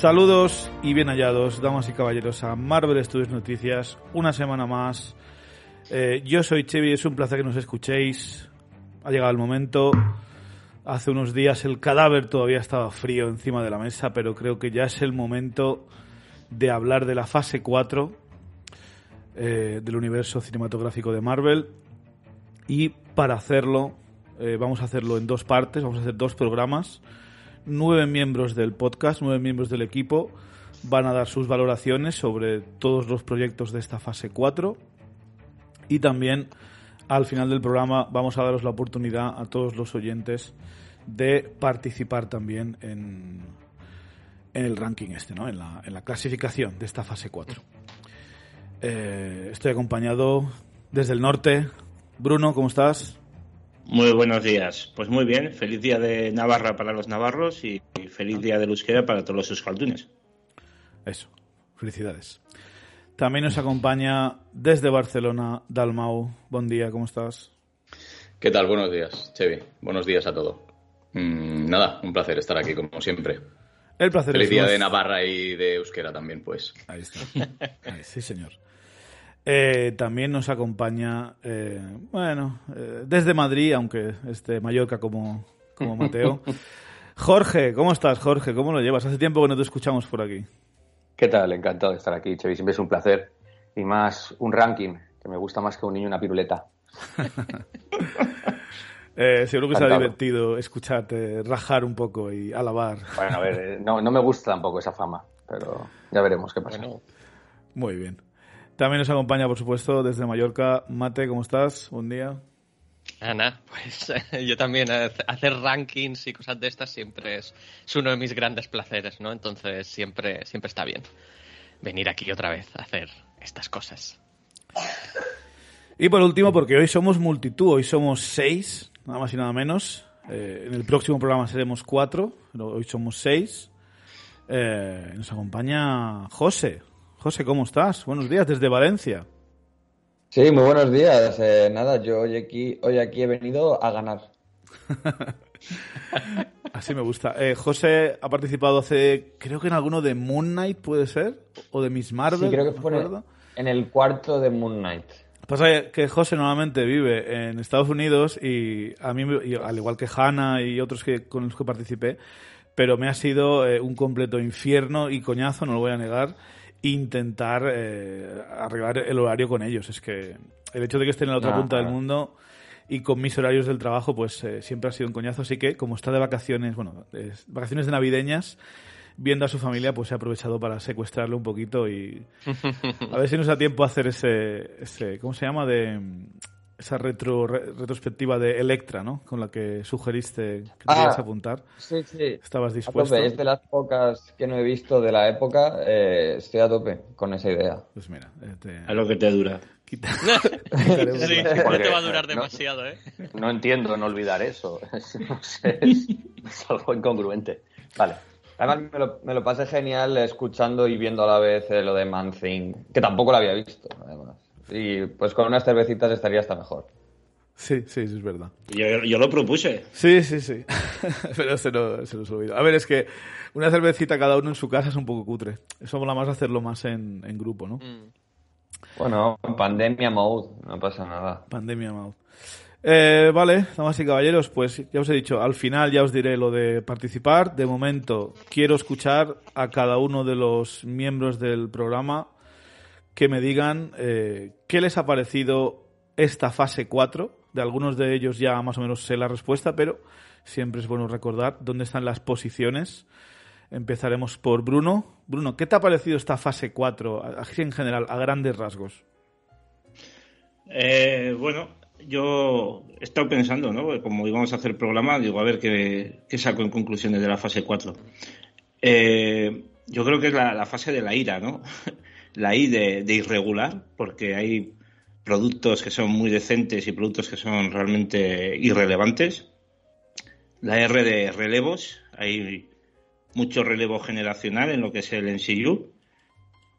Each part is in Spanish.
Saludos y bien hallados, damas y caballeros, a Marvel Studios Noticias. Una semana más. Eh, yo soy Chevy, es un placer que nos escuchéis. Ha llegado el momento. Hace unos días el cadáver todavía estaba frío encima de la mesa, pero creo que ya es el momento de hablar de la fase 4 eh, del universo cinematográfico de Marvel. Y para hacerlo, eh, vamos a hacerlo en dos partes, vamos a hacer dos programas. Nueve miembros del podcast, nueve miembros del equipo van a dar sus valoraciones sobre todos los proyectos de esta fase 4. Y también al final del programa vamos a daros la oportunidad a todos los oyentes de participar también en, en el ranking este, ¿no? en, la, en la clasificación de esta fase 4. Eh, estoy acompañado desde el norte. Bruno, ¿cómo estás? Muy buenos días. Pues muy bien. Feliz día de Navarra para los navarros y feliz día de euskera para todos los euskaldunes. Eso. Felicidades. También nos acompaña desde Barcelona Dalmau. Buen día, ¿cómo estás? ¿Qué tal? Buenos días, Chevy. Buenos días a todos. Mm, nada, un placer estar aquí como siempre. El placer Feliz es día de Navarra y de Euskera también, pues. Ahí está. Ahí, sí, señor. Eh, también nos acompaña, eh, bueno, eh, desde Madrid, aunque esté Mallorca como, como Mateo. Jorge, ¿cómo estás, Jorge? ¿Cómo lo llevas? Hace tiempo que no te escuchamos por aquí. ¿Qué tal? Encantado de estar aquí, Chevy. Siempre es un placer. Y más un ranking, que me gusta más que un niño una piruleta. Eh, seguro que será divertido escucharte rajar un poco y alabar. Bueno, a ver, eh, no, no me gusta tampoco esa fama, pero ya veremos qué pasa. Bueno, Muy bien. También nos acompaña, por supuesto, desde Mallorca. Mate, ¿cómo estás? Buen día. Ana, pues yo también eh, hacer rankings y cosas de estas siempre es, es uno de mis grandes placeres, ¿no? Entonces siempre, siempre está bien venir aquí otra vez a hacer estas cosas. Y por último, porque hoy somos multitud, hoy somos seis, nada más y nada menos. Eh, en el próximo programa seremos cuatro, pero hoy somos seis. Eh, nos acompaña José. José, ¿cómo estás? Buenos días desde Valencia. Sí, muy buenos días. Eh, nada, yo hoy aquí, hoy aquí he venido a ganar. Así me gusta. Eh, José ha participado hace, creo que en alguno de Moon Knight, ¿puede ser? O de Miss Marvel. Sí, creo que no fue en el, acuerdo. en el cuarto de Moon Knight. Pasa que José normalmente vive en Estados Unidos y a mí, al igual que Hanna y otros que, con los que participé, pero me ha sido eh, un completo infierno y coñazo, no lo voy a negar, intentar eh, arreglar el horario con ellos. Es que el hecho de que estén en la otra No, punta del mundo y con mis horarios del trabajo, pues eh, siempre ha sido un coñazo. Así que, como está de vacaciones, bueno, vacaciones de navideñas, viendo a su familia, pues he aprovechado para secuestrarle un poquito y a ver si nos da tiempo a hacer ese, ese ¿cómo se llama? De esa retro, re- retrospectiva de Electra, ¿no? Con la que sugeriste que te Ah. querías apuntar. Sí, sí. ¿Estabas A dispuesto? tope. Es de las pocas que no he visto de la época. eh, estoy a tope con esa idea. Pues mira, eh, te- A lo que te dura. quita- Sí, no te va a durar demasiado, ¿eh? No entiendo no olvidar eso. No sé, es, es algo incongruente. Vale. Además, me lo, me lo pasé genial escuchando y viendo a la vez eh, lo de Man Thing, que tampoco lo había visto, además. Y pues con unas cervecitas estaría hasta mejor. Sí, sí, sí, es verdad. Yo, yo lo propuse. Sí, sí, sí. Pero se, lo, se nos olvidó. A ver, es que una cervecita cada uno en su casa es un poco cutre. Eso mola más hacerlo más en, en grupo, ¿no? Mm. Bueno, pandemia mode, no pasa nada. Pandemia Mau. Eh, vale, damas y caballeros, pues ya os he dicho, al final ya os diré lo de participar. De momento, quiero escuchar a cada uno de los miembros del programa que me digan eh, qué les ha parecido esta fase 4. De algunos de ellos ya más o menos sé la respuesta, pero siempre es bueno recordar dónde están las posiciones. Empezaremos por Bruno. Bruno, ¿qué te ha parecido esta fase 4, así en general, a grandes rasgos? Eh, bueno, yo he estado pensando, ¿no? Como íbamos a hacer el programa, digo, a ver qué, qué saco en conclusiones de la fase 4. Eh, yo creo que es la fase de la ira, ¿no? La I de, irregular, porque hay productos que son muy decentes y productos que son realmente irrelevantes. La R de relevos, hay mucho relevo generacional en lo que es el NCU.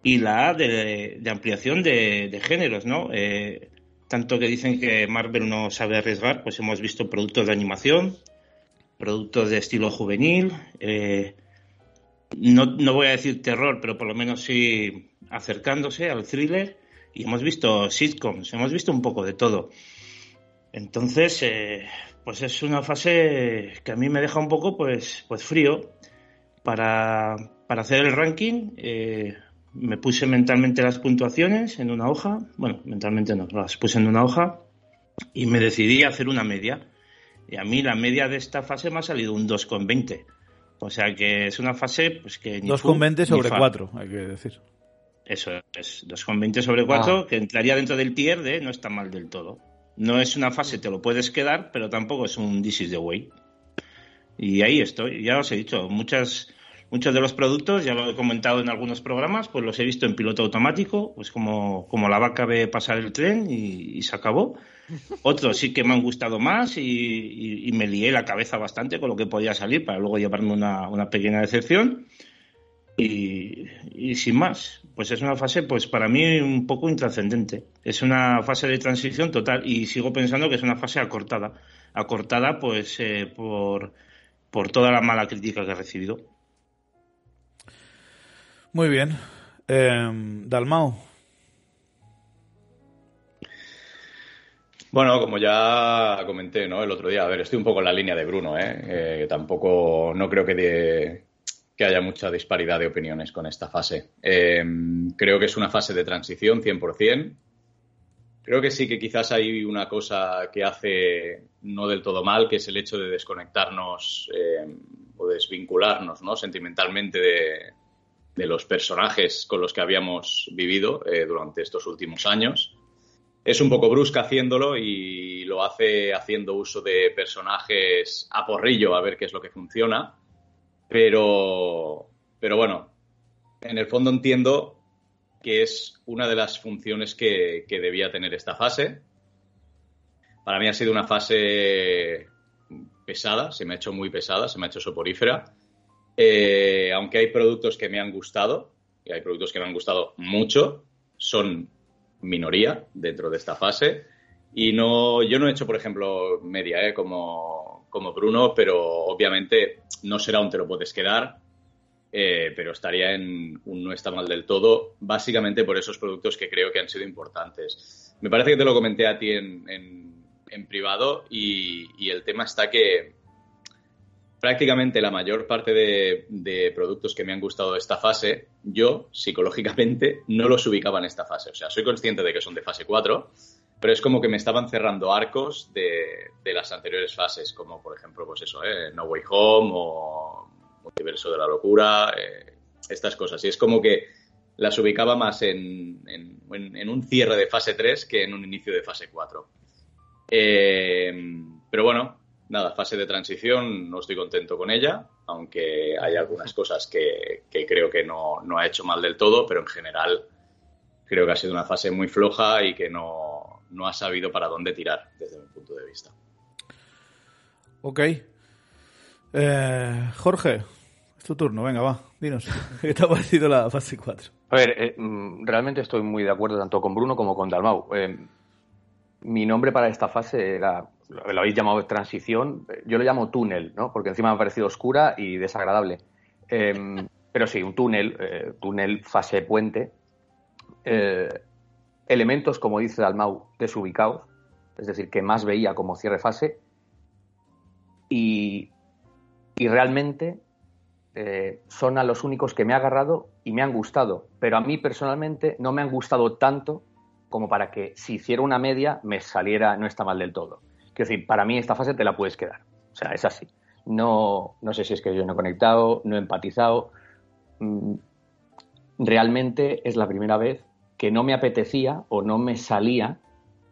Y la A de, ampliación de, de géneros, ¿no? Eh, tanto que dicen que Marvel no sabe arriesgar, pues hemos visto productos de animación, productos de estilo juvenil, eh, no, voy a decir terror, pero por lo menos sí acercándose al thriller. Y hemos visto sitcoms, hemos visto un poco de todo. Entonces, eh, pues es una fase que a mí me deja un poco pues, pues frío. Para, para hacer el ranking, eh, me puse mentalmente las puntuaciones en una hoja. Bueno, mentalmente no, las puse en una hoja y me decidí a hacer una media. Y a mí la media de esta fase me ha salido un 2,20. O sea que es una fase pues que... 2,20 sobre 4, hay que decir. Eso es, 2,20 sobre 4, ah. que entraría dentro del tier de no está mal del todo. No es una fase, te lo puedes quedar, pero tampoco es un this is the way. Y ahí estoy, ya os he dicho, muchas, muchos de los productos, ya lo he comentado en algunos programas, pues los he visto en piloto automático, pues como, como la vaca ve pasar el tren y, se acabó. Otros sí que me han gustado más y, me lié la cabeza bastante con lo que podía salir para luego llevarme una, una pequeña decepción. Y, sin más, pues es una fase, pues para mí un poco intrascendente. Es una fase de transición total y sigo pensando que es una fase acortada. Acortada, pues, eh, por, por toda la mala crítica que he recibido. Muy bien. Eh, Dalmau. Bueno, como ya comenté el otro día, a ver, estoy un poco en la línea de Bruno, ¿eh? tampoco, no creo que, de, que haya mucha disparidad de opiniones con esta fase. Eh, creo que es una fase de transición 100%. Creo que sí que quizás hay una cosa que hace no del todo mal, que es el hecho de desconectarnos eh, o desvincularnos ¿no? sentimentalmente de, los personajes con los que habíamos vivido eh, durante estos últimos años. Es un poco brusca haciéndolo y lo hace haciendo uso de personajes a porrillo a ver qué es lo que funciona pero, pero bueno, en el fondo entiendo que es una de las funciones que, debía tener esta fase. Para mí ha sido una fase pesada, se me ha hecho muy pesada, se me ha hecho soporífera. Eh, aunque hay productos que me han gustado, y hay productos que me han gustado mucho, son minoría dentro de esta fase. Y no, yo no he hecho, por ejemplo, media, ¿eh? como, como Bruno, pero obviamente no será un te lo puedes quedar, eh, pero estaría en un no está mal del todo, básicamente por esos productos que creo que han sido importantes. Me parece que te lo comenté a ti en, privado y, el tema está que prácticamente la mayor parte de, productos que me han gustado de esta fase, yo psicológicamente no los ubicaba en esta fase. O sea, soy consciente de que son de fase 4, pero es como que me estaban cerrando arcos de, las anteriores fases, como por ejemplo, pues eso, ¿eh? No Way Home o Multiverso de la Locura, eh, estas cosas. Y es como que las ubicaba más en, en, un cierre de fase 3 que en un inicio de fase 4. Eh, pero bueno, nada, fase de transición, no estoy contento con ella, aunque hay algunas cosas que, que creo que no, no ha hecho mal del todo, pero en general creo que ha sido una fase muy floja y que no, no ha sabido para dónde tirar, desde mi punto de vista. Ok. Eh, Jorge, es tu turno, venga, va, dinos. ¿Qué te ha parecido la fase 4? A ver, eh, mm, realmente estoy muy de acuerdo tanto con Bruno como con Dalmau. Eh, mi nombre para esta fase era, lo habéis llamado transición, yo lo llamo túnel, ¿no? Porque encima me ha parecido oscura y desagradable. pero sí, un túnel, túnel fase puente elementos, como dice Dalmau, desubicados, es decir, que más veía como cierre fase, y, realmente eh, son a los únicos que me ha agarrado y me han gustado, pero a mí personalmente no me han gustado tanto como para que si hiciera una media me saliera, no está mal del todo. Quiero decir, para mí esta fase te la puedes quedar, o sea, es así. No, no sé si es que yo no he conectado, no he empatizado. Mm, realmente es la primera vez que no me apetecía o no me salía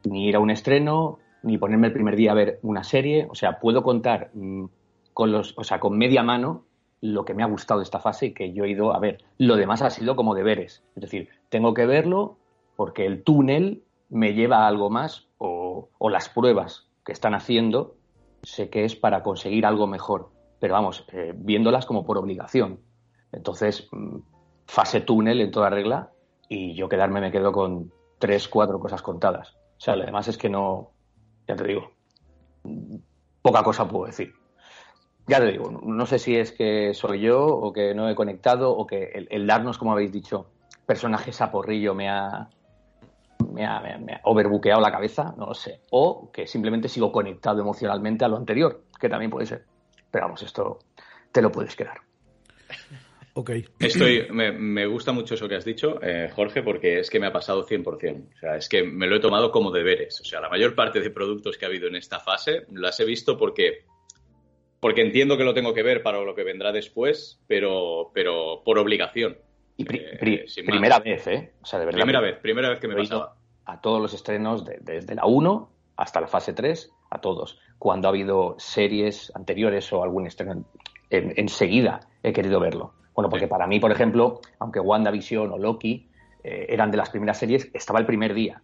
ni ir a un estreno, ni ponerme el primer día a ver una serie. O sea, puedo contar mm, con los, o sea, con media mano lo que me ha gustado esta fase y que yo he ido a ver. Lo demás ha sido como deberes. Es decir, tengo que verlo porque el túnel me lleva a algo más o, las pruebas que están haciendo sé que es para conseguir algo mejor. Pero vamos, eh, viéndolas como por obligación. Entonces, mm, fase túnel en toda regla y yo quedarme me quedo con tres, cuatro cosas contadas. O sea, además es que no, ya te digo, poca cosa puedo decir. Ya te digo, no sé si es que soy yo o que no he conectado o que el, el darnos, como habéis dicho, personajes a porrillo me ha, me ha, me ha- me ha overbuqueado la cabeza, no lo sé. O que simplemente sigo conectado emocionalmente a lo anterior, que también puede ser. Pero vamos, esto te lo puedes quedar. Ok. Estoy, me, me gusta mucho eso que has dicho, eh, Jorge, porque es que me ha pasado 100%. O sea, es que me lo he tomado como deberes. O sea, la mayor parte de productos que ha habido en esta fase las he visto porque, porque entiendo que lo tengo que ver para lo que vendrá después, pero, pero por obligación. Y pri- Eh, pri- primera vez, ¿eh? O sea, de verdad. Primera vez, primera vez que me He ido pasaba. A todos los estrenos, de- desde la 1 hasta la fase 3, a todos. Cuando ha habido series anteriores o algún estreno en- en- enseguida, he querido verlo. Bueno, porque para mí, por ejemplo, aunque WandaVision o Loki eh, eran de las primeras series, estaba el primer día.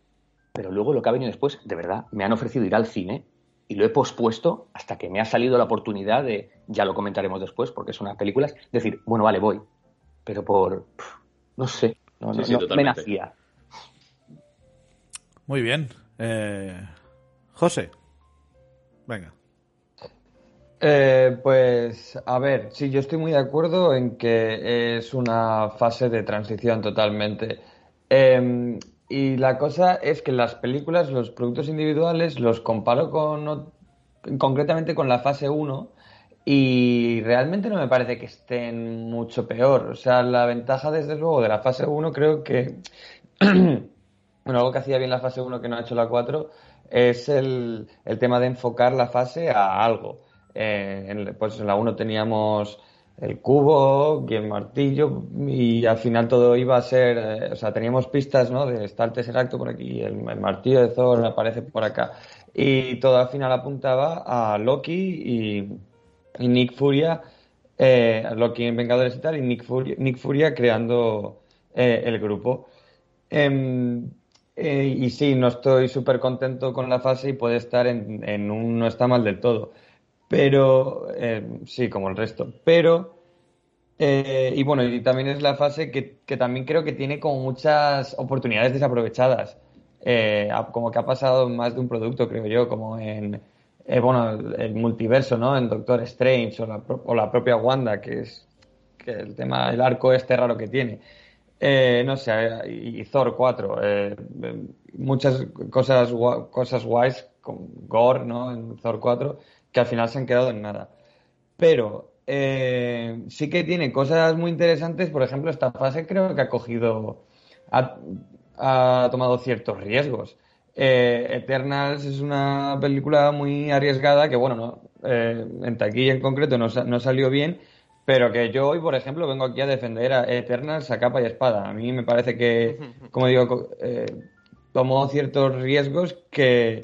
Pero luego lo que ha venido después, de verdad, me han ofrecido ir al cine y lo he pospuesto hasta que me ha salido la oportunidad de, ya lo comentaremos después, porque son unas películas, decir, bueno, vale, voy. Pero por, pf, no sé, no, Sí, no- sí, no me nacía. Muy bien. Eh, José. Venga. Eh, pues, a ver, sí, yo estoy muy de acuerdo en que es una fase de transición totalmente. Eh, y la cosa es que las películas, los productos individuales, los comparo con, concretamente con la fase 1 y realmente no me parece que estén mucho peor. O sea, la ventaja desde luego de la fase 1 creo que, bueno, algo que hacía bien la fase 1 que no ha hecho la 4 es el, el tema de enfocar la fase a algo. Eh, pues en la 1 teníamos el cubo y el martillo y al final todo iba a ser, eh, o sea, teníamos pistas, ¿no? De está el Tesseracto por aquí, el, martillo de Thor aparece por acá y todo al final apuntaba a Loki y, Nick Furia, eh, Loki en Vengadores y tal, y Nick Furia, Nick Furia creando el grupo. Eh, y sí, no estoy súper contento con la fase y puede estar en, en un no está mal del todo. Pero, eh, sí, como el resto. Pero, eh, y bueno, y también es la fase que, que también creo que tiene como muchas oportunidades desaprovechadas. Eh, como que ha pasado más de un producto, creo yo, como en, eh, bueno, el, multiverso, ¿no? En Doctor Strange o la, o la propia Wanda, que es que el tema, el arco este raro que tiene. Eh, no sé, y, Thor 4. eh, eh, muchas cosas, cosas guays con Gore, ¿no? En Thor 4, que al final se han quedado en nada. Pero eh, sí que tiene cosas muy interesantes. Por ejemplo, esta fase creo que ha cogido. Ha, tomado ciertos riesgos. Eternals es una película muy arriesgada que, bueno, no, en taquilla en concreto no, no salió bien, pero que yo hoy, por ejemplo, vengo aquí a defender a Eternals a capa y espada. A mí me parece que, como digo, eh, tomó ciertos riesgos que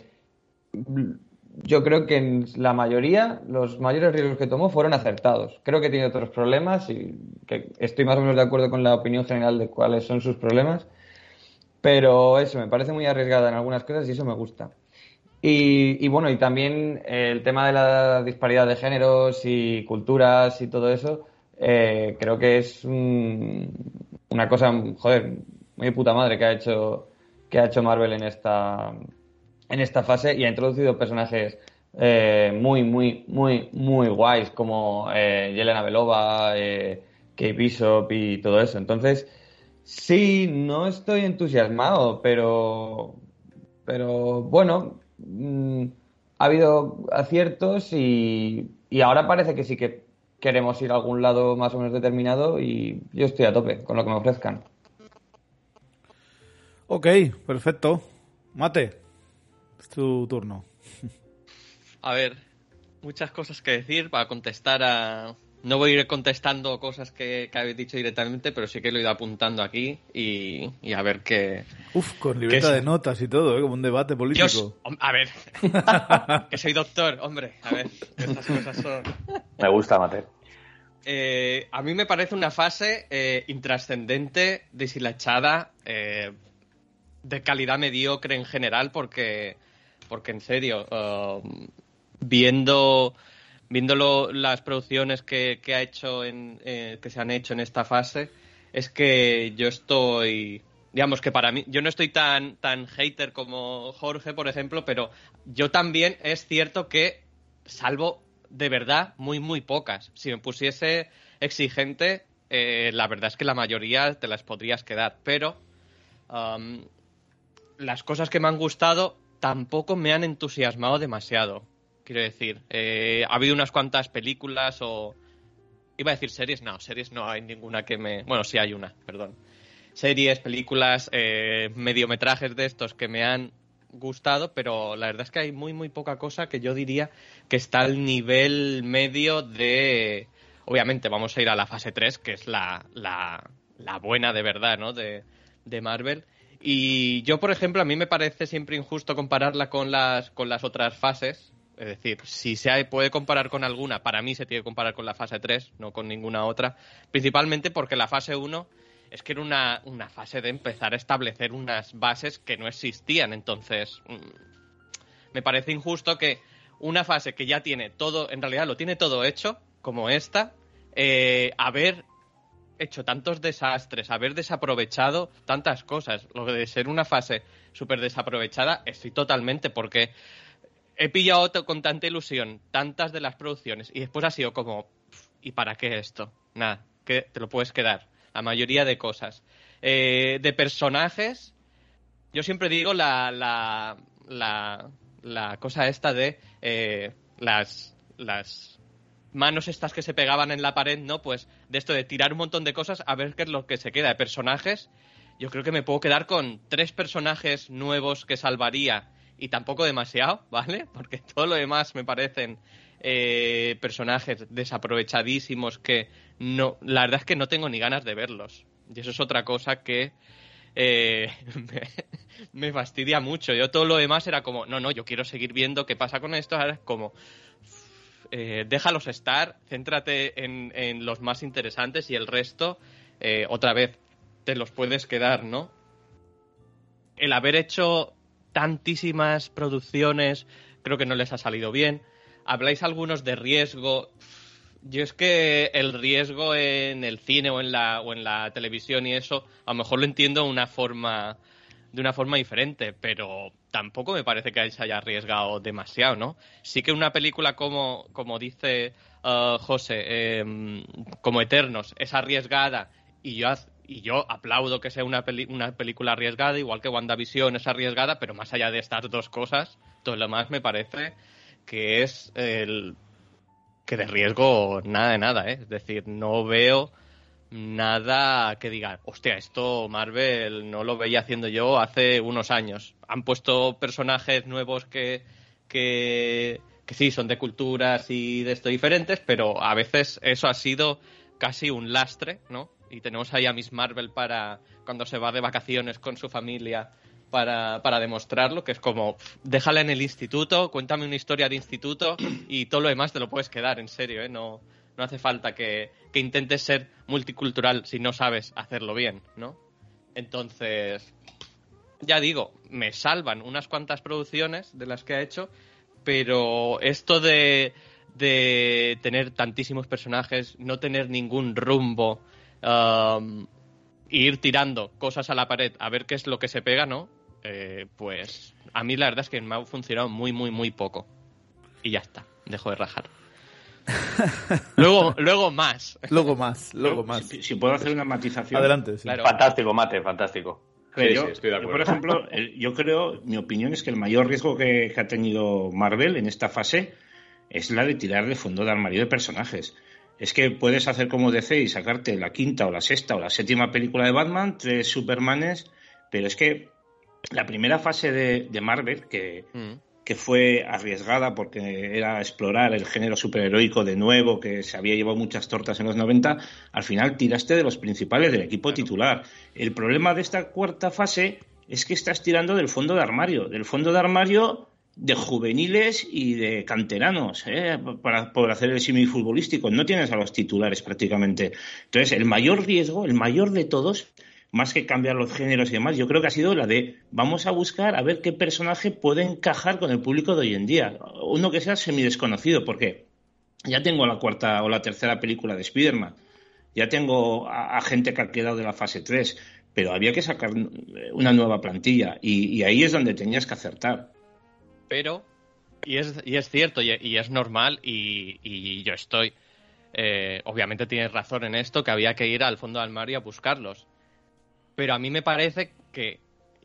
yo creo que en la mayoría, los mayores riesgos que tomó fueron acertados. Creo que tiene otros problemas y que estoy más o menos de acuerdo con la opinión general de cuáles son sus problemas. Pero eso, me parece muy arriesgada en algunas cosas y eso me gusta. Y, bueno, y también eh, el tema de la disparidad de géneros y culturas y todo eso, eh, creo que es un- una cosa, joder, muy puta madre que ha hecho, que ha hecho Marvel en esta, en esta fase y ha introducido personajes eh, muy, muy, muy, muy guays como Yelena Belova, Kate Bishop y todo eso. Entonces, sí, no estoy entusiasmado, pero, pero bueno, mm, ha habido aciertos y, y ahora parece que sí que queremos ir a algún lado más o menos determinado y yo estoy a tope con lo que me ofrezcan. Ok, perfecto. Mate, es tu turno. A ver, muchas cosas que decir para contestar a... No voy a ir contestando cosas que, que habéis dicho directamente, pero sí que lo he ido apuntando aquí y, y a ver qué... Uf, con libreta ¿Qué de es? notas y todo, ¿eh? como un debate político. Dios, a ver, que soy doctor, hombre, a ver, estas cosas son... Me gusta, Mate. Eh, a mí me parece una fase eh, intrascendente, deshilachada, eh, de calidad mediocre en general, porque, porque en serio, viendo, viendo las producciones que, que ha hecho en, eh, que se han hecho en esta fase, es que yo estoy, digamos que para mí, yo no estoy tan, tan hater como Jorge, por ejemplo, pero yo también es cierto que, salvo de verdad muy, muy pocas. Si me pusiese exigente, eh, la verdad es que la mayoría te las podrías quedar, pero um, las cosas que me han gustado tampoco me han entusiasmado demasiado. Quiero decir, eh, ha habido unas cuantas películas o... Iba a decir series, no, series no hay ninguna que me... Bueno, sí hay una, perdón. Series, películas, eh, mediometrajes de estos que me han gustado, pero la verdad es que hay muy, muy poca cosa que yo diría que está al nivel medio de... Obviamente vamos a ir a la fase 3, que es la, la, la buena de verdad, ¿no? De, de Marvel. Y yo, por ejemplo, a mí me parece siempre injusto compararla con las, con las otras fases. Es decir, si se puede comparar con alguna, para mí se tiene que comparar con la fase 3, no con ninguna otra. Principalmente porque la fase 1 es que era una, una fase de empezar a establecer unas bases que no existían. Entonces, mm, me parece injusto que una fase que ya tiene todo, en realidad lo tiene todo hecho, como esta, eh, haber hecho tantos desastres, haber desaprovechado tantas cosas. Lo de ser una fase súper desaprovechada, estoy totalmente, porque he pillado con tanta ilusión tantas de las producciones y después ha sido como, ¿y para qué esto? Nada, que te lo puedes quedar. La mayoría de cosas. Eh, de personajes, yo siempre digo la, la, la, la cosa esta de eh, las, las manos estas que se pegaban en la pared, ¿no? Pues de esto de tirar un montón de cosas a ver qué es lo que se queda de personajes. Yo creo que me puedo quedar con tres personajes nuevos que salvaría y tampoco demasiado, ¿vale? Porque todo lo demás me parecen eh, personajes desaprovechadísimos que no, la verdad es que no tengo ni ganas de verlos. Y eso es otra cosa que eh, me, fastidia mucho. Yo todo lo demás era como, no, no, yo quiero seguir viendo qué pasa con esto. Ahora es como, eh, déjalos estar, céntrate en, los más interesantes y el resto, eh, otra vez, te los puedes quedar, ¿no? El haber hecho tantísimas producciones, creo que no les ha salido bien. Habláis algunos de riesgo. Yo es que el riesgo en el cine o en la, o en la televisión y eso, a lo mejor lo entiendo de una forma, de una forma diferente, pero tampoco me parece que se haya arriesgado demasiado, ¿no? Sí que una película como, como dice uh, José, em, como Eternos, es arriesgada y yo, y yo aplaudo que sea una, una película arriesgada, igual que WandaVision es arriesgada, pero más allá de estas dos cosas, todo lo demás me parece que es el que de riesgo nada de nada, ¿eh? Es decir, no veo nada que diga, hostia, esto Marvel no lo veía haciendo yo hace unos años. Han puesto personajes nuevos que, que, que sí, son de culturas y de esto diferentes, pero a veces eso ha sido casi un lastre, ¿no? Y tenemos ahí a Miss Marvel para cuando se va de vacaciones con su familia para, para demostrarlo, que es como, déjala en el instituto, cuéntame una historia de instituto y todo lo demás te lo puedes quedar, en serio, ¿eh? No, no hace falta que, intentes ser multicultural si no sabes hacerlo bien, ¿no? Entonces, ya digo, me salvan unas cuantas producciones de las que ha hecho, pero esto de, de tener tantísimos personajes, no tener ningún rumbo, um, ir tirando cosas a la pared a ver qué es lo que se pega, ¿no? Eh, pues a mí la verdad es que me ha funcionado muy, muy, muy poco. Y ya está, dejo de rajar luego, luego más. Luego más, luego más. Si, puedo hacer una matización. Adelante. Fantástico, Mate, fantástico. yo, por ejemplo, yo creo, mi opinión es que el mayor riesgo que, ha tenido Marvel en esta fase es la de tirar de fondo de armario de personajes. Es que puedes hacer como DC y sacarte la quinta o la sexta o la séptima película de Batman, tres Supermanes, pero es que la primera fase de, Marvel, que, mm. que fue arriesgada porque era explorar el género superheroico de nuevo, que se había llevado muchas tortas en los 90, al final tiraste de los principales del equipo titular. El problema de esta cuarta fase es que estás tirando del fondo de armario, del fondo de armario de juveniles y de canteranos, ¿eh? para poder hacer el símil futbolístico. No tienes a los titulares prácticamente. Entonces, el mayor riesgo, el mayor de todos, más que cambiar los géneros y demás, yo creo que ha sido la de vamos a buscar a ver qué personaje puede encajar con el público de hoy en día. Uno que sea semidesconocido, porque ya tengo la cuarta o la tercera película de Spider-Man, ya tengo a, gente que ha quedado de la fase 3, pero había que sacar una nueva plantilla y, ahí es donde tenías que acertar. Pero Y es, y es cierto, y, es normal, y, yo estoy. Eh, obviamente tienes razón en esto, que había que ir al fondo del armario a buscarlos. Pero a mí me parece que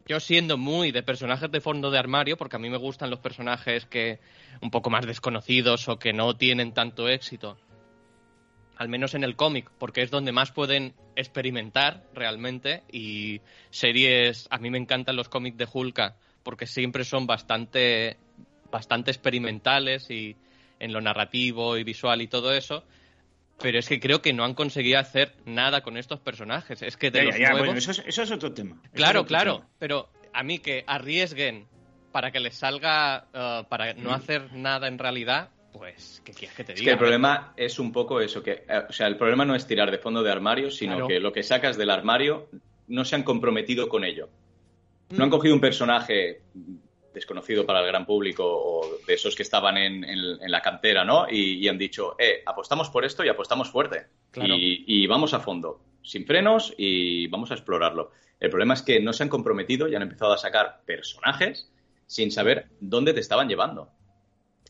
yo siendo muy de personajes de fondo de armario, porque a mí me gustan los personajes que un poco más desconocidos o que no tienen tanto éxito, al menos en el cómic, porque es donde más pueden experimentar realmente y series, a mí me encantan los cómics de Hulka porque siempre son bastante bastante experimentales y en lo narrativo y visual y todo eso, pero es que creo que no han conseguido hacer nada con estos personajes. Es que de eso, es, otro tema. Claro, claro, pero a mí que arriesguen para que les salga, uh, para no mm. hacer nada en realidad, pues, ¿qué quieres que te diga? Es que el problema es un poco eso, que, eh, o sea, el problema no es tirar de fondo de armario, sino que lo que sacas del armario no se han comprometido con ello. No han cogido un personaje desconocido para el gran público o de esos que estaban en, la cantera, ¿no? Y, han dicho, eh, apostamos por esto y apostamos fuerte. Y, vamos a fondo, sin frenos y vamos a explorarlo. El problema es que no se han comprometido y han empezado a sacar personajes sin saber dónde te estaban llevando.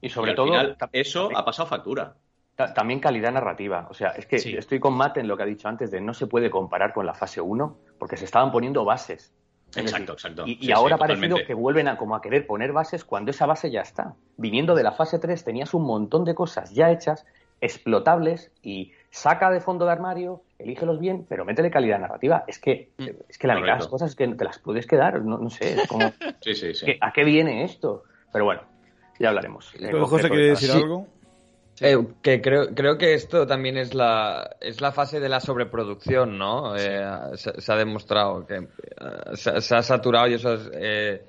Y sobre todo, eso ha pasado factura. También calidad narrativa. O sea, es que estoy con Matt en lo que ha dicho antes de no se puede comparar con la fase 1 porque se estaban poniendo bases. Exacto, exacto. Y, ahora ha parecido que vuelven a, como a querer poner bases cuando esa base ya está. Viniendo de la fase 3 tenías un montón de cosas ya hechas, explotables y saca de fondo de armario, elígelos bien, pero métele calidad narrativa. Es que, mm. es que la mitad de las cosas que te las puedes quedar, no, sé. sí, sí, sí. ¿A qué viene esto? Pero bueno, ya hablaremos. José quiere decir algo. Eh, que creo, creo que esto también es la, es la fase de la sobreproducción, ¿no? Eh, se, ha demostrado que eh, se, ha saturado y eso es,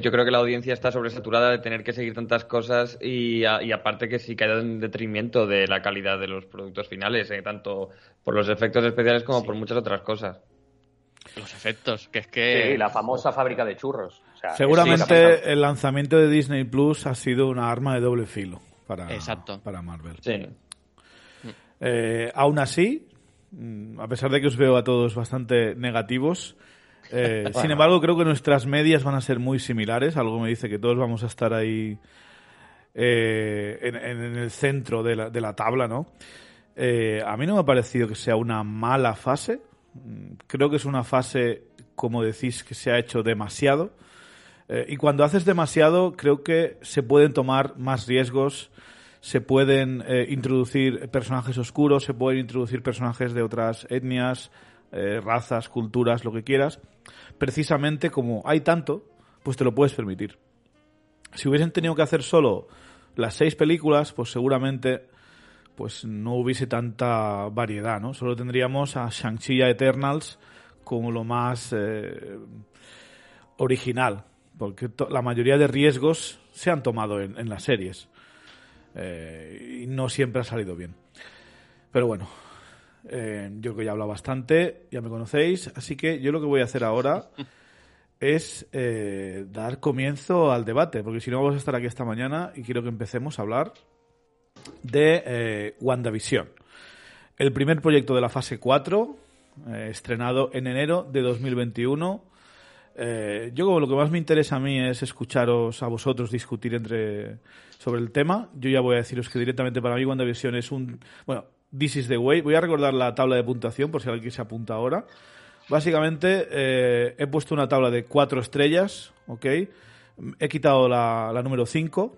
yo creo que la audiencia está sobresaturada de tener que seguir tantas cosas y, aparte que sí que hay en detrimento de la calidad de los productos finales, tanto por los efectos especiales como por muchas otras cosas. Los efectos, que es que... Sí, la famosa fábrica de churros. Seguramente el lanzamiento de Disney Plus ha sido una arma de doble filo para, para Marvel. Sí. Eh, aún así, mm, a pesar de que os veo a todos bastante negativos, eh, sin embargo creo que nuestras medias van a ser muy similares. Algo me dice que todos vamos a estar ahí eh, en, en, el centro de la, de la tabla, ¿no? a mí no me ha parecido que sea una mala fase. Mm, creo que es una fase, como decís, que se ha hecho demasiado. Eh, y cuando haces demasiado, creo que se pueden tomar más riesgos, se pueden eh, introducir personajes oscuros, se pueden introducir personajes de otras etnias, eh, razas, culturas, lo que quieras. Precisamente como hay tanto, pues te lo puedes permitir. Si hubiesen tenido que hacer solo las seis películas, pues seguramente pues no hubiese tanta variedad, ¿no? Solo tendríamos a Shang-Chi Eternals como lo más original porque la mayoría de riesgos se han tomado en, las series eh, y no siempre ha salido bien. Pero bueno, eh, yo creo que ya he hablado bastante, ya me conocéis, así que yo lo que voy a hacer ahora es eh, dar comienzo al debate, porque si no vamos a estar aquí esta mañana y quiero que empecemos a hablar de WandaVision, el primer proyecto de la fase 4, estrenado en enero de 2021 eh, yo lo que más me interesa a mí es escucharos a vosotros discutir entre sobre el tema. Yo ya voy a deciros que directamente para mí WandaVision es un... Bueno, This is the way. Voy a recordar la tabla de puntuación por si alguien se apunta ahora. Básicamente eh, he puesto una tabla de cuatro estrellas, ¿ok? He quitado la, número 5.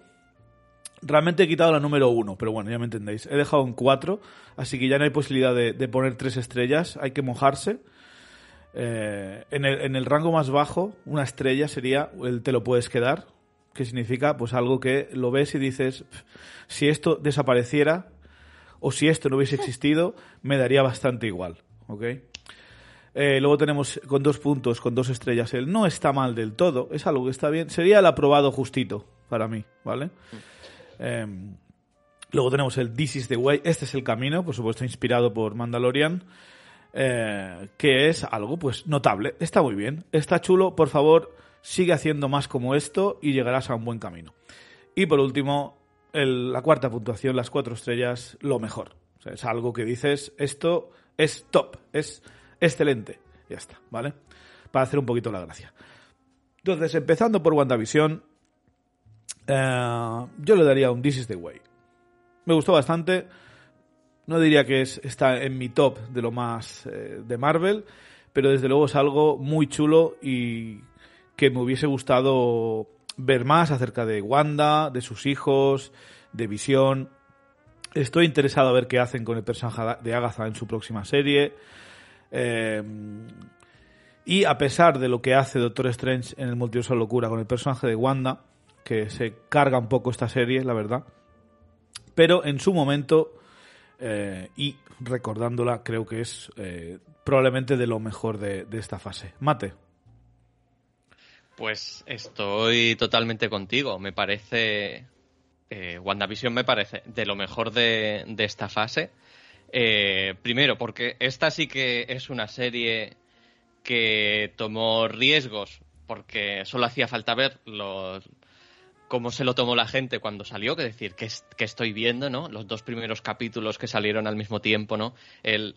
Realmente he quitado la número 1, pero bueno, ya me entendéis. He dejado en 4, así que ya no hay posibilidad de, de poner tres estrellas. Hay que mojarse. Eh, en, el, en, el, rango más bajo, una estrella sería el te lo puedes quedar, que significa pues algo que lo ves y dices, si esto desapareciera o si esto no hubiese existido, me daría bastante igual. ¿ok? Eh, luego tenemos con dos puntos, con dos estrellas, el no está mal del todo, es algo que está bien, sería el aprobado justito para mí, ¿vale? Em, luego tenemos el This is the way, este es el camino, por supuesto inspirado por Mandalorian. Eh, que es algo pues notable. Está muy bien, está chulo, por favor, sigue haciendo más como esto y llegarás a un buen camino. Y por último, la cuarta puntuación, las cuatro estrellas, lo mejor. es algo que dices, esto es top, es excelente. Ya está, ¿vale? Para hacer un poquito la gracia. Entonces, empezando por WandaVision, Eh, yo le daría un This is the Way. Me gustó bastante. No diría que es, está en mi top de lo más eh, de Marvel, pero desde luego es algo muy chulo y que me hubiese gustado ver más acerca de Wanda, de sus hijos, de Visión. Estoy interesado a ver qué hacen con el personaje de Agatha en su próxima serie. Eh, y a pesar de lo que hace Doctor Strange en el Multiverso Locura con el personaje de Wanda, que se carga un poco esta serie, la verdad. Pero en su momento, eh, y recordándola, creo que es eh, probablemente de lo mejor de, esta fase. Mate. Pues estoy totalmente contigo. Me parece. Eh, WandaVision me parece de lo mejor de, esta fase. Primero, porque esta sí que es una serie que tomó riesgos, porque solo hacía falta ver los, cómo se lo tomó la gente cuando salió, que decir, que estoy viendo, ¿no? Los dos primeros capítulos que salieron al mismo tiempo, ¿no? El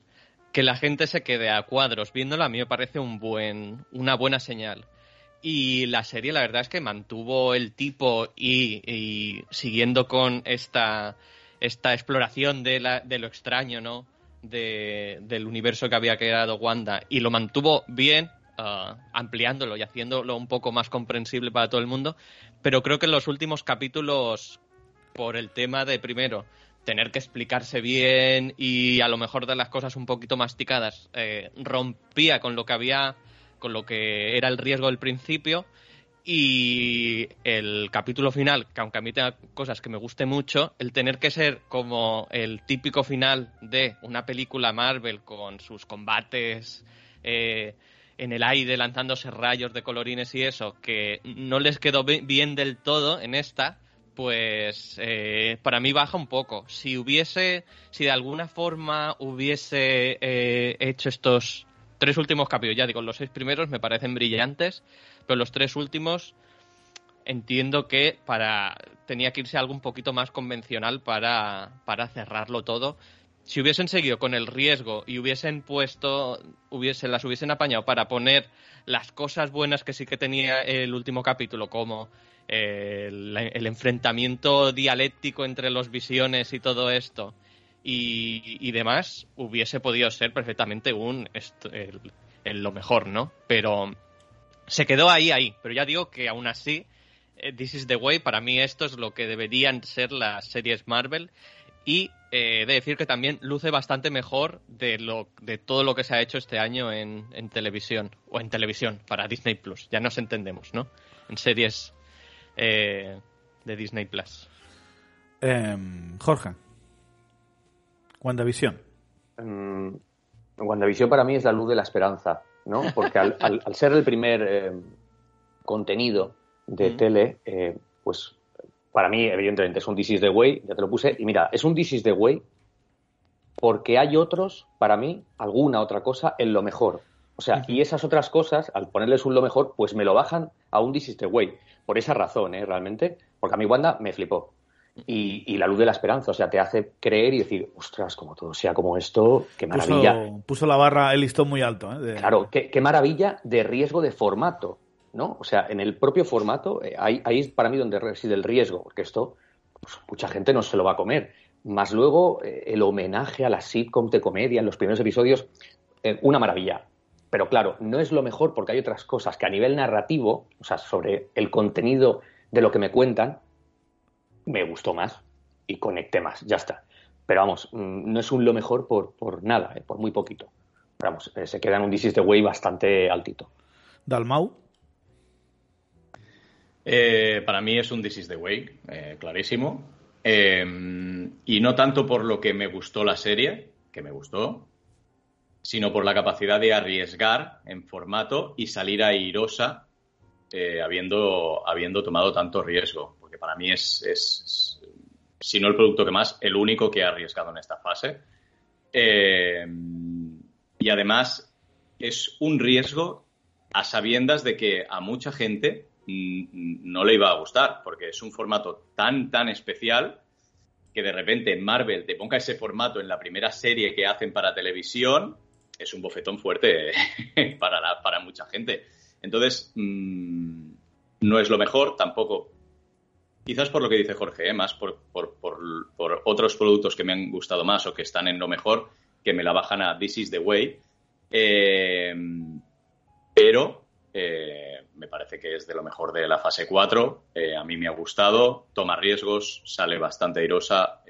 que la gente se quede a cuadros viéndola a mí me parece un buen, una buena señal. Y la serie, la verdad es que mantuvo el tipo y, siguiendo con esta, exploración de, la, de lo extraño, ¿no? De, del universo que había creado Wanda y lo mantuvo bien, Uh, ampliándolo y haciéndolo un poco más comprensible para todo el mundo. Pero creo que en los últimos capítulos, por el tema de primero, tener que explicarse bien y a lo mejor de las cosas un poquito masticadas, eh, rompía con lo que había, con lo que era el riesgo del principio. Y el capítulo final, que aunque a mí tenga cosas que me guste mucho, el tener que ser como el típico final de una película Marvel con sus combates eh, en el aire lanzándose rayos de colorines y eso, que no les quedó bien del todo en esta, pues eh, para mí baja un poco. Si hubiese, si de alguna forma hubiese eh, hecho estos tres últimos capítulos, ya digo, los seis primeros me parecen brillantes, pero los tres últimos entiendo que para tenía que irse algo un poquito más convencional para, para cerrarlo todo si hubiesen seguido con el riesgo y hubiesen puesto, hubiesen, las hubiesen apañado para poner las cosas buenas que sí que tenía el último capítulo, como eh, el, enfrentamiento dialéctico entre los visiones y todo esto y, demás, hubiese podido ser perfectamente un lo mejor, ¿no? Pero se quedó ahí, ahí. Pero ya digo que aún así, eh, This is the Way, para mí esto es lo que deberían ser las series Marvel y eh, de decir que también luce bastante mejor de, lo, de todo lo que se ha hecho este año en, televisión, o en televisión, para Disney Plus. Ya nos entendemos, ¿no? En series eh, de Disney Plus. Em, Jorge, WandaVision. Um, WandaVision para mí es la luz de la esperanza, ¿no? Porque al, ser el primer em, contenido de tele, eh, pues para mí, evidentemente, es un This is the way, ya te lo puse. Y mira, es un This is the way porque hay otros, para mí, alguna otra cosa en lo mejor. O sea, y esas otras cosas, al ponerles un lo mejor, pues me lo bajan a un This is the way. Por esa razón, ¿eh? Realmente. Porque a mí Wanda me flipó. Y, la luz de la esperanza, o sea, te hace creer y decir, ostras, como todo sea como esto, qué maravilla. Puso, la barra, el listón muy alto. ¿eh? Claro, qué, qué, maravilla de riesgo de formato. ¿No? O sea, en el propio formato, eh, ahí, es para mí donde reside el riesgo, porque esto, pues, mucha gente no se lo va a comer. Más luego, eh, el homenaje a las sitcoms de comedia en los primeros episodios, eh, una maravilla. Pero claro, no es lo mejor porque hay otras cosas que a nivel narrativo, o sea, sobre el contenido de lo que me cuentan, me gustó más y conecté más, ya está. Pero vamos, mm, no es un lo mejor por, por nada, por muy poquito. Pero vamos, se queda en un This de Way bastante altito. Dalmau. Eh, para mí es un This is the Way, eh, clarísimo. Eh, y no tanto por lo que me gustó la serie, que me gustó, sino por la capacidad de arriesgar en formato y salir airosa habiendo, habiendo tomado tanto riesgo. Porque para mí es, es, si no el producto que más, el único que ha arriesgado en esta fase. y además es un riesgo a sabiendas de que a mucha gente no le iba a gustar, porque es un formato tan, tan especial que de repente Marvel te ponga ese formato en la primera serie que hacen para televisión, es un bofetón fuerte para, para mucha gente. Entonces, mm, no es lo mejor, tampoco quizás por lo que dice Jorge, ¿eh? más por, por, por, otros productos que me han gustado más o que están en lo mejor, que me la bajan a This is the way. Eh, pero eh, me parece que es de lo mejor de la fase 4. a mí me ha gustado, toma riesgos, sale bastante airosa,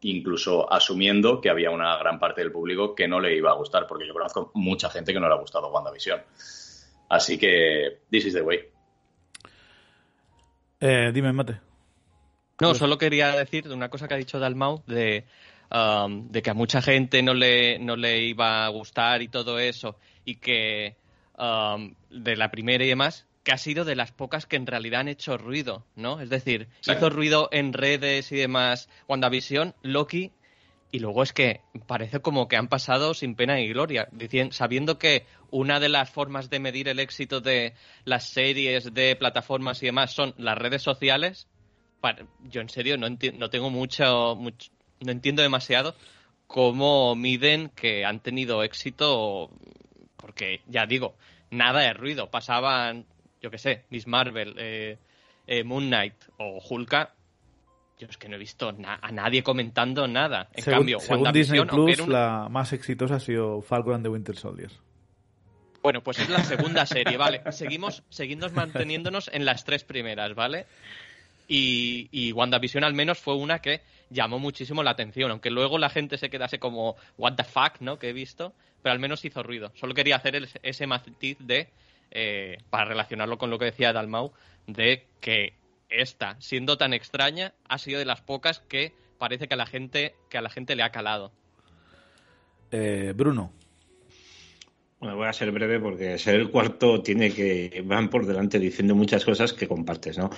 incluso asumiendo que había una gran parte del público que no le iba a gustar, porque yo conozco mucha gente que no le ha gustado WandaVision. Así que, this is the way. Eh, dime, Mate. No, solo quería decir una cosa que ha dicho Dalmau de, um, de que a mucha gente no le, no le iba a gustar y todo eso, y que um, de la primera y demás, que ha sido de las pocas que en realidad han hecho ruido, ¿no? Es decir, hizo ruido en redes y demás WandaVision, Loki, y luego es que parece como que han pasado sin pena y gloria, sabiendo que una de las formas de medir el éxito de las series, de plataformas y demás son las redes sociales. Yo en serio no, no tengo mucho, mucho, no entiendo demasiado cómo miden que han tenido éxito, porque ya digo, nada de ruido. Pasaban, yo qué sé, Miss Marvel, eh, eh, Moon Knight o Hulka yo es que no he visto a nadie comentando nada. En cambio, según Disney Plus, la más exitosa ha sido Falcon and the Winter Soldier. Bueno, pues es la segunda serie, vale. Seguimos, seguimos manteniéndonos en las tres primeras, ¿vale? Y, y WandaVision al menos fue una que llamó muchísimo la atención, aunque luego la gente se quedase como what the fuck, ¿no? Que he visto, pero al menos hizo ruido. Solo quería hacer ese matiz de, eh, para relacionarlo con lo que decía Dalmau, de que esta, siendo tan extraña, ha sido de las pocas que parece que a la gente, que a la gente le ha calado. Eh, Bruno. Bueno, voy a ser breve porque ser el cuarto tiene que van por delante diciendo muchas cosas que compartes, ¿no?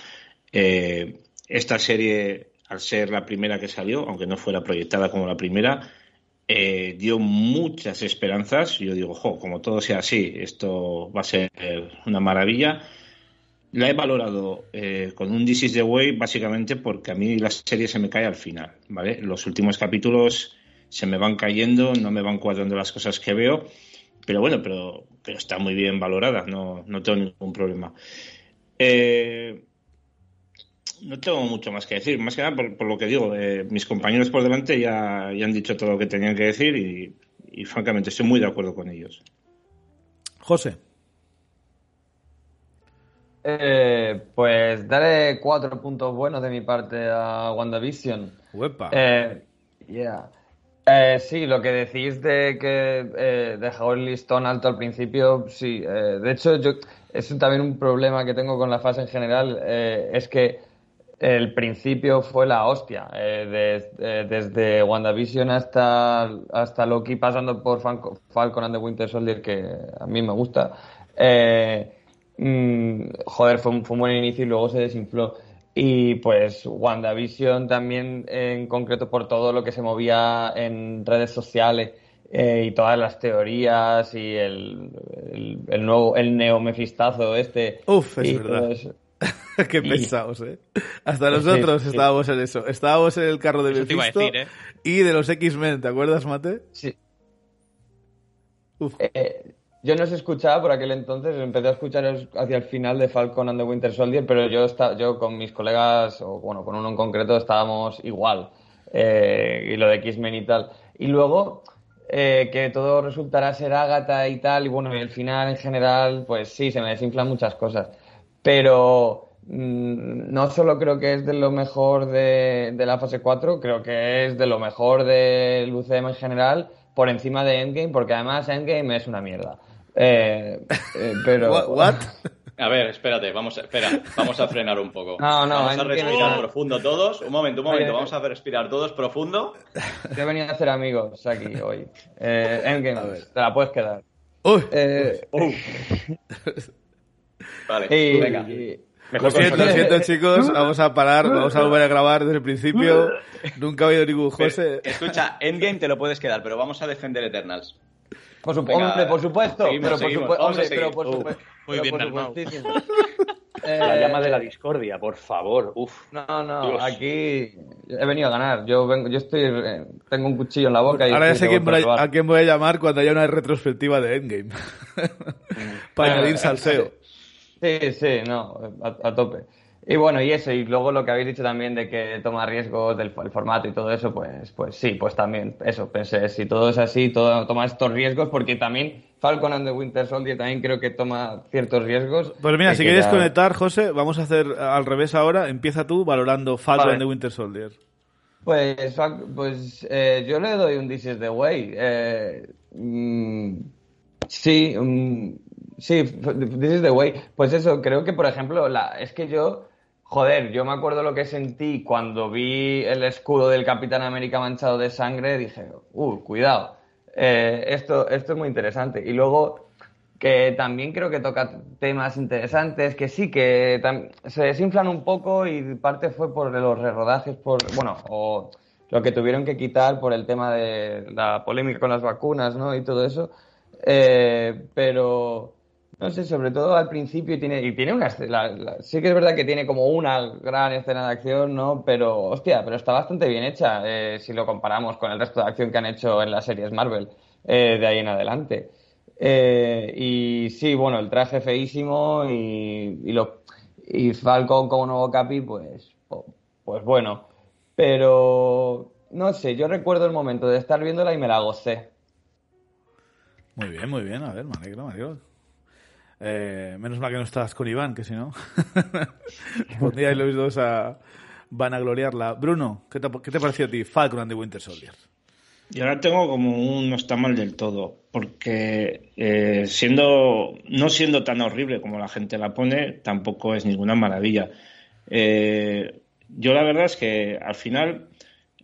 Eh, esta serie, al ser la primera que salió, aunque no fuera proyectada como la primera, eh, dio muchas esperanzas. Yo digo, jo, como todo sea así, esto va a ser una maravilla. La he valorado eh, con un This is the Way básicamente porque a mí la serie se me cae al final, ¿vale? Los últimos capítulos se me van cayendo, no me van cuadrando las cosas que veo, pero bueno, pero, pero está muy bien valorada, no, no tengo ningún problema. Eh, no tengo mucho más que decir, más que nada por, lo que digo, eh, mis compañeros por delante ya, ya, han dicho todo lo que tenían que decir y, y francamente estoy muy de acuerdo con ellos. José. Eh, pues daré cuatro puntos buenos de mi parte a WandaVision. Uepa. Eh, eh, sí, lo que decís de que eh, dejó el listón alto al principio, sí. de hecho, yo, es también un problema que tengo con la fase en general, es que el principio fue la hostia. desde WandaVision hasta, hasta Loki, pasando por Falcon and the Winter Soldier, que a mí me gusta. Eh, Mm, joder, fue un, buen inicio y luego se desinfló. Y pues WandaVision también en concreto por todo lo que se movía en redes sociales eh, y todas las teorías y el, el, nuevo, el neomefistazo este. Uf, es verdad. Qué pensados, ¿eh? Hasta nosotros estábamos en eso. Estábamos en el carro de Mephisto ¿eh? y de los X-Men, ¿te acuerdas, Mate? Sí. Uf. Eh, yo no se escuchaba por aquel entonces, empecé a escuchar hacia el final de Falcon and the Winter Soldier, pero yo, está, yo con mis colegas, o bueno, con uno en concreto, estábamos igual. Eh, y lo de X-Men y tal. Y luego, eh, que todo resultará ser Agatha y tal, y bueno, y el final en general, pues sí, se me desinflan muchas cosas. Pero mm, no solo creo que es de lo mejor de, de la fase 4, creo que es de lo mejor del UCM en general, por encima de Endgame, porque además Endgame es una mierda. Eh, eh, pero... ¿What? A ver, espérate, vamos a, espera, vamos a frenar un poco. No, no, vamos a respirar profundo todos. Un momento, un momento, vamos a respirar todos profundo. He venido a hacer amigos aquí hoy. Eh, Endgame, te la puedes quedar. Uy. Eh, Vale, venga. lo siento, lo siento, chicos. Vamos a parar, vamos a volver a grabar desde el principio. Nunca ha habido ningún José. escucha, Endgame te lo puedes quedar, pero vamos a defender Eternals. Por, hombre, por supuesto. pero, por hombre, pero por supuesto. Muy bien, La llama de la discordia, por favor. Uf. No, no, aquí he venido a ganar. Yo vengo, yo estoy, eh, tengo un cuchillo en la boca. Y Ahora ya sé quién voy a, quién voy a llamar cuando haya una retrospectiva de Endgame. Para añadir salseo. Sí, sí, no, a, tope. Y bueno, y eso, y luego lo que habéis dicho también de que toma riesgos del el formato y todo eso, pues, pues sí, pues también, eso, pensé, si todo es así, todo toma estos riesgos, porque también Falcon and the Winter Soldier también creo que toma ciertos riesgos. Pues mira, que si quieres ya- conectar, José, vamos a hacer al revés ahora. Empieza tú valorando Falcon Vale. and the Winter Soldier. Pues, pues eh, yo le doy un This is the way. Eh, mm, sí, mm, sí, This is the way. Pues eso, creo que, por ejemplo, la, es que yo, joder, yo me acuerdo lo que sentí cuando vi el escudo del Capitán América manchado de sangre, dije, uh, cuidado, eh, esto, esto es muy interesante. Y luego que también creo que toca temas interesantes, que sí, que se desinflan un poco y parte fue por los rerodajes, por, bueno, o lo que tuvieron que quitar por el tema de la polémica con las vacunas, ¿no? Y todo eso. Eh, pero, no sé, sobre todo al principio tiene, y tiene una, sí que es verdad que tiene como una gran escena de acción, ¿no? Pero, hostia, pero está bastante bien hecha, eh, si lo comparamos con el resto de acción que han hecho en las series Marvel, eh, de ahí en adelante. Eh, y sí, bueno, el traje feísimo y, y, lo, Falcon como nuevo Capi, pues, pues bueno. Pero, no sé, yo recuerdo el momento de estar viéndola y me la gocé. Muy bien, muy bien. A ver, me alegro, me alegro. Eh, menos mal que no estás con Iván, que si no, pondríais los dos a vanagloriarla. Bruno, ¿qué te, qué te pareció a ti Falcon and the Winter Soldier? Y ahora tengo como un no está mal del todo, porque eh, siendo no siendo tan horrible como la gente la pone, tampoco es ninguna maravilla. Eh, yo la verdad es que al final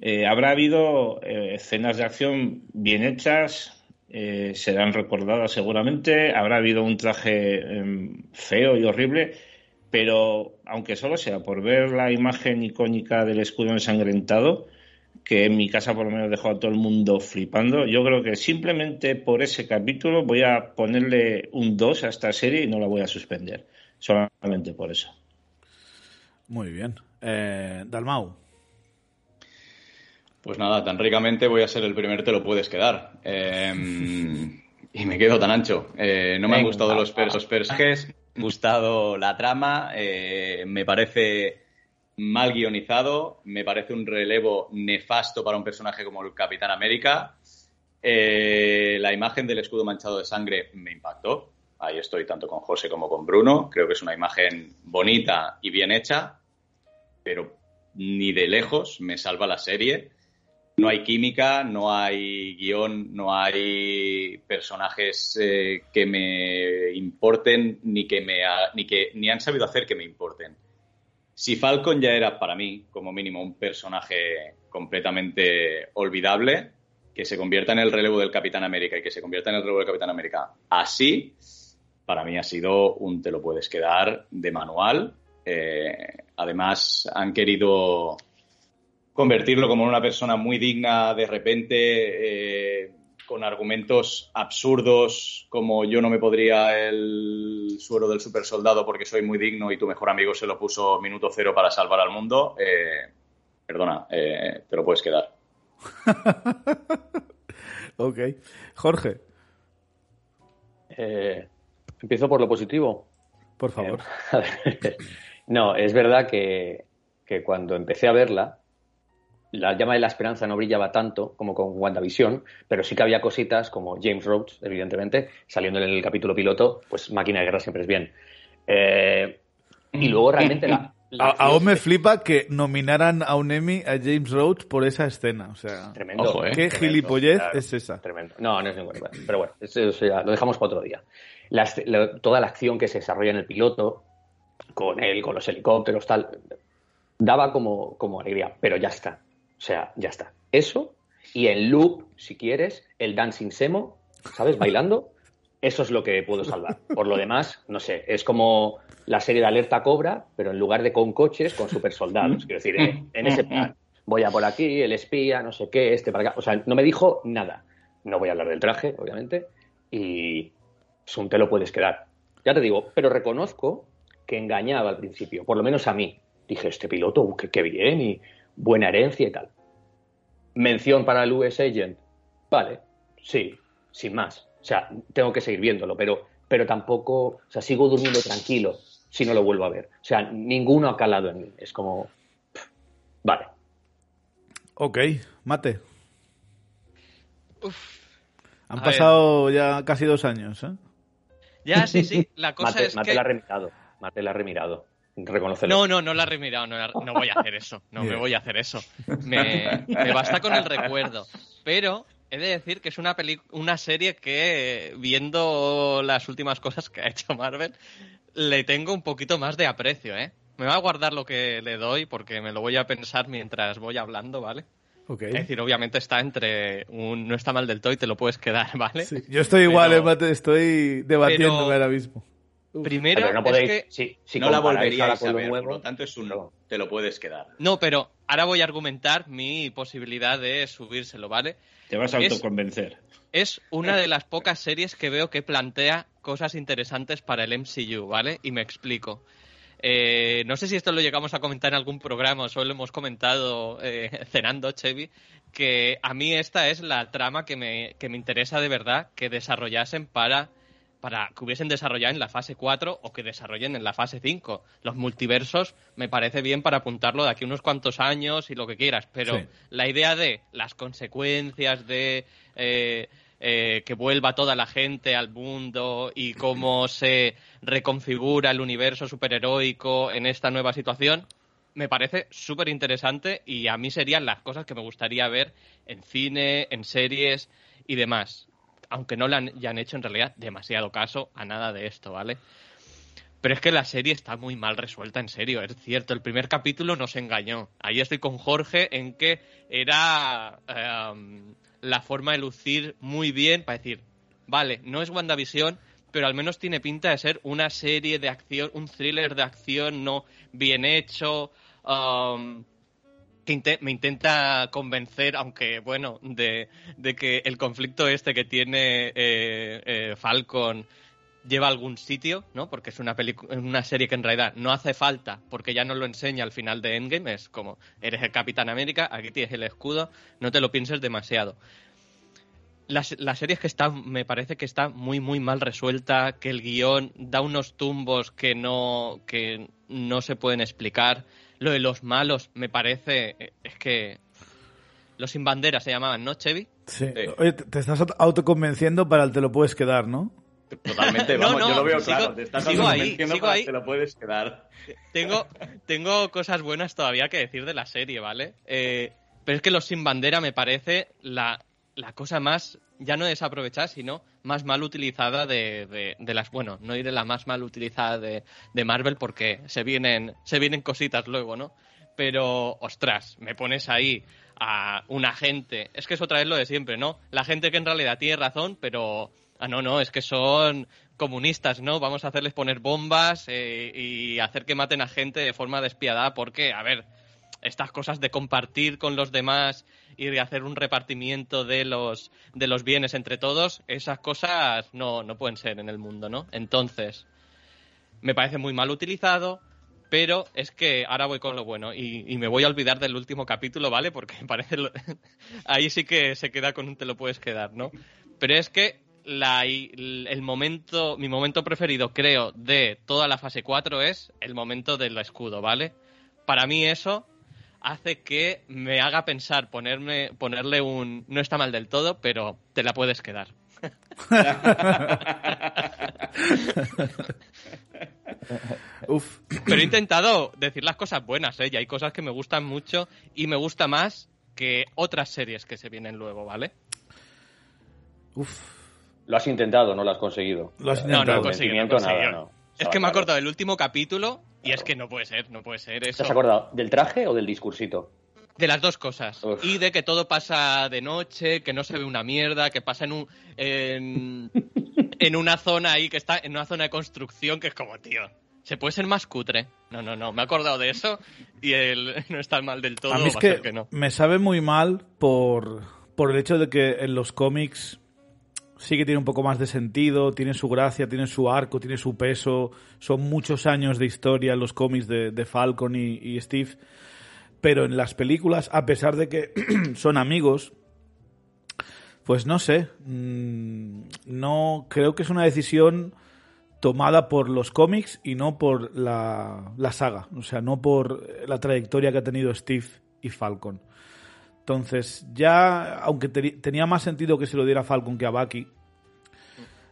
eh, habrá habido eh, escenas de acción bien hechas, eh, serán recordadas seguramente, habrá habido un traje em, feo y horrible, pero aunque solo sea por ver la imagen icónica del escudo ensangrentado, que en mi casa por lo menos dejó a todo el mundo flipando. Yo creo que simplemente por ese capítulo voy a ponerle un 2 a esta serie y no la voy a suspender. Solamente por eso. Muy bien. Eh, Dalmau. Pues nada, tan ricamente voy a ser el primer te lo puedes quedar. Eh, y me quedo tan ancho. Eh, no me han gustado los, pers- los personajes, me ha gustado la trama, eh, me parece mal guionizado, me parece un relevo nefasto para un personaje como el Capitán América. Eh, la imagen del escudo manchado de sangre me impactó. Ahí estoy tanto con José como con Bruno. Creo que es una imagen bonita y bien hecha, pero ni de lejos me salva la serie. No hay química, no hay guion, no hay personajes eh, que me importen ni que me ni que ni han sabido hacer que me importen. Si Falcon ya era para mí, como mínimo, un personaje completamente olvidable, que se convierta en el relevo del Capitán América y que se convierta en el relevo del Capitán América así, para mí ha sido un te lo puedes quedar de manual. Eh, además, han querido convertirlo como en una persona muy digna de repente, eh, con argumentos absurdos como yo no me podría el suero del super soldado porque soy muy digno y tu mejor amigo se lo puso minuto cero para salvar al mundo. Eh, perdona, eh, te lo puedes quedar. Ok. Jorge, Eh, Empiezo por lo positivo. por favor. Eh, no, es verdad que, que cuando empecé a verla, la llama de la esperanza no brillaba tanto como con WandaVision, pero sí que había cositas como James Rhodes, evidentemente, saliendo en el capítulo piloto, pues máquina de guerra siempre es bien. Eh, y luego realmente la... la A- Aún me flipa que nominaran a un Emmy a James Rhodes por esa escena. O sea, Tremendo. Ojo, ¿eh? qué Tremendo, gilipollez claro. es esa. Tremendo. No, no es ningún Pero bueno, eso, eso ya lo dejamos para otro día. Toda la acción que se desarrolla en el piloto, con él, con los helicópteros, tal, daba como, como alegría, pero ya está. O sea, ya está. Eso, y en loop, si quieres, el Dancing Semo, ¿sabes? Bailando, eso es lo que puedo salvar. Por lo demás, no sé, es como la serie de Alerta Cobra, pero en lugar de con coches, con super soldados. Quiero decir, eh, en ese plan. Voy a por aquí, el espía, no sé qué, este para acá. O sea, no me dijo nada. No voy a hablar del traje, obviamente, y es un te lo puedes quedar. Ya te digo, pero reconozco que engañaba al principio, por lo menos a mí. Dije, este piloto, uh, qué, qué bien, y buena herencia y tal. Mención para el US Agent. Vale, sí, sin más. O sea, tengo que seguir viéndolo, pero, pero tampoco, o sea, sigo durmiendo tranquilo. Si no lo vuelvo a ver. O sea, ninguno ha calado en mí. Es como, vale. Ok, mate. Uf. Han A pasado ya casi dos años, ¿eh? Ya, sí, sí. La cosa Mate, es Mate que... la ha remirado. Mate la ha remirado. No, no, no la he remirado, no, la- no voy a hacer eso, no me voy a hacer eso. Me, me basta con el recuerdo. Pero he de decir que es una, peli una serie que, viendo las últimas cosas que ha hecho Marvel, le tengo un poquito más de aprecio, ¿eh? Me va a guardar lo que le doy porque me lo voy a pensar mientras voy hablando, ¿vale? Es decir, obviamente está entre un no está mal del todo y te lo puedes quedar, ¿vale? Sí, Yo estoy igual, Pero- eh, estoy debatiéndome pero- ahora mismo. Primero, Pero no es podéis. que- si, si no la volveríais a ver, nuevo, por lo tanto es un no. te lo puedes quedar. No, pero ahora voy a argumentar mi posibilidad de subírselo, ¿vale? Te vas a Es- autoconvencer. Es una de las pocas series que veo que plantea cosas interesantes para el MCU, ¿vale? Y me explico. Eh, no sé si esto lo llegamos a comentar en algún programa o solo hemos comentado eh, cenando, Chevy, que a mí esta es la trama que me, que me interesa de verdad que desarrollasen para, para que hubiesen desarrollado en la fase 4 o que desarrollen en la fase 5. Los multiversos me parece bien para apuntarlo de aquí unos cuantos años y lo que quieras, pero Sí. la idea de las consecuencias de eh, eh, que vuelva toda la gente al mundo y cómo se reconfigura el universo superheroico en esta nueva situación, me parece súper interesante y a mí serían las cosas que me gustaría ver en cine, en series y demás. Aunque no le han- hayan hecho en realidad demasiado caso a nada de esto, ¿vale? Pero es que la serie está muy mal resuelta, en serio, es cierto. El primer capítulo nos engañó. Ahí estoy con Jorge en que era em, la forma de lucir muy bien para decir, vale, no es WandaVision, pero al menos tiene pinta de ser una serie de acción, un thriller de acción no bien hecho, em, que me intenta convencer, aunque bueno, de, de que el conflicto este que tiene eh, eh, Falcon lleva a algún sitio, ¿no? Porque es una, una serie que en realidad no hace falta, porque ya nos lo enseña al final de Endgame, es como, eres el Capitán América, aquí tienes el escudo, no te lo pienses demasiado. La, se- la serie es que está, me parece que está muy, muy mal resuelta, que el guion da unos tumbos que no, que no se pueden explicar. Lo de los malos, me parece, eh, es que los sin bandera se llamaban, ¿no, Chevy? Sí. Sí. Oye, te estás autoconvenciendo para el te lo puedes quedar, ¿no? Totalmente, vamos, no, yo lo veo sigo- claro. Te estás sigo ahí, sigo para ahí. que te lo puedes quedar. Tengo, tengo cosas buenas todavía que decir de la serie, ¿vale? Eh, pero es que los sin bandera me parece la, la cosa más, ya no desaprovechada, sino más mal utilizada de, de, de las, bueno, no diré la más mal utilizada de, de Marvel porque se vienen, se vienen cositas luego, ¿no? Pero, ostras, me pones ahí a una gente, es que es otra vez lo de siempre, ¿no? La gente que en realidad tiene razón, pero, ah, no, no, es que son comunistas, ¿no? Vamos a hacerles poner bombas eh, y hacer que maten a gente de forma despiadada porque, a ver, estas cosas de compartir con los demás y de hacer un repartimiento de los, de los bienes entre todos, esas cosas no, no pueden ser en el mundo, ¿no? Entonces, me parece muy mal utilizado, pero es que ahora voy con lo bueno y, me voy a olvidar del último capítulo, ¿vale? Porque me parece... ahí sí que se queda con un te lo puedes quedar, ¿no? Pero es que el momento, mi momento preferido, creo, de toda la fase 4 es el momento del escudo, ¿vale? Para mí eso hace que me haga pensar ponerme, ponerle un... No está mal del todo, pero te la puedes quedar. Uf. Pero he intentado decir las cosas buenas, ¿eh? Y hay cosas que me gustan mucho y me gusta más que otras series que se vienen luego, ¿vale? Uf. Lo has intentado, no lo has conseguido. Lo has No, no he intentado. conseguido, no he nada, conseguido. no. Es que me he claro. acordado del último capítulo y es que no puede ser, no puede ser ¿Te eso. has acordado del traje o del discursito? De las dos cosas. Uf. Y de que todo pasa de noche, que no se ve una mierda, que pasa en un. En, en una zona ahí que está en una zona de construcción que es como, tío. ¿Se puede ser más cutre? No, no, no. Me he acordado de eso y el no está mal del todo. A mí es va a que, ser que no. me sabe muy mal por, por el hecho de que en los cómics sí que tiene un poco más de sentido, tiene su gracia, tiene su arco, tiene su peso. Son muchos años de historia los cómics de, de Falcon y, y Steve. Pero en las películas, a pesar de que son amigos, pues no sé. mm, No creo que es una decisión tomada por los cómics y no por la, la saga, o sea, no por la trayectoria que ha tenido Steve y Falcon. Entonces, ya, aunque tenía más sentido que se lo diera Falcon que a Bucky,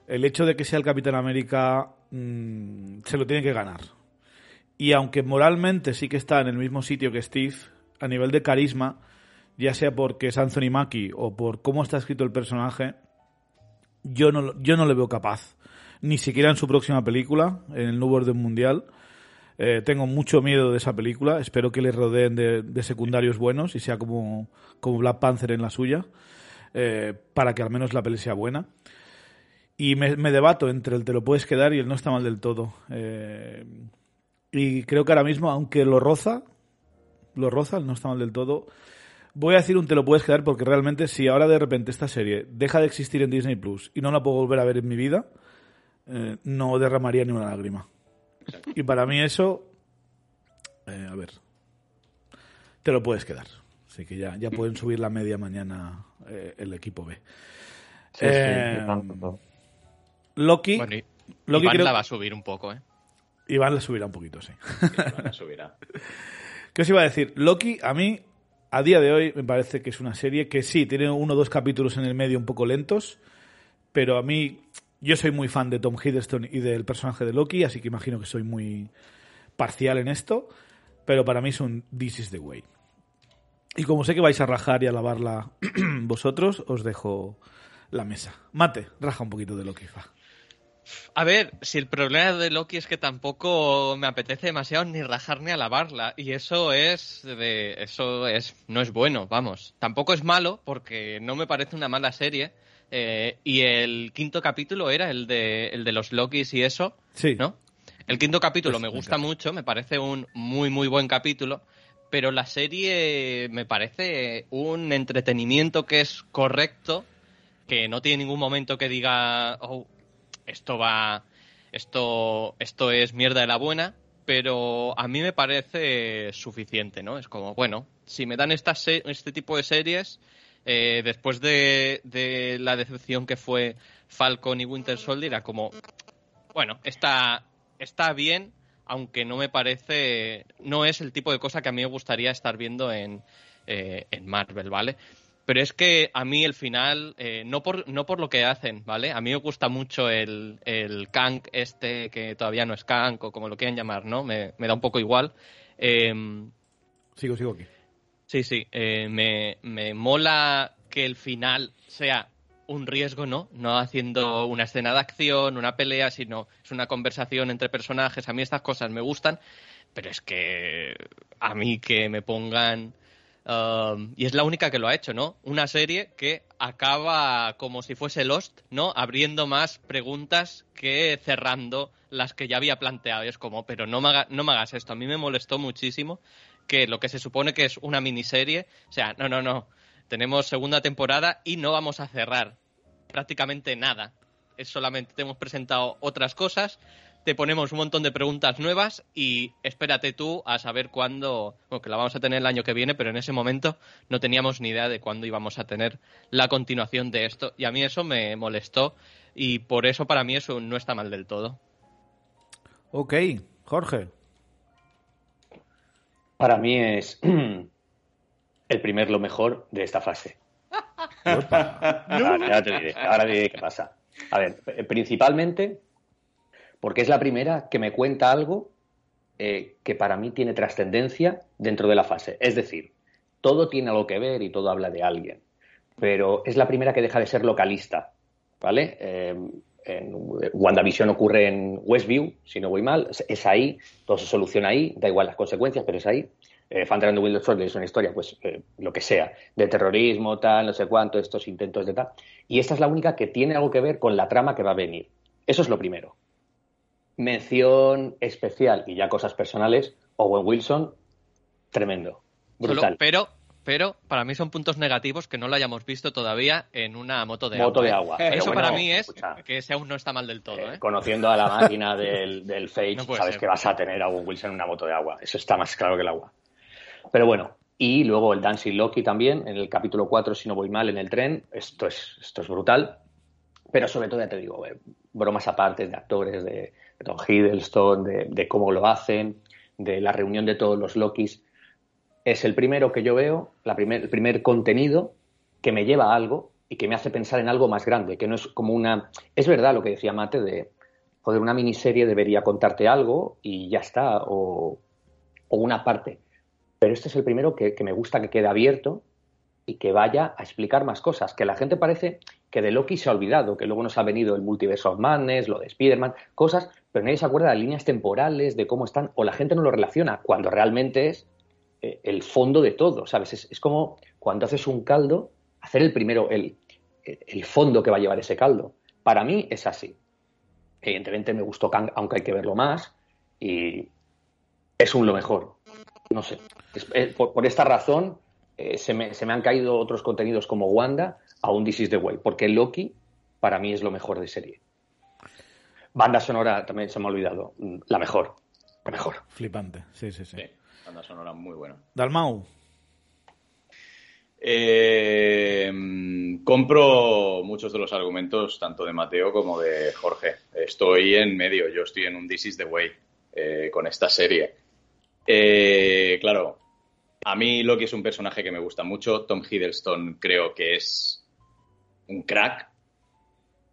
el hecho de que sea el Capitán América mm, se lo tiene que ganar. Y aunque moralmente sí que está en el mismo sitio que Steve, a nivel de carisma, ya sea porque es Anthony Mackie o por cómo está escrito el personaje, yo no, yo no le veo capaz. Ni siquiera en su próxima película, en el nuevo orden mundial. Eh, tengo mucho miedo de esa película. Espero que le rodeen de, secundarios buenos y sea como, como Black Panther en la suya. Eh, para que al menos la peli sea buena. Y me, debato entre el te lo puedes quedar y el no está mal del todo. Eh, y creo que ahora mismo, aunque lo roza, lo roza, el no está mal del todo. Voy a decir un te lo puedes quedar porque realmente si ahora de repente esta serie deja de existir en Disney Plus y no la puedo volver a ver en mi vida, no derramaría ni una lágrima. Y para mí eso, eh, a ver, te lo puedes quedar. Así que ya, ya pueden subir la media mañana el equipo B. Sí, Loki. Bueno, Iván la va a subir un poco, ¿eh? Iván la subirá un poquito, sí. Iván la subirá. ¿Qué os iba a decir? Loki, a mí, a día de hoy, me parece que es una serie que sí, tiene uno o dos capítulos en el medio un poco lentos, pero a mí, yo soy muy fan de Tom Hiddleston y del personaje de Loki, así que imagino que soy muy parcial en esto, pero para mí es un This is the way. Y como sé que vais a rajar y a lavarla vosotros, os dejo la mesa. Mate, raja un poquito de Loki, fa. A ver, si el problema de Loki es que tampoco me apetece demasiado ni rajar ni alabarla y eso es eso es no es bueno, vamos. Tampoco es malo porque no me parece una mala serie eh, y el quinto capítulo era el de el de los Lokis y eso, sí. ¿no? El quinto capítulo me gusta mucho, me parece un muy muy buen capítulo, pero la serie me parece un entretenimiento que es correcto, que no tiene ningún momento que diga oh, esto va, esto, esto es mierda de la buena, pero a mí me parece suficiente, ¿no? Es como, bueno, si me dan estas, este tipo de series, eh, después de, de, la decepción que fue Falcon y Winter Soldier, era como, bueno, está, está bien, aunque no me parece, no es el tipo de cosa que a mí me gustaría estar viendo en, eh, en Marvel, ¿vale? Pero es que a mí el final, eh, no, por, no por lo que hacen, ¿vale? A mí me gusta mucho el, el Kank este, que todavía no es Kank o como lo quieran llamar, ¿no? Me, da un poco igual. Em, sigo, sigo aquí. Sí, sí. Eh, me, me mola que el final sea un riesgo, ¿no? No haciendo una escena de acción, una pelea, sino es una conversación entre personajes. A mí estas cosas me gustan, pero es que a mí que me pongan Um, y es la única que lo ha hecho, ¿no? Una serie que acaba como si fuese Lost, ¿no? Abriendo más preguntas que cerrando las que ya había planteado. es como, pero no no me hagas esto. A mí me molestó muchísimo que lo que se supone que es una miniserie, o sea, no, no, no. Tenemos segunda temporada y no vamos a cerrar prácticamente nada. Es solamente te hemos presentado otras cosas te ponemos un montón de preguntas nuevas y espérate tú a saber cuándo, bueno, que la vamos a tener el año que viene, pero en ese momento no teníamos ni idea de cuándo íbamos a tener la continuación de esto. Y a mí eso me molestó y por eso para mí eso no está mal del todo. Ok, Jorge. Para mí es el primer lo mejor de esta fase. ahora, te diré, ahora diré qué pasa. A ver, principalmente porque es la primera que me cuenta algo eh, que para mí tiene trascendencia dentro de la fase. Es decir, todo tiene algo que ver y todo habla de alguien, pero es la primera que deja de ser localista, ¿vale? Eh, en WandaVision ocurre en Westview, si no voy mal, es ahí, todo se soluciona ahí, da igual las consecuencias, pero es ahí. Eh, Phantom and the es una historia, pues eh, lo que sea, de terrorismo, tal, no sé cuánto, estos intentos de tal. Y esta es la única que tiene algo que ver con la trama que va a venir. Eso es lo primero. Mención especial y ya cosas personales, Owen Wilson, tremendo. Brutal. pero, pero para mí son puntos negativos que no lo hayamos visto todavía en una moto de moto agua. De ¿eh? Eso para mí es que ese aún no está mal del todo. Eh, ¿eh? Conociendo a la máquina del, del Fate, sabes que vas a tener a Wilson en una moto de agua. Eso está más claro que el agua. Pero bueno, y luego el Dancing Loki también, en el capítulo 4, si no voy mal, en el tren. Esto es, esto es brutal Pero sobre todo, ya te digo, eh, bromas aparte de actores, de, Tom Hiddleston, de, cómo lo hacen, de la reunión de todos los Lokis. Es el primero que yo veo, la primer, el primer contenido que me lleva a algo y que me hace pensar en algo más grande, que no es como una... Es verdad lo que decía Mate de, joder, una miniserie debería contarte algo y ya está, o, una parte. Pero este es el primero que, me gusta que quede abierto y que vaya a explicar más cosas, que la gente parece que de Loki se ha olvidado, que luego nos ha venido el multiverso of Madness, lo de Spider-Man, cosas, pero nadie se acuerda de líneas temporales, de cómo están, o la gente no lo relaciona, cuando realmente es el fondo de todo, ¿sabes? Es, como cuando haces un caldo, hacer el primero, el, el fondo que va a llevar ese caldo. Para mí es así. Evidentemente me gustó Kang, aunque hay que verlo más, y es un lo mejor. No sé. Eh, por, esta razón eh, se, me, han caído otros contenidos como Wanda a un This is the Way, porque Loki para mí es lo mejor de serie. Banda sonora también se me ha olvidado. La mejor. La mejor. Flipante. Sí, sí, sí. Banda sonora muy buena. Dalmau. Eh, compro muchos de los argumentos, tanto de Mateo como de Jorge. Estoy en medio, yo estoy en un This is the Way eh, con esta serie. Eh, claro, a mí Loki es un personaje que me gusta mucho. Tom Hiddleston creo que es un crack.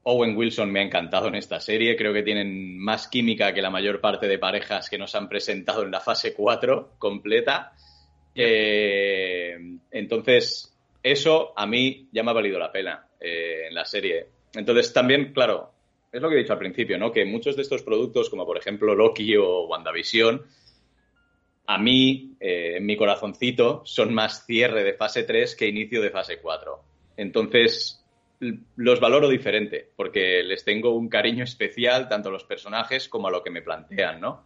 Owen Wilson me ha encantado en esta serie. Creo que tienen más química que la mayor parte de parejas que nos han presentado en la fase 4 completa. Eh, entonces, eso a mí ya me ha valido la pena eh, en la serie. Entonces, también, claro, es lo que he dicho al principio, ¿no? Que muchos de estos productos, como por ejemplo Loki o WandaVision, a mí, eh, en mi corazoncito, son más cierre de fase 3 que inicio de fase 4. Entonces, los valoro diferente, porque les tengo un cariño especial tanto a los personajes como a lo que me plantean, ¿no?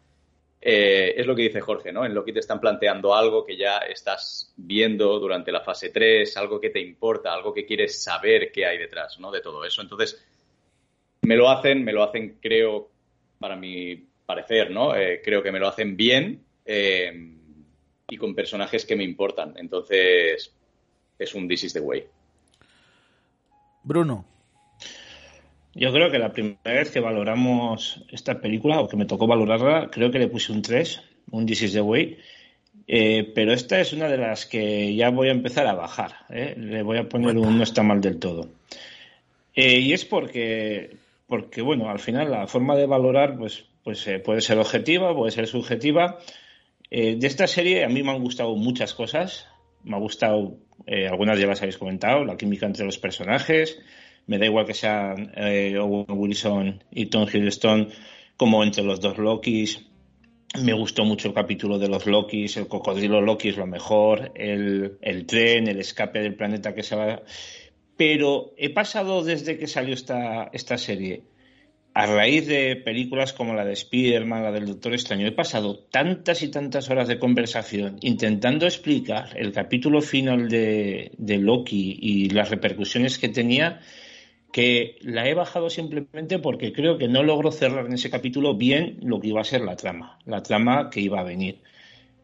Eh, es lo que dice Jorge, ¿no? En Loki te están planteando algo que ya estás viendo durante la fase 3, algo que te importa, algo que quieres saber qué hay detrás, ¿no? De todo eso. Entonces, me lo hacen, me lo hacen, creo, para mi parecer, ¿no? Eh, creo que me lo hacen bien eh, y con personajes que me importan. Entonces, es un This is the way. Bruno. Yo creo que la primera vez que valoramos esta película, o que me tocó valorarla, creo que le puse un 3, un This is the Way. Eh, pero esta es una de las que ya voy a empezar a bajar. ¿eh? Le voy a poner un no está mal del todo. Eh, y es porque, porque, bueno, al final la forma de valorar pues, pues puede ser objetiva, puede ser subjetiva. de esta serie a mí me han gustado muchas cosas. Me ha gustado, algunas ya las habéis comentado, la química entre los personajes, me da igual que sean eh, Owen Wilson y Tom Hiddleston como entre los dos Lokis. Me gustó mucho el capítulo de los Lokis, el cocodrilo Loki es lo mejor, el, el tren, el escape del planeta que se va. Pero he pasado desde que salió esta, esta serie, a raíz de películas como la de Spider-Man, la del Doctor Extraño, he pasado tantas y tantas horas de conversación intentando explicar el capítulo final de, de Loki y las repercusiones que tenía que la he bajado simplemente porque creo que no logro cerrar en ese capítulo bien lo que iba a ser la trama, la trama que iba a venir.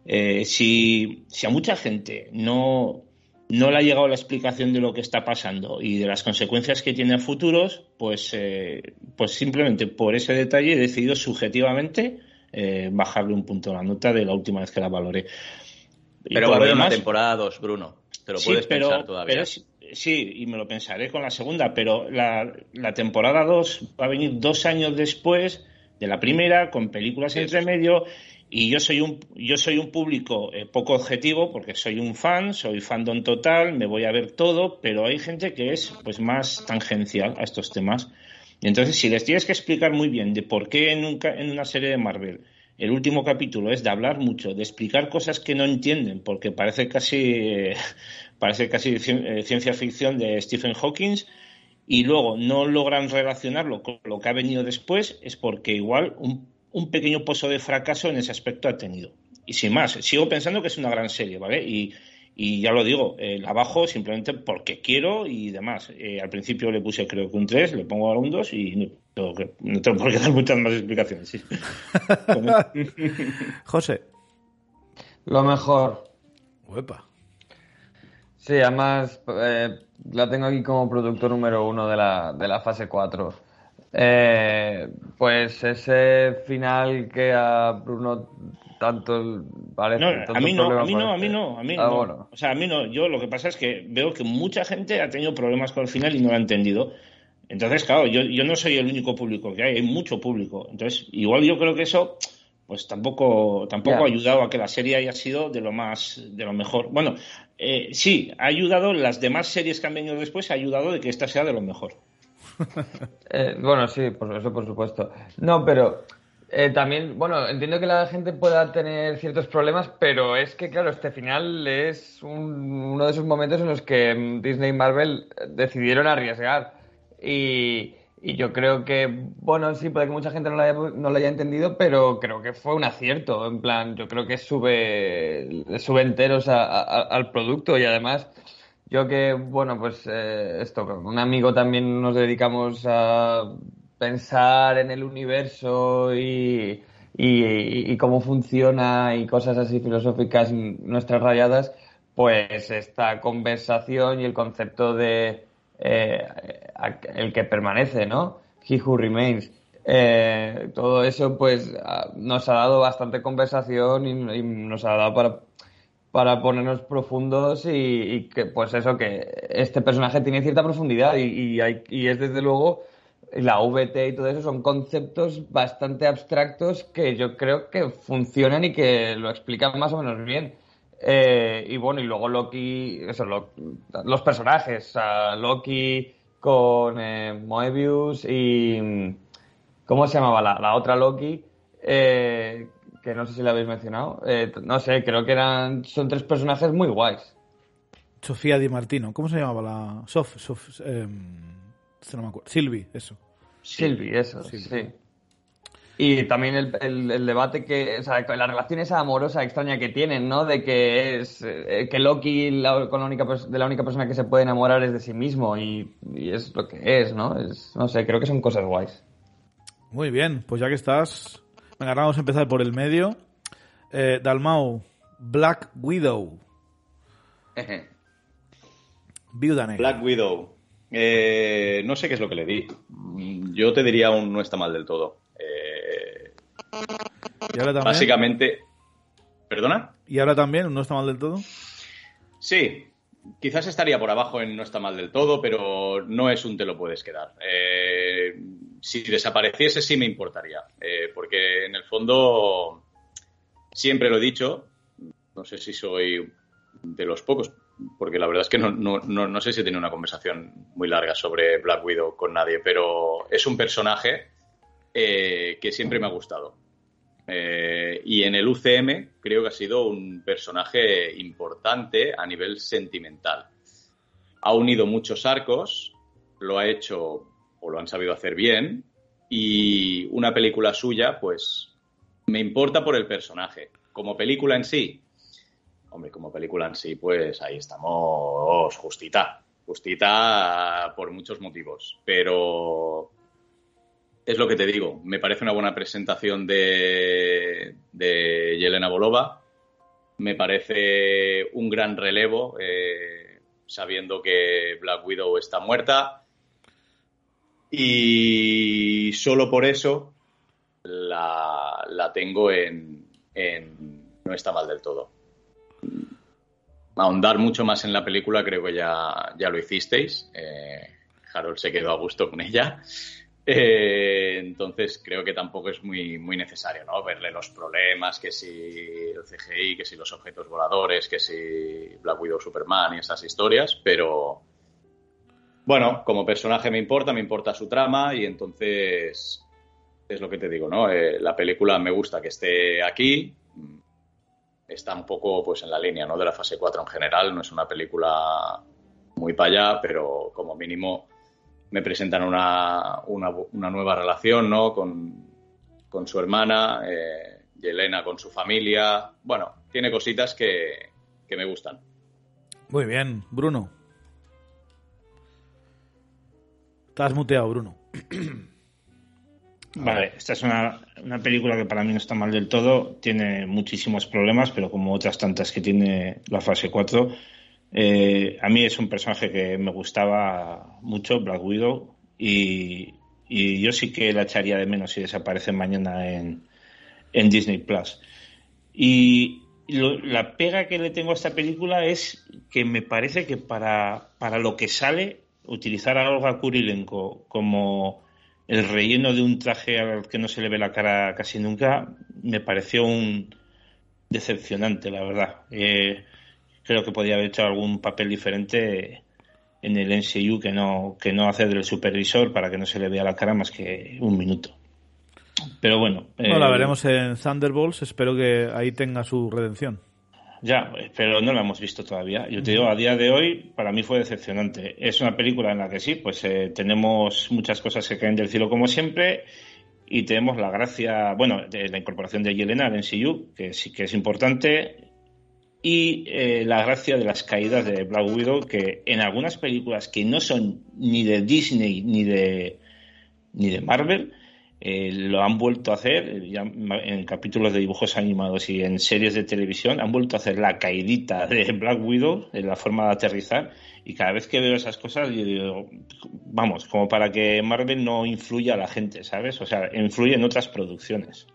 Eh, si, a mucha gente no, no le ha llegado la explicación de lo que está pasando y de las consecuencias que tiene a futuros, pues, eh, pues simplemente por ese detalle he decidido subjetivamente eh, bajarle un punto a la nota de la última vez que la valoré. Pero va a haber una temporada 2, Bruno. Te lo puedes pensar todavía sí, y me lo pensaré con la segunda, pero la, temporada 2 va a venir dos años después de la primera, con películas entre medio, y yo soy un, yo soy un público eh, poco objetivo, porque soy un fan, soy fandom total, me voy a ver todo, pero hay gente que es pues más tangencial a estos temas. Y entonces, si les tienes que explicar muy bien de por qué en, en una serie de Marvel el último capítulo es de hablar mucho, de explicar cosas que no entienden, porque parece casi, parece casi eh, ciencia ficción de Stephen Hawking, y luego no logran relacionarlo con lo que ha venido después, es porque igual un, un pequeño pozo de fracaso en ese aspecto ha tenido. Y sin más, sigo pensando que es una gran serie, ¿vale? Y, y ya lo digo, eh, abajo simplemente porque quiero y demás. Eh, al principio le puse creo que un 3, le pongo ahora un 2 y no tengo, que, no tengo por qué dar muchas más explicaciones. Sí. José. Lo mejor. Uepa. Sí, además eh, la tengo aquí como productor número uno de la, de la fase 4. Eh, pues ese final que a Bruno tanto parece. a mí no, a mí no, a mí no, a mí ah, no. O sea, a mí no. Yo lo que pasa es que veo que mucha gente ha tenido problemas con el final y no lo ha entendido. Entonces, claro, yo, yo no soy el único público que hay, hay mucho público. Entonces, igual yo creo que eso pues tampoco, tampoco ha ayudado a que la serie haya sido de lo más, de lo mejor. Bueno, eh, sí, ha ayudado, las demás series que han venido después, ha ayudado de que esta sea de lo mejor. Eh, bueno, sí, por eso por supuesto. No, pero eh, también, bueno, entiendo que la gente pueda tener ciertos problemas, pero es que, claro, este final es uno de esos momentos en los que Disney y Marvel decidieron arriesgar. Y, yo creo que, bueno, sí, puede que mucha gente no lo, haya, no lo haya entendido, pero creo que fue un acierto. En plan, yo creo que sube, sube enteros al producto y además, yo que, bueno, pues eh, esto, un amigo también nos dedicamos a pensar en el universo y, y, y cómo funciona y cosas así filosóficas, nuestras rayadas, pues esta conversación y el concepto de eh, el que permanece, ¿no? He Who Remains. Eh, todo eso pues nos ha dado bastante conversación y, nos ha dado para, para ponernos profundos y, que pues eso que este personaje tiene cierta profundidad y, y, es desde luego la VT y todo eso son conceptos bastante abstractos que yo creo que funcionan y que lo explican más o menos bien. Eh, y bueno, y luego Loki, eso, los personajes, Loki con eh, Moebius y. ¿Cómo se llamaba la, otra Loki? Eh, que no sé si la habéis mencionado. no sé, creo que eran son tres personajes muy guays. Sofía Di Martino, ¿cómo se llamaba la. Sof, Sof em, no me acuerdo. Silvi, eso. Silvi, eso, sí. Y también el, debate que, o sea, la relación esa amorosa extraña que tienen, ¿no? De que es eh, que Loki la, con la única, de la única persona que se puede enamorar es de sí mismo y, es lo que es, ¿no? Es, no sé, creo que son cosas guays. Muy bien, pues ya que estás, venga, vamos a empezar por el medio. Eh, Dalmau, Black Widow. Viuda Black Widow. Eh, no sé qué es lo que le di. Yo te diría un no está mal del todo. ¿Y ahora también? Básicamente. ¿Perdona? ¿Y ahora también? ¿No está mal del todo? Sí, quizás estaría por abajo en no está mal del todo, pero no es un te lo puedes quedar. Eh, si desapareciese sí me importaría, eh, porque en el fondo siempre lo he dicho, no sé si soy de los pocos, porque la verdad es que no, no sé si he tenido una conversación muy larga sobre Black Widow con nadie, pero es un personaje eh, que siempre me ha gustado. Eh, y en el UCM creo que ha sido un personaje importante a nivel sentimental. Ha unido muchos arcos, lo ha hecho o lo han sabido hacer bien, y una película suya, pues me importa por el personaje. Como película en sí, hombre, como película en sí, pues ahí estamos justita, justita por muchos motivos, pero es lo que te digo, me parece una buena presentación de, de Yelena Bolova, me parece un gran relevo, eh, sabiendo que Black Widow está muerta, y solo por eso la, la tengo en, No está mal del todo. Ahondar mucho más en la película creo que ya, ya lo hicisteis. Eh, Harold se quedó a gusto con ella. Eh, entonces creo que tampoco es muy, muy necesario, ¿no? Verle los problemas, que si el CGI, que si los objetos voladores, que si Black Widow Superman y esas historias, pero bueno, como personaje me importa, me importa su trama y entonces es lo que te digo, ¿no? Eh, la película me gusta que esté aquí, está un poco pues en la línea, ¿no? De la fase 4 en general, no es una película muy para allá, pero como mínimo me presentan una, una, nueva relación, ¿no? Con, su hermana, eh, Yelena con su familia. Bueno, tiene cositas que, que me gustan. Muy bien, Bruno. Estás muteado, Bruno. Vale, esta es una, una, película que para mí no está mal del todo, tiene muchísimos problemas, pero como otras tantas que tiene la fase 4, Eh, a mí es un personaje que me gustaba mucho, Black Widow, y, yo sí que la echaría de menos si desaparece mañana en, en Disney Plus. Y la pega que le tengo a esta película es que me parece que para, para lo que sale, utilizar a Olga Kurilenko como el relleno de un traje al que no se le ve la cara casi nunca, me pareció un decepcionante, la verdad. Eh, creo que podía haber hecho algún papel diferente en el NCU que no, que no hacer del supervisor para que no se le vea la cara más que un minuto. Pero bueno. bueno la eh, veremos en Thunderbolts. Espero que ahí tenga su redención. Ya, pero no la hemos visto todavía. Yo te digo, a día de hoy, para mí fue decepcionante. Es una película en la que sí, pues eh, tenemos muchas cosas que caen del cielo como siempre y tenemos la gracia, bueno, de la incorporación de Yelena al NCU, que sí que es importante, y eh, la gracia de las caídas de Black Widow, que en algunas películas que no son ni de Disney ni de, ni de Marvel, eh, lo han vuelto a hacer eh, en capítulos de dibujos animados y en series de televisión, han vuelto a hacer la caidita de Black Widow en la forma de aterrizar y cada vez que veo esas cosas yo digo, vamos, como para que Marvel no influya a la gente, ¿sabes? O sea, influye en otras producciones.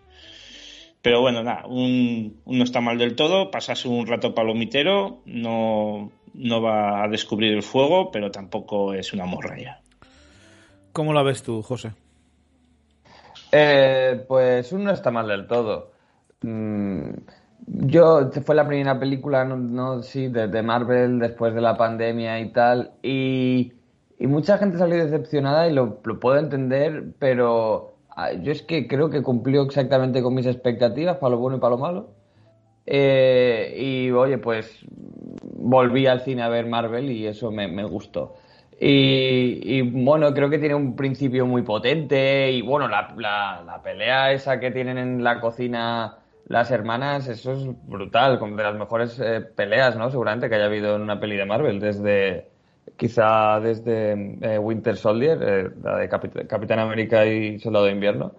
Pero bueno, nada, un, no está mal del todo, pasas un rato palomitero, no, no va a descubrir el fuego, pero tampoco es una morralla. ¿Cómo la ves tú, José? Eh, pues uno está mal del todo. Mm, yo fue la primera película, no, sí, de, Marvel después de la pandemia y tal, y, mucha gente salió decepcionada y lo, puedo entender, pero ah, yo es que creo que cumplió exactamente con mis expectativas, para lo bueno y para lo malo. Eh, y oye, pues volví al cine a ver Marvel y eso me gustó. Y, bueno, creo que tiene un principio muy potente y bueno, la, la, pelea esa que tienen en la cocina las hermanas, eso es brutal, como de las mejores eh, peleas, ¿no? Seguramente que haya habido en una peli de Marvel, desde quizá desde eh, Winter Soldier, eh, la de Capitán América y Soldado de Invierno.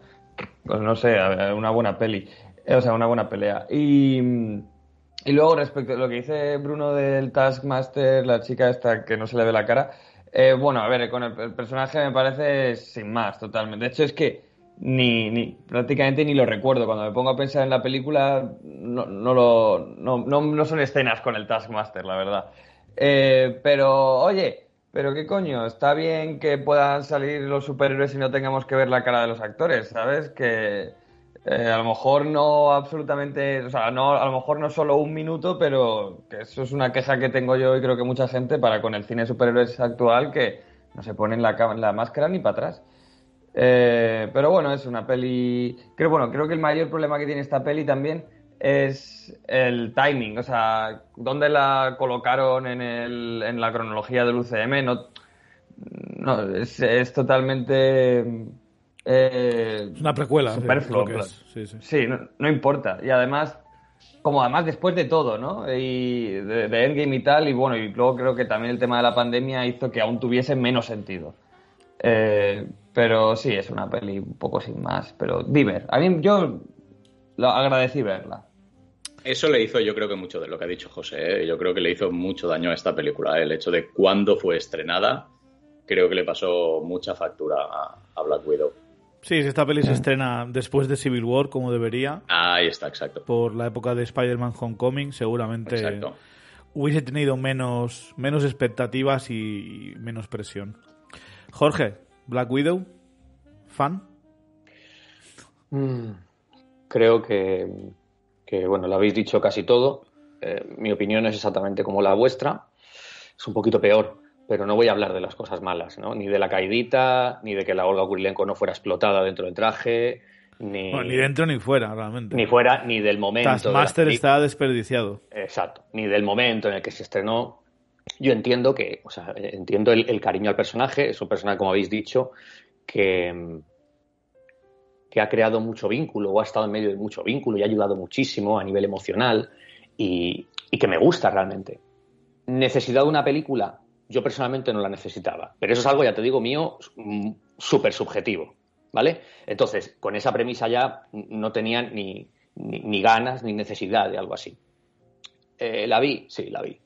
Pues no sé, una buena peli, o sea, una buena pelea. Y, y luego respecto a lo que dice Bruno del Taskmaster, la chica esta que no se le ve la cara, eh, bueno, a ver, con el, personaje me parece sin más, totalmente. De hecho, es que ni, ni prácticamente ni lo recuerdo. Cuando me pongo a pensar en la película, no, no, lo, no, no, son escenas con el Taskmaster, la verdad. Eh, pero, oye, pero qué coño, está bien que puedan salir los superhéroes y no tengamos que ver la cara de los actores, ¿sabes? Que eh, a lo mejor no absolutamente, o sea, no, a lo mejor no solo un minuto, pero eso es una queja que tengo yo y creo que mucha gente para con el cine de superhéroes actual que no se ponen la, la máscara ni para atrás. Eh, pero bueno, es una peli. Creo, bueno, creo que el mayor problema que tiene esta peli también es el timing, o sea, dónde la colocaron en, el, en la cronología del UCM. No, no es, es totalmente eh, es una precuela. Sí, no, importa. Y además, como además después de todo, ¿no? Y de, Endgame y tal, y bueno, y luego creo que también el tema de la pandemia hizo que aún tuviese menos sentido. Eh, pero sí, es una peli un poco sin más, pero diver. A mí yo lo agradecí verla. Eso le hizo, yo creo que mucho de lo que ha dicho José. ¿eh? Yo creo que le hizo mucho daño a esta película. El hecho de cuándo fue estrenada, creo que le pasó mucha factura a Black Widow. Sí, si esta peli se estrena después de Civil War, como debería. Ahí está, exacto. Por la época de Spider-Man Homecoming, seguramente hubiese tenido menos, menos expectativas y menos presión. Jorge, Black Widow, ¿fan? Mm, creo que, bueno, lo habéis dicho casi todo. Eh, mi opinión es exactamente como la vuestra. Es un poquito peor pero no voy a hablar de las cosas malas, ¿no? Ni de la caidita, ni de que la Olga Kurilenko no fuera explotada dentro del traje, ni... ni dentro ni fuera, realmente. Ni fuera, ni del momento... Taskmaster está desperdiciado. Exacto, ni del momento en el que se estrenó. Yo entiendo que, o sea, entiendo el, cariño al personaje, es un personaje, como habéis dicho, que, que ha creado mucho vínculo o ha estado en medio de mucho vínculo y ha ayudado muchísimo a nivel emocional y, y que me gusta realmente. Necesidad de una película yo personalmente no la necesitaba. Pero eso es algo, ya te digo, mío, mm, súper subjetivo. ¿Vale? Entonces, con esa premisa ya no tenía ni, ganas ni necesidad de algo así. Eh, ¿La vi? Sí, la vi.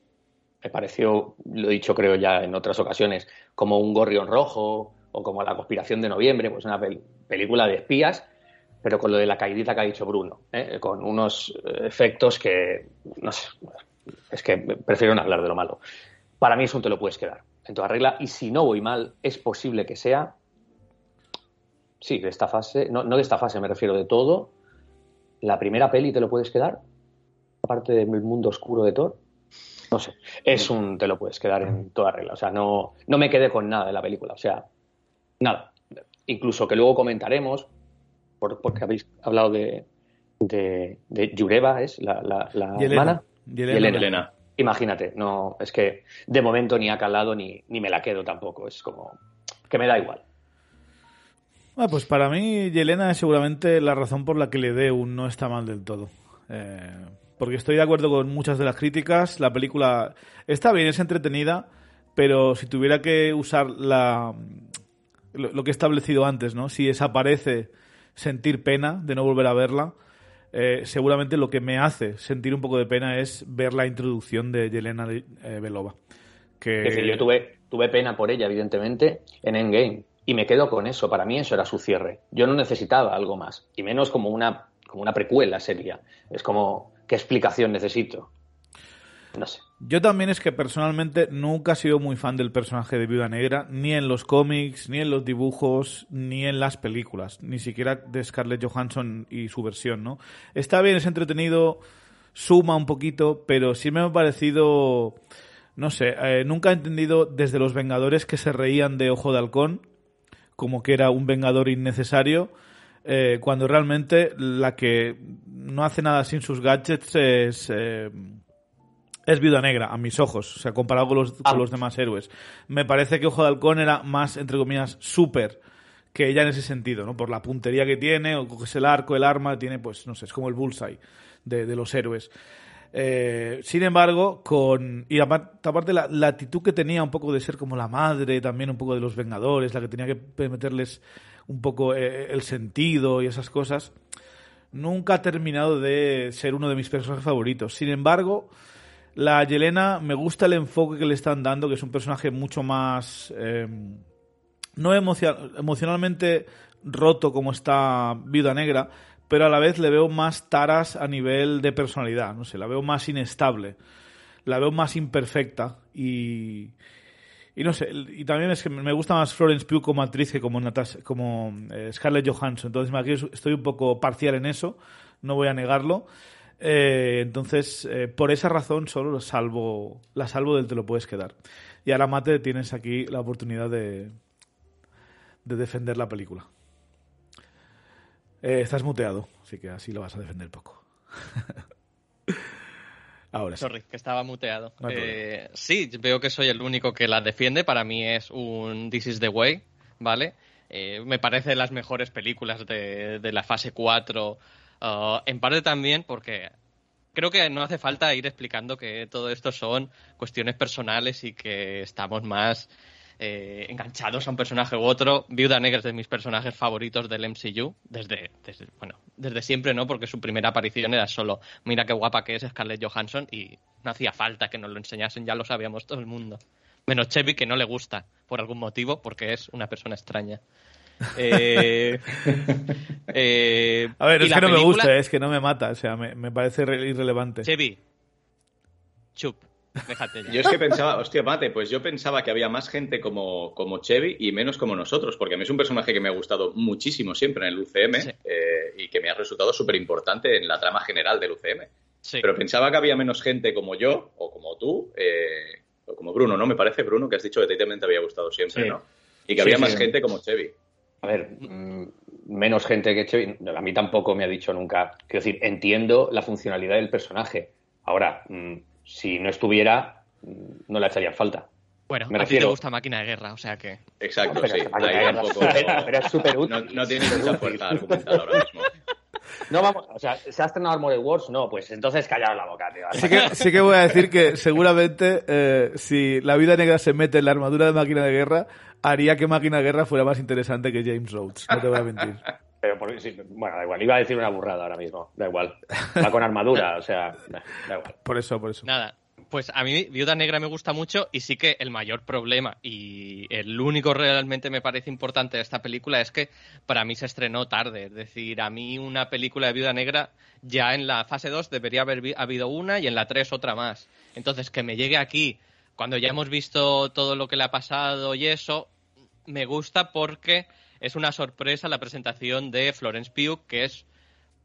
me pareció, lo he dicho creo ya en otras ocasiones, como un gorrión rojo o como La conspiración de noviembre, pues una película de espías, pero con lo de la caidita que ha dicho Bruno, ¿eh? con unos efectos que, no sé, es que prefiero no hablar de lo malo. Para mí eso te lo puedes quedar en toda regla y si no voy mal, es posible que sea, sí, de esta fase, no, no de esta fase, me refiero de todo, la primera peli te lo puedes quedar, aparte del mundo oscuro de Thor. No sé, es un te lo puedes quedar en toda regla. O sea, no, no me quedé con nada de la película. O sea, nada. Incluso que luego comentaremos, porque habéis hablado de, de, Yureva, ¿es la, la, la hermana? Yelena. Imagínate, no, es que de momento ni ha calado ni, ni me la quedo tampoco. Es como que me da igual. Ah, pues para mí, Yelena es seguramente la razón por la que le dé un no está mal del todo. Eh, porque estoy de acuerdo con muchas de las críticas. La película está bien, es entretenida, pero si tuviera que usar la, lo, que he establecido antes, ¿no? Si desaparece sentir pena de no volver a verla, eh, seguramente lo que me hace sentir un poco de pena es ver la introducción de Yelena eh, Belova. Que... Es decir, yo tuve, tuve pena por ella, evidentemente, en Endgame y me quedo con eso. Para mí eso era su cierre. Yo no necesitaba algo más. Y menos como una, como una precuela sería. Es como, ¿qué explicación necesito? No sé. Yo también es que personalmente nunca he sido muy fan del personaje de Viuda Negra, ni en los cómics, ni en los dibujos, ni en las películas, ni siquiera de Scarlett Johansson y su versión, ¿no? Está bien, es entretenido, suma un poquito, pero sí me ha parecido, no sé, eh, nunca he entendido desde los Vengadores que se reían de Ojo de Halcón, como que era un vengador innecesario, eh, cuando realmente la que no hace nada sin sus gadgets es... Eh, es Viuda Negra, a mis ojos, o sea, comparado con los, con ah. los demás héroes. Me parece que Ojo de Halcón era más, entre comillas, súper que ella en ese sentido, ¿no? Por la puntería que tiene, o coges el arco, el arma, tiene, pues, no sé, es como el bullseye de, de los héroes. Eh, sin embargo, con. Y aparte, la, la, actitud que tenía un poco de ser como la madre, también un poco de los Vengadores, la que tenía que meterles un poco eh, el sentido y esas cosas, nunca ha terminado de ser uno de mis personajes favoritos. Sin embargo, la Yelena me gusta el enfoque que le están dando, que es un personaje mucho más. Eh, no emocionalmente roto como está Vida Negra, pero a la vez le veo más taras a nivel de personalidad, no sé, la veo más inestable, la veo más imperfecta y, y no sé, y también es que me gusta más Florence Pugh como actriz que como, como eh, Scarlett Johansson, entonces aquí estoy un poco parcial en eso, no voy a negarlo. Eh, entonces, eh, por esa razón solo salvo, la salvo del te lo puedes quedar. Y ahora, Mate, tienes aquí la oportunidad de, de defender la película. Eh, estás muteado, así que así lo vas a defender poco. Ahora sí. Sorry, que estaba muteado. Sí, veo que soy el único que la defiende. Para mí es un This is the Way, ¿vale? Me parece las mejores películas de, de la fase 4. Uh, en parte también porque creo que no hace falta ir explicando que todo esto son cuestiones personales y que estamos más eh, enganchados a un personaje u otro. Viuda Negra es de mis personajes favoritos del MCU, desde, bueno, desde siempre, ¿no? Porque su primera aparición era solo, mira qué guapa que es Scarlett Johansson y no hacía falta que nos lo enseñasen, ya lo sabíamos todo el mundo. Menos Chevy, que no le gusta, por algún motivo, porque es una persona extraña. Eh, eh, a ver, es que no me gusta, es que no me mata, o sea, me, me parece irrelevante. Chevy, chup. Yo es que pensaba, hostia, mate, pues yo pensaba que había más gente como, como Chevy y menos como nosotros, porque a mí es un personaje que me ha gustado muchísimo siempre en el UCM eh, y que me ha resultado súper importante en la trama general del UCM. Pero pensaba que había menos gente como yo o como tú, eh, o como Bruno, ¿no? Me parece, Bruno, que has dicho que te había gustado siempre, ¿no? Y que había más gente como Chevy. A ver, mm, menos gente que Chevy, a mí tampoco me ha dicho nunca. Quiero decir, entiendo la funcionalidad del personaje. Ahora, mm, si no estuviera, no le echaría falta. Bueno, me a ti te gusta máquina de guerra, o sea que. Exacto, sí. Pero es súper útil. No, tiene mucha fuerza argumental ahora mismo. No vamos, o sea, ¿se ha estrenado Armored Wars? No, pues entonces callaros la boca, tío. Sí que, sí que voy a decir que seguramente eh, si la vida negra se mete en la armadura de máquina de guerra, haría que máquina de guerra fuera más interesante que James Rhodes. No te voy a mentir. Pero bueno, da igual, iba a decir una burrada ahora mismo, da igual. Va con armadura, o sea, da igual. Por eso, por eso. Nada, Pues a mí Viuda Negra me gusta mucho y sí que el mayor problema y el único realmente me parece importante de esta película es que para mí se estrenó tarde. Es decir, a mí una película de Viuda Negra ya en la fase 2 debería haber habido una y en la 3 otra más. Entonces, que me llegue aquí cuando ya hemos visto todo lo que le ha pasado y eso, me gusta porque es una sorpresa la presentación de Florence Pugh, que es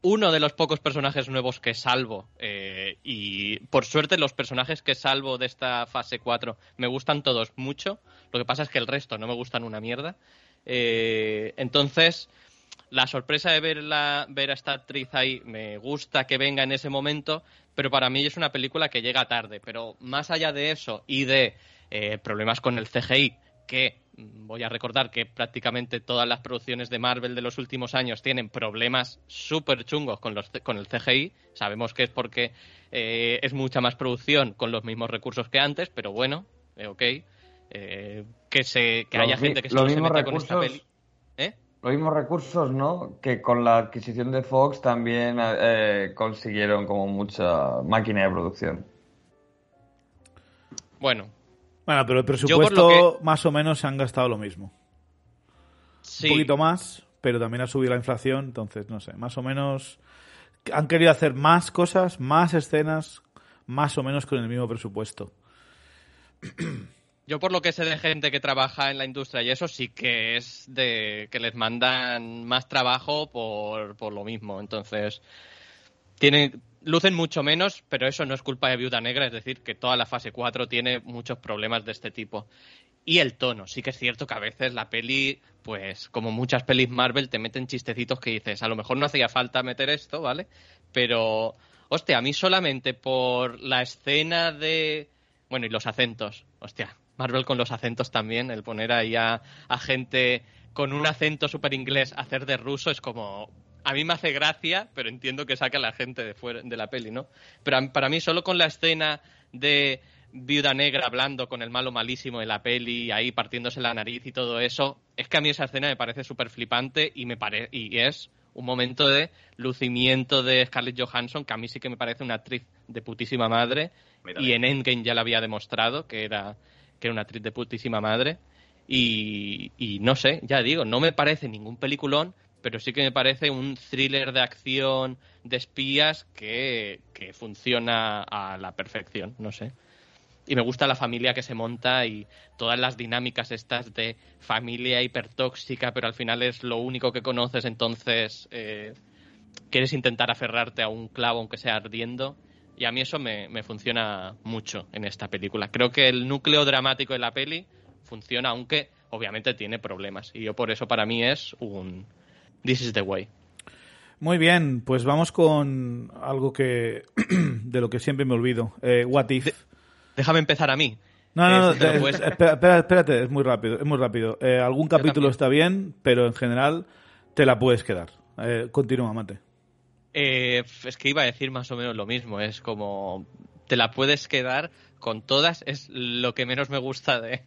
uno de los pocos personajes nuevos que salvo. Eh, y por suerte los personajes que salvo de esta fase 4 me gustan todos mucho. Lo que pasa es que el resto no me gustan una mierda. Eh, entonces, la sorpresa de verla, ver a esta actriz ahí me gusta que venga en ese momento, pero para mí es una película que llega tarde. Pero más allá de eso y de eh, problemas con el CGI, que voy a recordar que prácticamente todas las producciones de Marvel de los últimos años tienen problemas súper chungos con, los, con el CGI. Sabemos que es porque eh, es mucha más producción con los mismos recursos que antes, pero bueno, eh, ok. Eh, que se que haya gente que se, se meta con esta peli. Los mismos recursos, ¿no? Que con la adquisición de Fox también consiguieron como mucha máquina de producción. Bueno, bueno, pero el presupuesto más o menos se han gastado lo mismo. Un poquito más, pero también ha subido la inflación, entonces no sé, más o menos han querido hacer más cosas, más escenas, más o menos con el mismo presupuesto. Yo por lo que sé de gente que trabaja en la industria y eso sí que es de que les mandan más trabajo por, por lo mismo. Entonces, tienen, lucen mucho menos, pero eso no es culpa de Viuda Negra, es decir, que toda la fase 4 tiene muchos problemas de este tipo. Y el tono, sí que es cierto que a veces la peli, pues como muchas pelis Marvel, te meten chistecitos que dices, a lo mejor no hacía falta meter esto, ¿vale? Pero, hostia, a mí solamente por la escena de... Bueno, y los acentos, hostia, Marvel con los acentos también, el poner ahí a, a gente con un acento súper inglés hacer de ruso es como, a mí me hace gracia, pero entiendo que saca a la gente de fuera de la peli, ¿no? Pero para mí solo con la escena de Viuda Negra hablando con el malo malísimo de la peli, ahí partiéndose la nariz y todo eso, es que a mí esa escena me parece súper flipante y me pare y es un momento de lucimiento de Scarlett Johansson, que a mí sí que me parece una actriz de putísima madre, y en Endgame ya la había demostrado que era, que era una actriz de putísima madre. Y, y no sé, ya digo, no me parece ningún peliculón, pero sí que me parece un thriller de acción de espías que, funciona a la perfección, no sé. Y me gusta la familia que se monta y todas las dinámicas estas de familia hipertóxica, pero al final es lo único que conoces, entonces eh, quieres intentar aferrarte a un clavo aunque sea ardiendo. Y a mí eso me, me funciona mucho en esta película. Creo que el núcleo dramático de la peli funciona, aunque obviamente tiene problemas. Y yo por eso para mí es un, This is the way. Muy bien, pues vamos con algo que de lo que siempre me olvido. Eh, what if. déjame empezar a mí. No, no, no, eh, espera, espérate, es muy rápido, es muy rápido. Eh, algún capítulo está bien, pero en general te la puedes quedar. continúa, Mate. es que iba a decir más o menos lo mismo. Es como te la puedes quedar con todas. Es lo que menos me gusta de,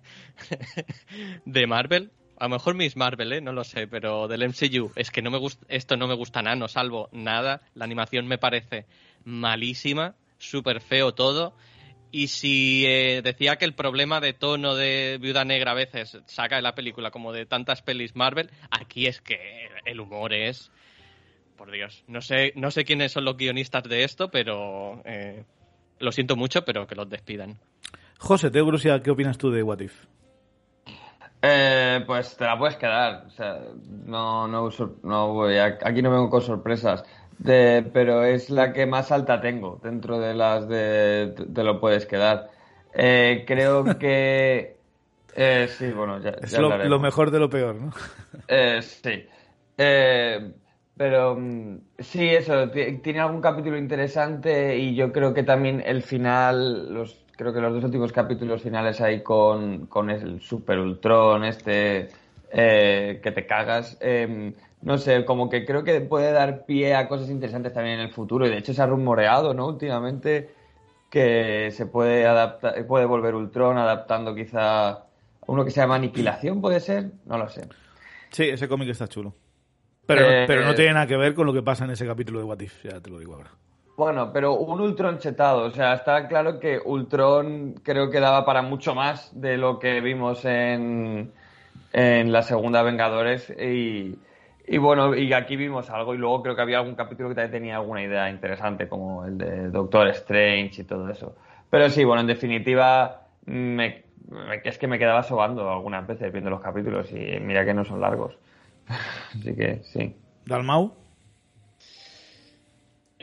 de Marvel a lo mejor Miss Marvel, ¿eh? no lo sé, pero del MCU es que no me gusta, esto no me gusta nada, no salvo nada. La animación me parece malísima, súper feo todo. Y si eh, decía que el problema de tono de Viuda Negra a veces saca de la película como de tantas pelis Marvel, aquí es que el humor es, por Dios, no sé, no sé quiénes son los guionistas de esto, pero eh, lo siento mucho, pero que los despidan. José, tengo curiosidad, ¿qué opinas tú de What If? Eh, pues te la puedes quedar. O sea, no, no, no voy aquí no vengo con sorpresas. De, pero es la que más alta tengo dentro de las de te lo puedes quedar. Eh, creo que eh, sí, bueno, ya, es lo, mejor de lo peor, ¿no? Eh, sí. pero mm, sí, eso, tiene algún capítulo interesante y yo creo que también el final, los creo que los dos últimos capítulos finales ahí con, el Super Ultron, este eh, que te cagas. Em, no sé, como que creo que puede dar pie a cosas interesantes también en el futuro. Y de hecho se ha rumoreado, ¿no? Últimamente que se puede adaptar, puede volver Ultron adaptando quizá uno que se llama Aniquilación, ¿puede ser? No lo sé. Sí, ese cómic está chulo. Pero, pero no eh, tiene nada que ver con lo que pasa en ese capítulo de What If, ya te lo digo ahora. Bueno, pero un Ultron chetado. O sea, está claro que Ultron creo que daba para mucho más de lo que vimos en, en la segunda Vengadores. Y, y bueno, y aquí vimos algo. Y luego creo que había algún capítulo que también tenía alguna idea interesante, como el de Doctor Strange y todo eso. Pero sí, bueno, en definitiva, me, es que me quedaba sobando algunas veces viendo los capítulos y mira que no son largos. Así que sí. ¿Dalmau?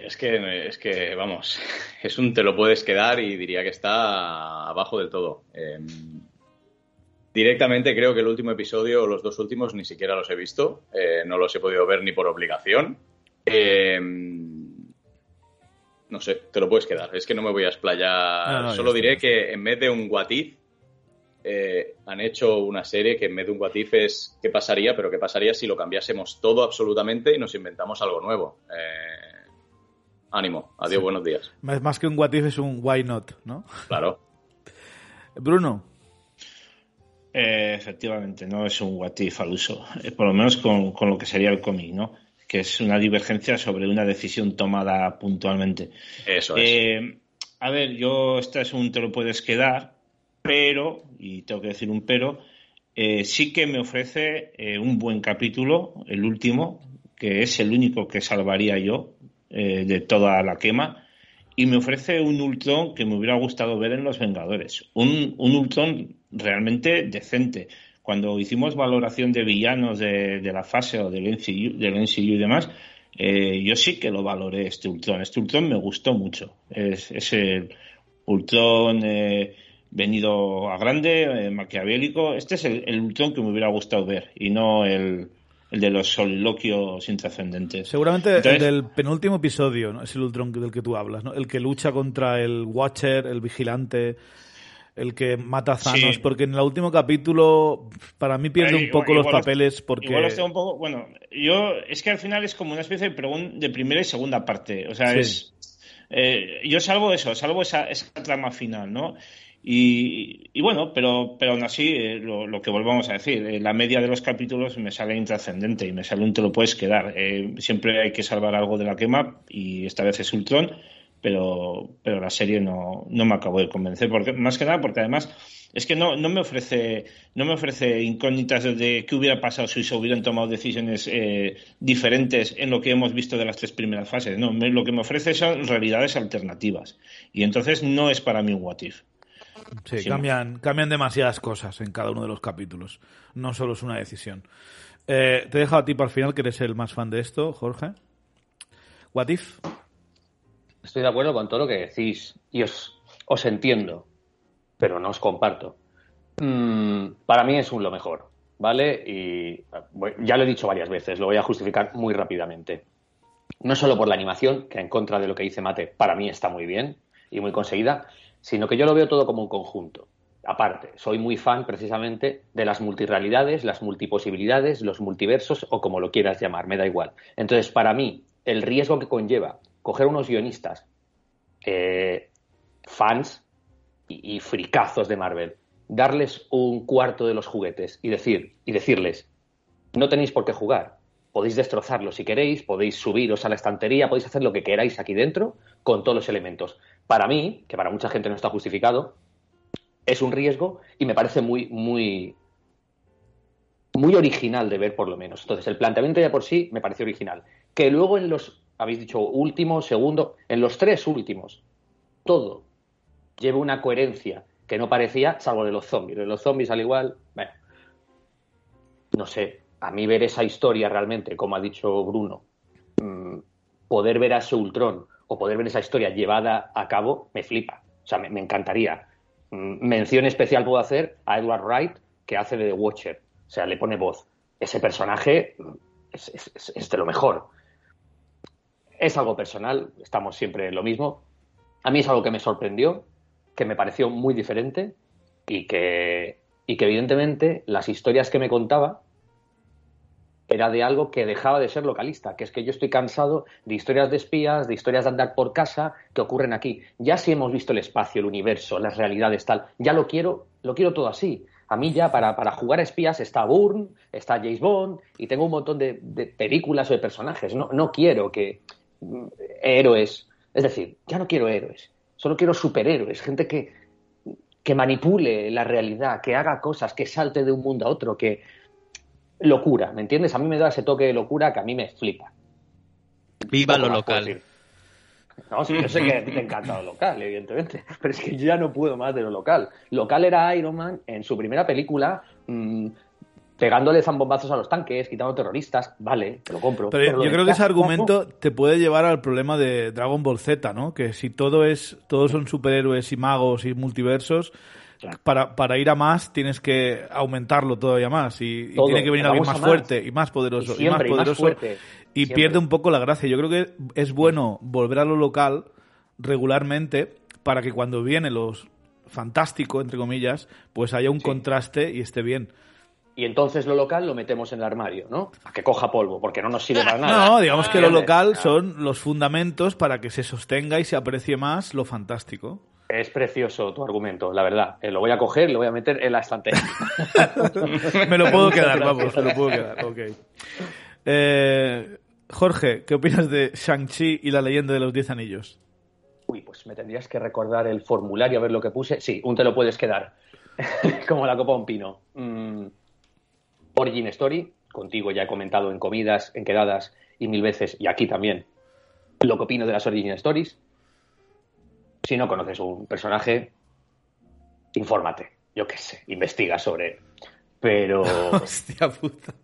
Es que, es que, vamos, es un te lo puedes quedar y diría que está abajo del todo. Em, directamente creo que el último episodio, o los dos últimos, ni siquiera los he visto. Eh, no los he podido ver ni por obligación. Em, no sé, te lo puedes quedar. Es que no me voy a explayar. Solo diré que en vez de un What eh, han hecho una serie que en vez de un What es qué pasaría, pero qué pasaría si lo cambiásemos todo absolutamente y nos inventamos algo nuevo. Eh, ánimo, adiós, buenos días. Más que un what if es un why not, ¿no? Claro. Bruno. Eh, efectivamente, no es un what if al uso, eh, por lo menos con, lo que sería el cómic, ¿no? Que es una divergencia sobre una decisión tomada puntualmente. Eso es. Eh, a ver, yo, esta es un te lo puedes quedar, pero, y tengo que decir un pero, sí que me ofrece un buen capítulo, el último, que es el único que salvaría yo, eh, de toda la quema y me ofrece un Ultron que me hubiera gustado ver en Los Vengadores. Un, un Ultron realmente decente. Cuando hicimos valoración de villanos de, la fase o del NCU, del y demás, eh, yo sí que lo valoré este Ultron. Este Ultron me gustó mucho. Es, es el Ultron eh, venido a grande, maquiavélico. Este es el, el Ultron que me hubiera gustado ver y no el, el de los soliloquios intrascendentes. Seguramente el del penúltimo episodio ¿no? es el Ultron del que tú hablas, ¿no? El que lucha contra el Watcher, el vigilante, el que mata a Thanos, porque en el último capítulo para mí pierde un poco los papeles porque... Igual está un poco... Bueno, yo... Es que al final es como una especie de, de primera y segunda parte. O sea, es... Eh, yo salvo eso, salvo esa, esa trama final, ¿no? Y, bueno, pero, pero aún así, eh, lo, que volvamos a decir, eh, la media de los capítulos me sale intrascendente y me sale un te lo puedes quedar. Eh, siempre hay que salvar algo de la quema y esta vez es Ultron, pero, pero la serie no, me acabó de convencer, porque, más que nada porque además es que no, me ofrece me incógnitas de qué hubiera pasado si se hubieran tomado decisiones diferentes en lo que hemos visto de las tres primeras fases. No, lo que me ofrece son realidades alternativas. Y entonces no es para mí un what if. Sí, cambian, cambian demasiadas cosas en cada uno de los capítulos. No solo es una decisión. Eh, te he dejado a ti para el final, que eres el más fan de esto, Jorge. What if? Estoy de acuerdo con todo lo que decís y os, os entiendo, pero no os comparto. Mm, para mí es un lo mejor, ¿vale? Y ya lo he dicho varias veces, lo voy a justificar muy rápidamente. No solo por la animación, que en contra de lo que dice Mate, para mí está muy bien y muy conseguida, sino que yo lo veo todo como un conjunto. Aparte, soy muy fan precisamente de las multirealidades, las multiposibilidades, los multiversos o como lo quieras llamar, me da igual. Entonces, para mí, el riesgo que conlleva coger unos guionistas, eh, fans y, y, fricazos de Marvel, darles un cuarto de los juguetes y, decir, y decirles, no tenéis por qué jugar, podéis destrozarlo si queréis, podéis subiros a la estantería, podéis hacer lo que queráis aquí dentro con todos los elementos para mí, que para mucha gente no está justificado, es un riesgo y me parece muy, muy, muy original de ver, por lo menos. Entonces, el planteamiento ya por sí me parece original. Que luego en los, habéis dicho último, segundo, en los tres últimos, todo lleva una coherencia que no parecía, salvo de los zombies. De los zombies, al igual, bueno, no sé, a mí ver esa historia realmente, como ha dicho Bruno, mm, poder ver a ese Ultron o poder ver esa historia llevada a cabo, me flipa. O sea, me, encantaría. Mm, mención especial puedo hacer a Edward Wright, que hace de The Watcher. O sea, le pone voz. Ese personaje mm, es, de lo mejor. Es algo personal, estamos siempre en lo mismo. A mí es algo que me sorprendió, que me pareció muy diferente y que, y que evidentemente las historias que me contaba era de algo que dejaba de ser localista, que es que yo estoy cansado de historias de espías, de historias de andar por casa que ocurren aquí. Ya si hemos visto el espacio, el universo, las realidades, tal, ya lo quiero, lo quiero todo así. A mí ya para, para jugar a espías está Bourne, está James Bond y tengo un montón de, películas o de personajes. No, no quiero que mm, héroes Es decir, ya no quiero héroes, solo quiero superhéroes, gente que, que manipule la realidad, que haga cosas, que salte de un mundo a otro, que... Locura, ¿me entiendes? A mí me da ese toque de locura que a mí me flipa. Viva lo local. No, sí, yo sé que a ti te encanta lo local, evidentemente, pero es que yo ya no puedo más de lo local. Local era Iron Man en su primera película, mm, pegándole zambombazos a los tanques, quitando terroristas, vale, te lo compro. Pero lo yo creo que ese argumento te puede llevar al problema de Dragon Ball Z, ¿no? Que si todo es, todos son superhéroes y magos y multiversos, Claro. para, para ir a más tienes que aumentarlo todavía más y, y tiene que venir alguien más, fuerte y más poderoso Y y, siempre, y más poderoso fuerte, y pierde un poco la gracia. Yo creo que es bueno volver a lo local regularmente para que cuando viene los fantástico entre comillas, pues haya un contraste y esté bien. Y entonces lo local lo metemos en el armario, ¿no? A que coja polvo, porque no nos sirve para nada. No, digamos que lo local Ah, son los fundamentos para que se sostenga y se aprecie más lo fantástico. Es precioso tu argumento, la verdad. Eh, lo voy a coger y lo voy a meter en la estantería. Me lo puedo quedar, vamos, me lo puedo quedar. Ok. Eh, Jorge, ¿qué opinas de Shang-Chi y la leyenda de los Diez Anillos? Uy, pues me tendrías que recordar el formulario a ver lo que puse. Sí, un te lo puedes quedar. Como la copa de un pino. Mm, Origin Story, contigo ya he comentado en comidas, en quedadas y mil veces, y aquí también, lo que opino de las Origin Stories. Si no conoces un personaje, infórmate, yo qué sé, investiga sobre él. Pero Hostia puta.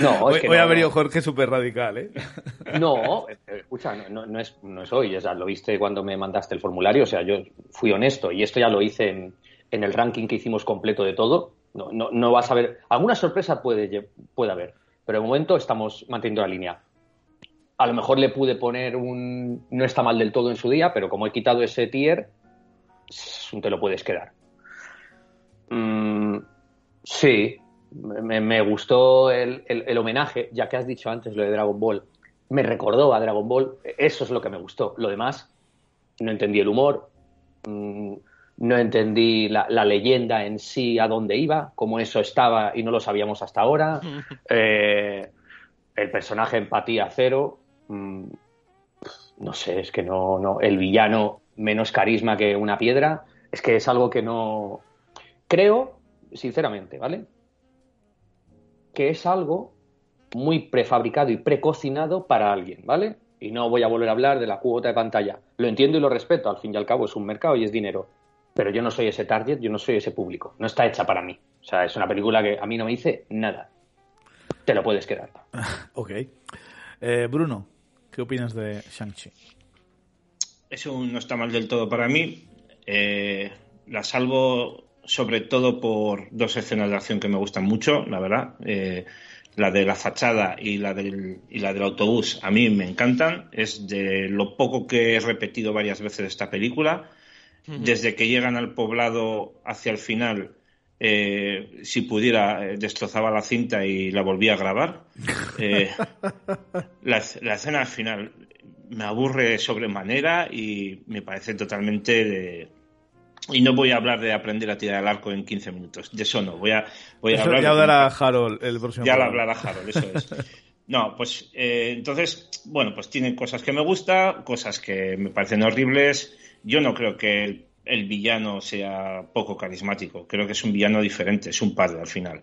no, es Hoy, que hoy no, ha venido no. Jorge súper radical, ¿eh? No, eh, escucha, no, no- no es, no es hoy, o sea, lo viste cuando me mandaste el formulario, o sea, yo fui honesto y esto ya lo hice en, en el ranking que hicimos completo de todo. No, no, no vas a ver, alguna sorpresa puede, puede haber, pero de momento estamos manteniendo la línea. A lo mejor le pude poner un no está mal del todo en su día, pero como he quitado ese tier, te lo puedes quedar. Mm, sí, me, me gustó el, el- el homenaje, ya que has dicho antes lo de Dragon Ball. Me recordó a Dragon Ball, eso es lo que me gustó. Lo demás, no entendí el humor, mm, no entendí la, la leyenda en sí a dónde iba, cómo eso estaba y no lo sabíamos hasta ahora. Eh, el personaje empatía cero. Mm, no sé, es que no, no. El villano menos carisma que una piedra. Es que es algo que no. Creo, sinceramente, ¿vale? Que es algo muy prefabricado y precocinado para alguien, ¿vale? Y no voy a volver a hablar de la cuota de pantalla. Lo entiendo y lo respeto, al fin y al cabo es un mercado y es dinero. Pero yo no soy ese target, yo no soy ese público. No está hecha para mí. O sea, es una película que a mí no me dice nada. Te lo puedes quedar. Ok. Eh, Bruno, ¿qué opinas de Shang-Chi? Eso no está mal del todo para mí. Eh, la salvo sobre todo por dos escenas de acción que me gustan mucho, la verdad. Eh, la de la fachada y la, del, y la del autobús a mí me encantan. Es de lo poco que he repetido varias veces esta película. Desde que llegan al poblado hacia el final, eh, si pudiera, eh, destrozaba la cinta y la volvía a grabar. Eh, la, la escena final me aburre sobremanera y me parece totalmente de... Y no voy a hablar de aprender a tirar el arco en 15 minutos. De eso no. Voy a, voy a hablar ya de- hablará Harold el próximo ya lo hablará Harold, eso es. No, pues entonces, bueno, pues tienen cosas que me gustan, cosas que me parecen horribles. Yo no creo que el, el villano sea poco carismático, creo que es un villano diferente, es un padre al final.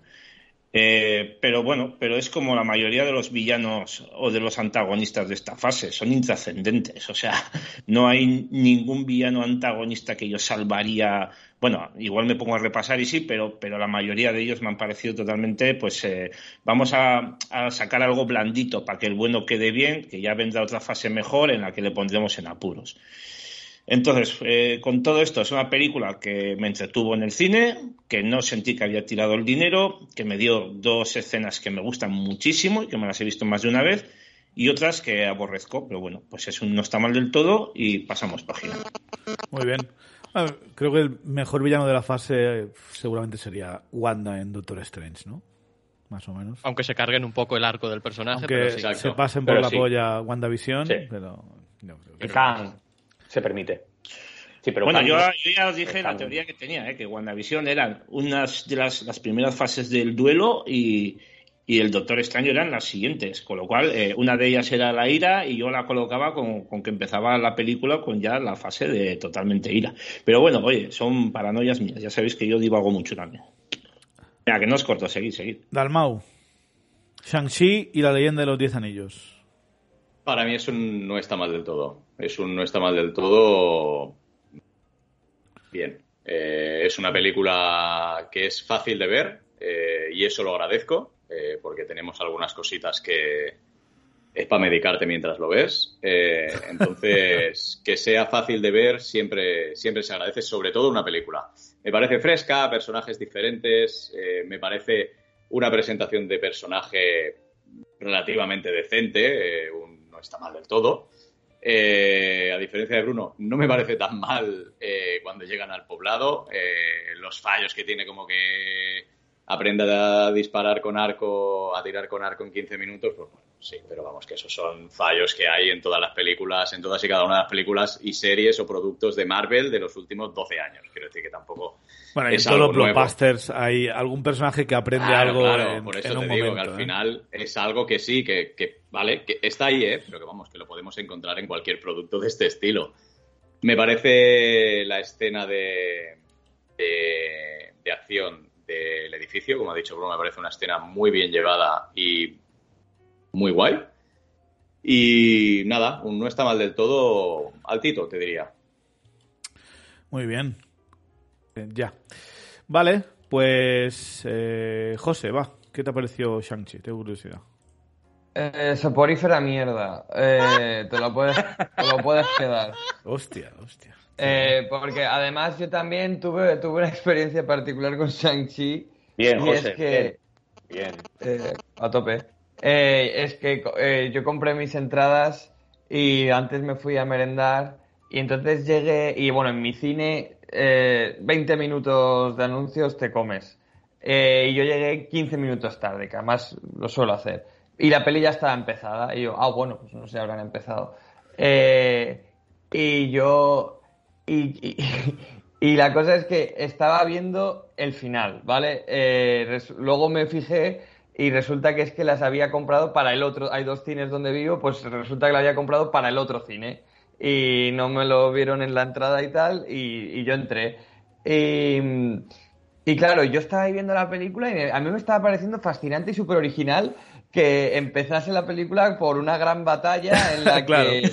Eh, pero bueno, pero es como la mayoría de los villanos o de los antagonistas de esta fase, son intrascendentes. O sea, no hay ningún villano antagonista que yo salvaría. Bueno, igual me pongo a repasar y sí, pero, pero la mayoría de ellos me han parecido totalmente, pues eh, vamos a, a sacar algo blandito para que el bueno quede bien, que ya vendrá otra fase mejor en la que le pondremos en apuros. Entonces, eh, con todo esto, es una película que me entretuvo en el cine, que no sentí que había tirado el dinero, que me dio dos escenas que me gustan muchísimo y que me las he visto más de una vez, y otras que aborrezco, pero bueno, pues es un no está mal del todo y pasamos página. Muy bien. Ver, creo que el mejor villano de la fase eh, seguramente sería Wanda en Doctor Strange, ¿no? Más o menos. Aunque se carguen un poco el arco del personaje, Aunque pero sí. se pasen por Pero la sí. polla WandaVision, Sí. pero... no, creo que- se permite. Sí, pero bueno, yo, yo ya os dije la teoría que tenía, ¿eh? que WandaVision eran unas de las, las primeras fases del duelo y, y el Doctor Extraño eran las siguientes, con lo cual eh, una de ellas era la ira y yo la colocaba con, con, que empezaba la película con ya la fase de totalmente ira. Pero bueno, oye, son paranoias mías, ya sabéis que yo divago mucho también. Mira, que no os corto, seguid, seguid. Dalmau, Shang-Chi y la leyenda de los Diez Anillos. Para mí eso no está mal del todo. Es un no está mal del todo. Bien. Eh, es una película que es fácil de ver eh, y eso lo agradezco eh, porque tenemos algunas cositas que es para medicarte mientras lo ves. entonces, que sea fácil de ver siempre, siempre se agradece, sobre todo una película. Me parece fresca, personajes diferentes, me parece una presentación de personaje relativamente decente, no está mal del todo. Eh, a diferencia de Bruno, no me parece tan mal eh, cuando llegan al poblado. Eh, los fallos que tiene, como que aprende a disparar con arco, a tirar con arco en 15 minutos, pues bueno, sí, pero vamos, que esos son fallos que hay en todas las películas, en todas y cada una de las películas y series o productos de Marvel de los últimos 12 años. Quiero decir que tampoco. Bueno, en todos los blockbusters hay algún personaje que aprende algo. Claro, por eso te digo que al final es algo que sí, que, que, vale, que está ahí, ¿eh? pero que vamos, que lo podemos encontrar en cualquier producto de este estilo. Me parece la escena de, de, acción del edificio. Como ha dicho Bruno, me parece una escena muy bien llevada y muy guay. Y nada, no está mal del todo altito, te diría. Muy bien. Ya. Vale, pues eh, José, va. ¿Qué te ha parecido Shang-Chi? Tengo curiosidad. Eh, soporífera mierda. Eh, te, lo puedes, te lo puedes quedar. Hostia, hostia. Eh, porque además yo también tuve, tuve una experiencia particular con Shang-Chi. Bien, y José, es que, bien. eh, a tope. Eh, es que eh, yo compré mis entradas y antes me fui a merendar y entonces llegué y bueno, en mi cine eh, 20 minutos de anuncios te comes. Eh, y yo llegué 15 minutos tarde, que además lo suelo hacer. Y la peli ya estaba empezada y yo, ah, bueno, pues no sé, habrán empezado. Eh, y yo y, y, la cosa es que estaba viendo el final, ¿vale? Eh, luego me fijé y resulta que es que las había comprado para el otro. Hay dos cines donde vivo, pues resulta que la había comprado para el otro cine. Y no me lo vieron en la entrada y tal, y, y yo entré. Y, y, claro, yo estaba ahí viendo la película y a mí me estaba pareciendo fascinante y súper original que empezase la película por una gran batalla en la Claro. que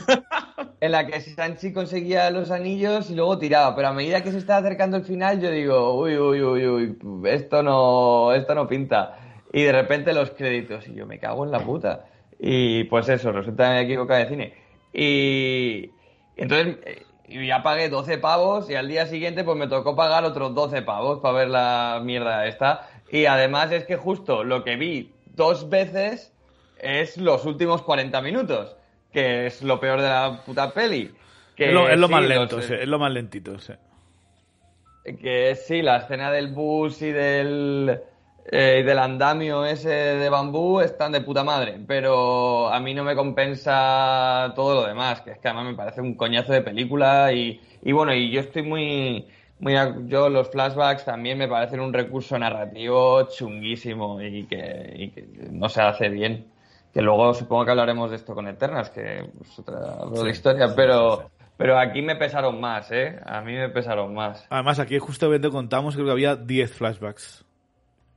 en la que Sanchi conseguía los anillos y luego tiraba, pero a medida que se estaba acercando el final yo digo, uy, uy, uy, uy, esto no, esto no pinta. Y de repente los créditos y yo me cago en la puta. Y pues eso, resulta que me equivocado de cine. Y entonces eh, y ya pagué 12 pavos y al día siguiente pues me tocó pagar otros 12 pavos para ver la mierda esta. Y además es que justo lo que vi dos veces es los últimos 40 minutos, que es lo peor de la puta peli. Que es lo, es lo sí, más los- lento, sí, es lo más lentito, sí. que sí, la escena del bus y del, eh, del andamio ese de bambú están de puta madre, pero a mí no me compensa todo lo demás, que es que además me parece un coñazo de película y, y bueno, y yo estoy muy, muy, yo los flashbacks también me parecen un recurso narrativo chunguísimo y que, y que no se hace bien. Que luego supongo que hablaremos de esto con Eternas, que es otra, otra historia, pero, pero aquí me pesaron más, ¿eh? A mí me pesaron más. Además, aquí justamente contamos, creo que había 10 flashbacks.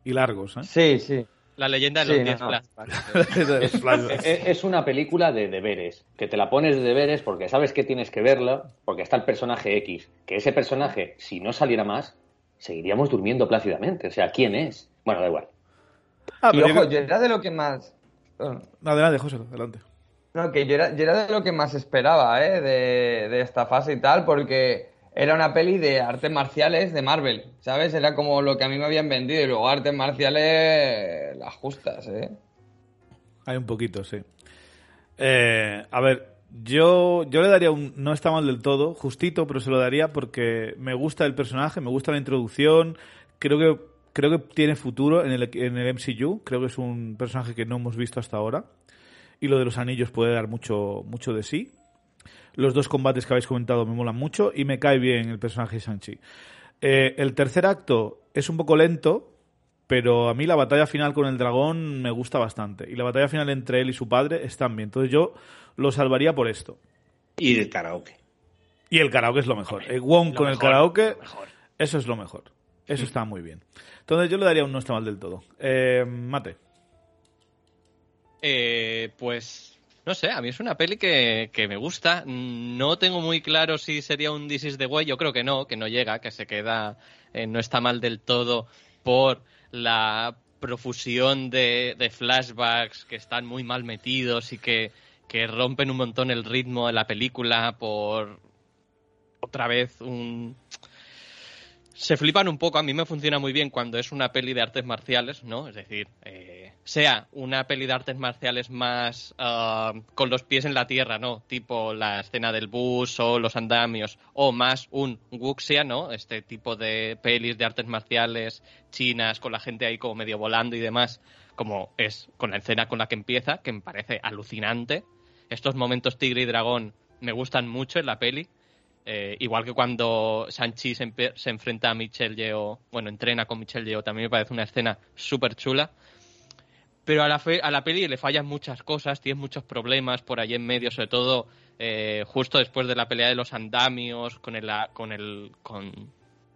Y largos, ¿eh? Sí, sí. La leyenda de los no, 10 no. flashbacks. Flashbacks. Es, es una película de deberes, que te la pones de deberes porque sabes que tienes que verla, porque está el personaje X, que ese personaje, si no saliera más, seguiríamos durmiendo plácidamente. O sea, ¿quién es? Bueno, da igual. Ah, y pero yo ojo, yo era de lo que más. oh, Adelante, José, adelante. No, que yo era, yo era de lo que más esperaba, ¿eh? De, de esta fase y tal, porque era una peli de artes marciales de Marvel, ¿sabes? Era como lo que a mí me habían vendido y luego artes marciales las justas, ¿eh? Hay un poquito, sí. Eh, a ver, yo, yo le daría un. No está mal del todo, justito, pero se lo daría porque me gusta el personaje, me gusta la introducción. Creo que, creo que tiene futuro en el, en el MCU. Creo que es un personaje que no hemos visto hasta ahora. Y lo de los anillos puede dar mucho, mucho de sí. Los dos combates que habéis comentado me molan mucho y me cae bien el personaje de Shang-Chi. Eh, el tercer acto es un poco lento, pero a mí la batalla final con el dragón me gusta bastante. Y la batalla final entre él y su padre están bien. Entonces yo lo salvaría por esto. Y el karaoke. Y el karaoke es lo mejor. El Wong lo con el karaoke, eso es lo mejor. Eso está muy bien. Entonces yo le daría un no está mal del todo. Eh, mate. Eh, pues no sé, a mí es una peli que, que me gusta. No tengo muy claro si sería un This is the. Yo creo que no, que no llega, que se queda, eh, no está mal del todo por la profusión de, de flashbacks que están muy mal metidos y que, que rompen un montón el ritmo de la película por otra vez un se flipan un poco. A mí me funciona muy bien cuando es una peli de artes marciales, ¿no? Es decir, eh, sea una peli de artes marciales más ah, con los pies en la tierra, ¿no? Tipo la escena del bus o los andamios, o más un wuxia, ¿no? Este tipo de pelis de artes marciales chinas con la gente ahí como medio volando y demás, como es con la escena con la que empieza, que me parece alucinante. Estos momentos tigre y dragón me gustan mucho en la peli. Eh, igual que cuando Sanchi se, se enfrenta a Michelle Yeoh, bueno, entrena con Michelle Yeoh, también me parece una escena súper chula. Pero a la, fe- a la peli le fallan muchas cosas, tiene muchos problemas por ahí en medio, sobre todo eh, justo después de la pelea de los andamios, con el, con el, con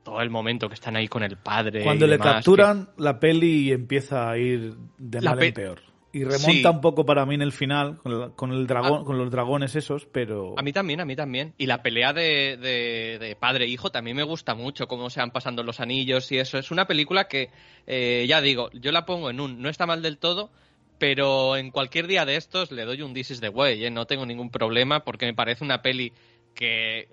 todo el momento que están ahí con el padre. Cuando y le demás, capturan, la peli empieza a ir de La mal en peor. Y remonta Sí. un poco para mí en el final, con, el- con el dragón, con los dragones esos, pero... A mí también, a mí también. Y la pelea de, de- de padre e hijo también me gusta mucho, cómo se van pasando los anillos y eso. Es una película que, eh, ya digo, yo la pongo en un, no está mal del todo, pero en cualquier día de estos le doy un This is the Way, ¿eh? no tengo ningún problema porque me parece una peli que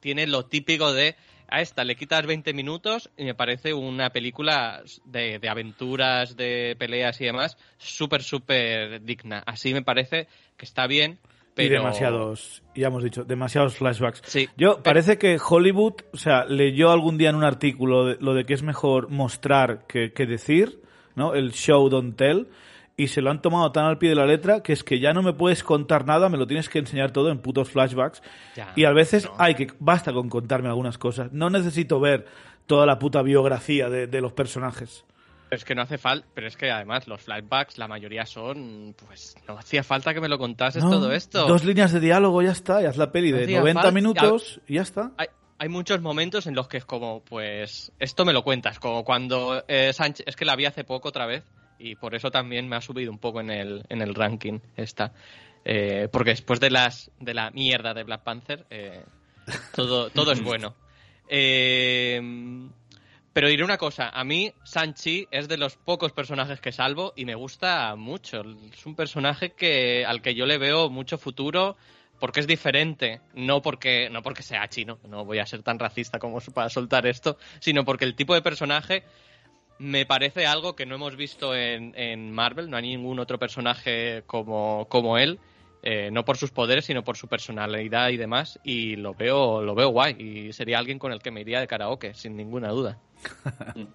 tiene lo típico de a esta le quitas 20 minutos y me parece una película de, de aventuras, de peleas y demás, súper, súper digna. Así me parece que está bien, pero... Y demasiados, ya hemos dicho, demasiados flashbacks. Sí. Yo, parece que Hollywood, o sea, leyó algún día en un artículo de- lo de que es mejor mostrar que, que decir, ¿no? El show don't tell. Y se lo han tomado tan al pie de la letra que es que ya no me puedes contar nada, me lo tienes que enseñar todo en putos flashbacks. Ya, y a veces no. hay que, basta con contarme algunas cosas. No necesito ver toda la puta biografía de, de los personajes. Es que no hace falta, pero es que además los flashbacks, la mayoría son, pues no hacía falta que me lo contases No, todo esto. Dos líneas de diálogo, ya está, y haz la peli No de hacía 90 falta- minutos y ya está. Hay, hay muchos momentos en los que es como, pues, esto me lo cuentas, como cuando eh, Sánchez, es que la vi hace poco otra vez y por eso también me ha subido un poco en el, en el ranking esta. Eh, porque después de las de la mierda de Black Panther, eh, todo, todo es bueno. Eh, pero diré una cosa, a mí Sanchi es de los pocos personajes que salvo y me gusta mucho. Es un personaje que al que yo le veo mucho futuro porque es diferente, no porque no porque sea chino, no voy a ser tan racista como para soltar esto, sino porque el tipo de personaje me parece algo que no hemos visto en, en Marvel, no hay ningún otro personaje como, como él, eh, no por sus poderes, sino por su personalidad y demás, y lo veo, lo veo guay, y sería alguien con el que me iría de karaoke, sin ninguna duda.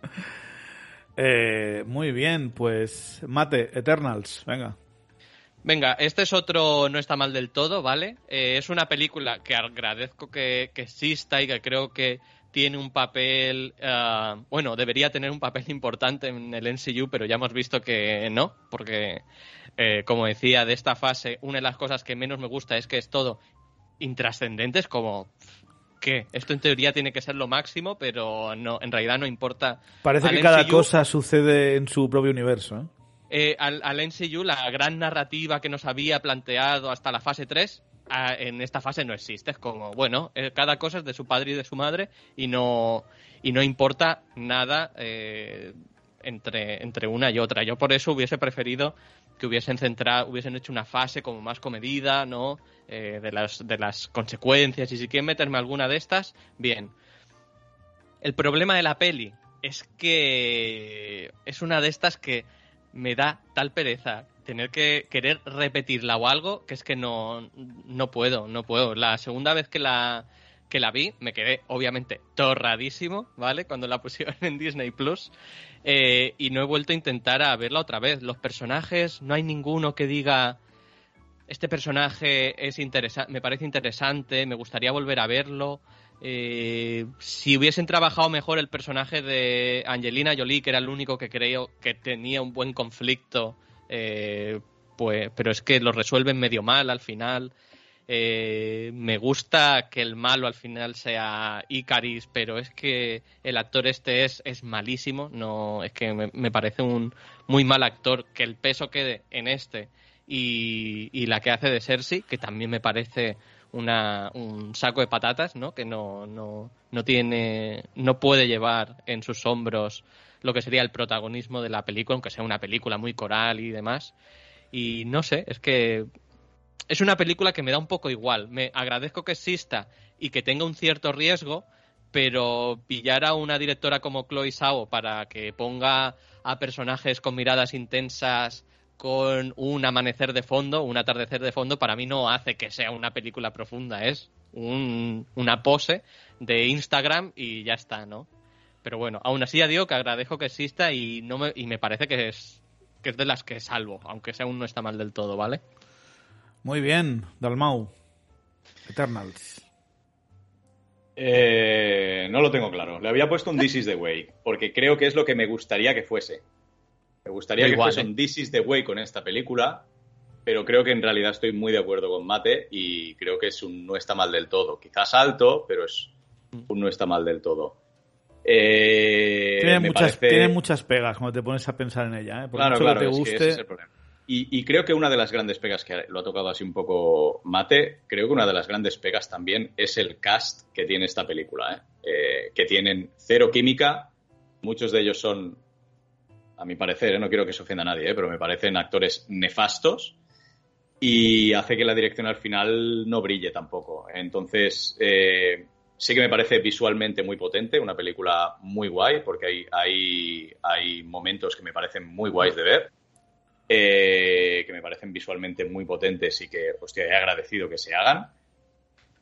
Eh, muy bien, pues Mate, Eternals, venga. Venga, este es otro No está mal del todo, ¿vale? Eh, es una película que agradezco que, que exista y que creo que tiene un papel, ah, bueno, debería tener un papel importante en el NCU, pero ya hemos visto que no, porque, eh, como decía, de esta fase, una de las cosas que menos me gusta es que es todo intrascendente, es como, ¿qué? Esto en teoría tiene que ser lo máximo, pero no, en realidad no importa. Parece Al que cada MCU cosa sucede en su propio universo. ¿eh? eh, al, al NCU, la gran narrativa que nos había planteado hasta la fase 3, en esta fase no existe. Es como, bueno, eh, cada cosa es de su padre y de su madre y no, y no importa nada eh, entre, entre una y otra. Yo por eso hubiese preferido que hubiesen centrado, hubiesen hecho una fase como más comedida, ¿no? Eh, de, las, de las consecuencias. Y si quieren meterme alguna de estas, bien. El problema de la peli es que es una de estas que me da tal pereza tener que querer repetirla o algo que es que no, no puedo, no puedo. La segunda vez que la, que la vi me quedé obviamente torradísimo, ¿vale? Cuando la pusieron en Disney Plus eh, y no he vuelto a intentar a verla otra vez. Los personajes, no hay ninguno que diga este personaje es interesante, me parece interesante, me gustaría volver a verlo. eh, si hubiesen trabajado mejor el personaje de Angelina Jolie, que era el único que creo que tenía un buen conflicto, eh, pues, pero es que lo resuelven medio mal al final. Eh, me gusta que el malo al final sea Icaris, pero es que el actor este es, es malísimo. No, es que me, parece un muy mal actor. Que el peso quede en este y, y la que hace de Cersei, que también me parece una, un saco de patatas, ¿no? Que no, no, no tiene, no puede llevar en sus hombros lo que sería el protagonismo de la película, aunque sea una película muy coral y demás. Y no sé, es que es una película que me da un poco igual. Me agradezco que exista y que tenga un cierto riesgo, pero pillar a una directora como Chloe Sao para que ponga a personajes con miradas intensas con un amanecer de fondo, un atardecer de fondo, para mí no hace que sea una película profunda, es una pose de Instagram y ya está, ¿no? Pero bueno, aún así ya digo que agradezco que exista y no me, y me parece que es, que es de las que salvo, aunque sea aún no está mal del todo, ¿vale? Muy bien, Dalmau. Eternals. Eh, no lo tengo claro. Le había puesto un This is the Way, porque creo que es lo que me gustaría que fuese. Me gustaría que fuese un This is the Way con esta película, pero creo que en realidad estoy muy de acuerdo con Mate y creo que es un no está mal del todo. Quizás alto, pero es un no está mal del todo. Eh, tiene, muchas, tiene muchas pegas cuando te pones a pensar en ella. ¿eh? claro, claro, te guste... Y, creo que una de las grandes pegas, que lo ha tocado así un poco Mate, creo que una de las grandes pegas también es el cast que tiene esta película, ¿eh? Eh, que tienen cero química, muchos de ellos son a mi parecer, ¿eh? no quiero que se ofenda a nadie, ¿eh? pero me parecen actores nefastos y hace que la dirección al final no brille tampoco. Entonces, sí que me parece visualmente muy potente, una película muy guay, porque hay, hay, hay momentos que me parecen muy guays de ver, que me parecen visualmente muy potentes y que, hostia, he agradecido que se hagan.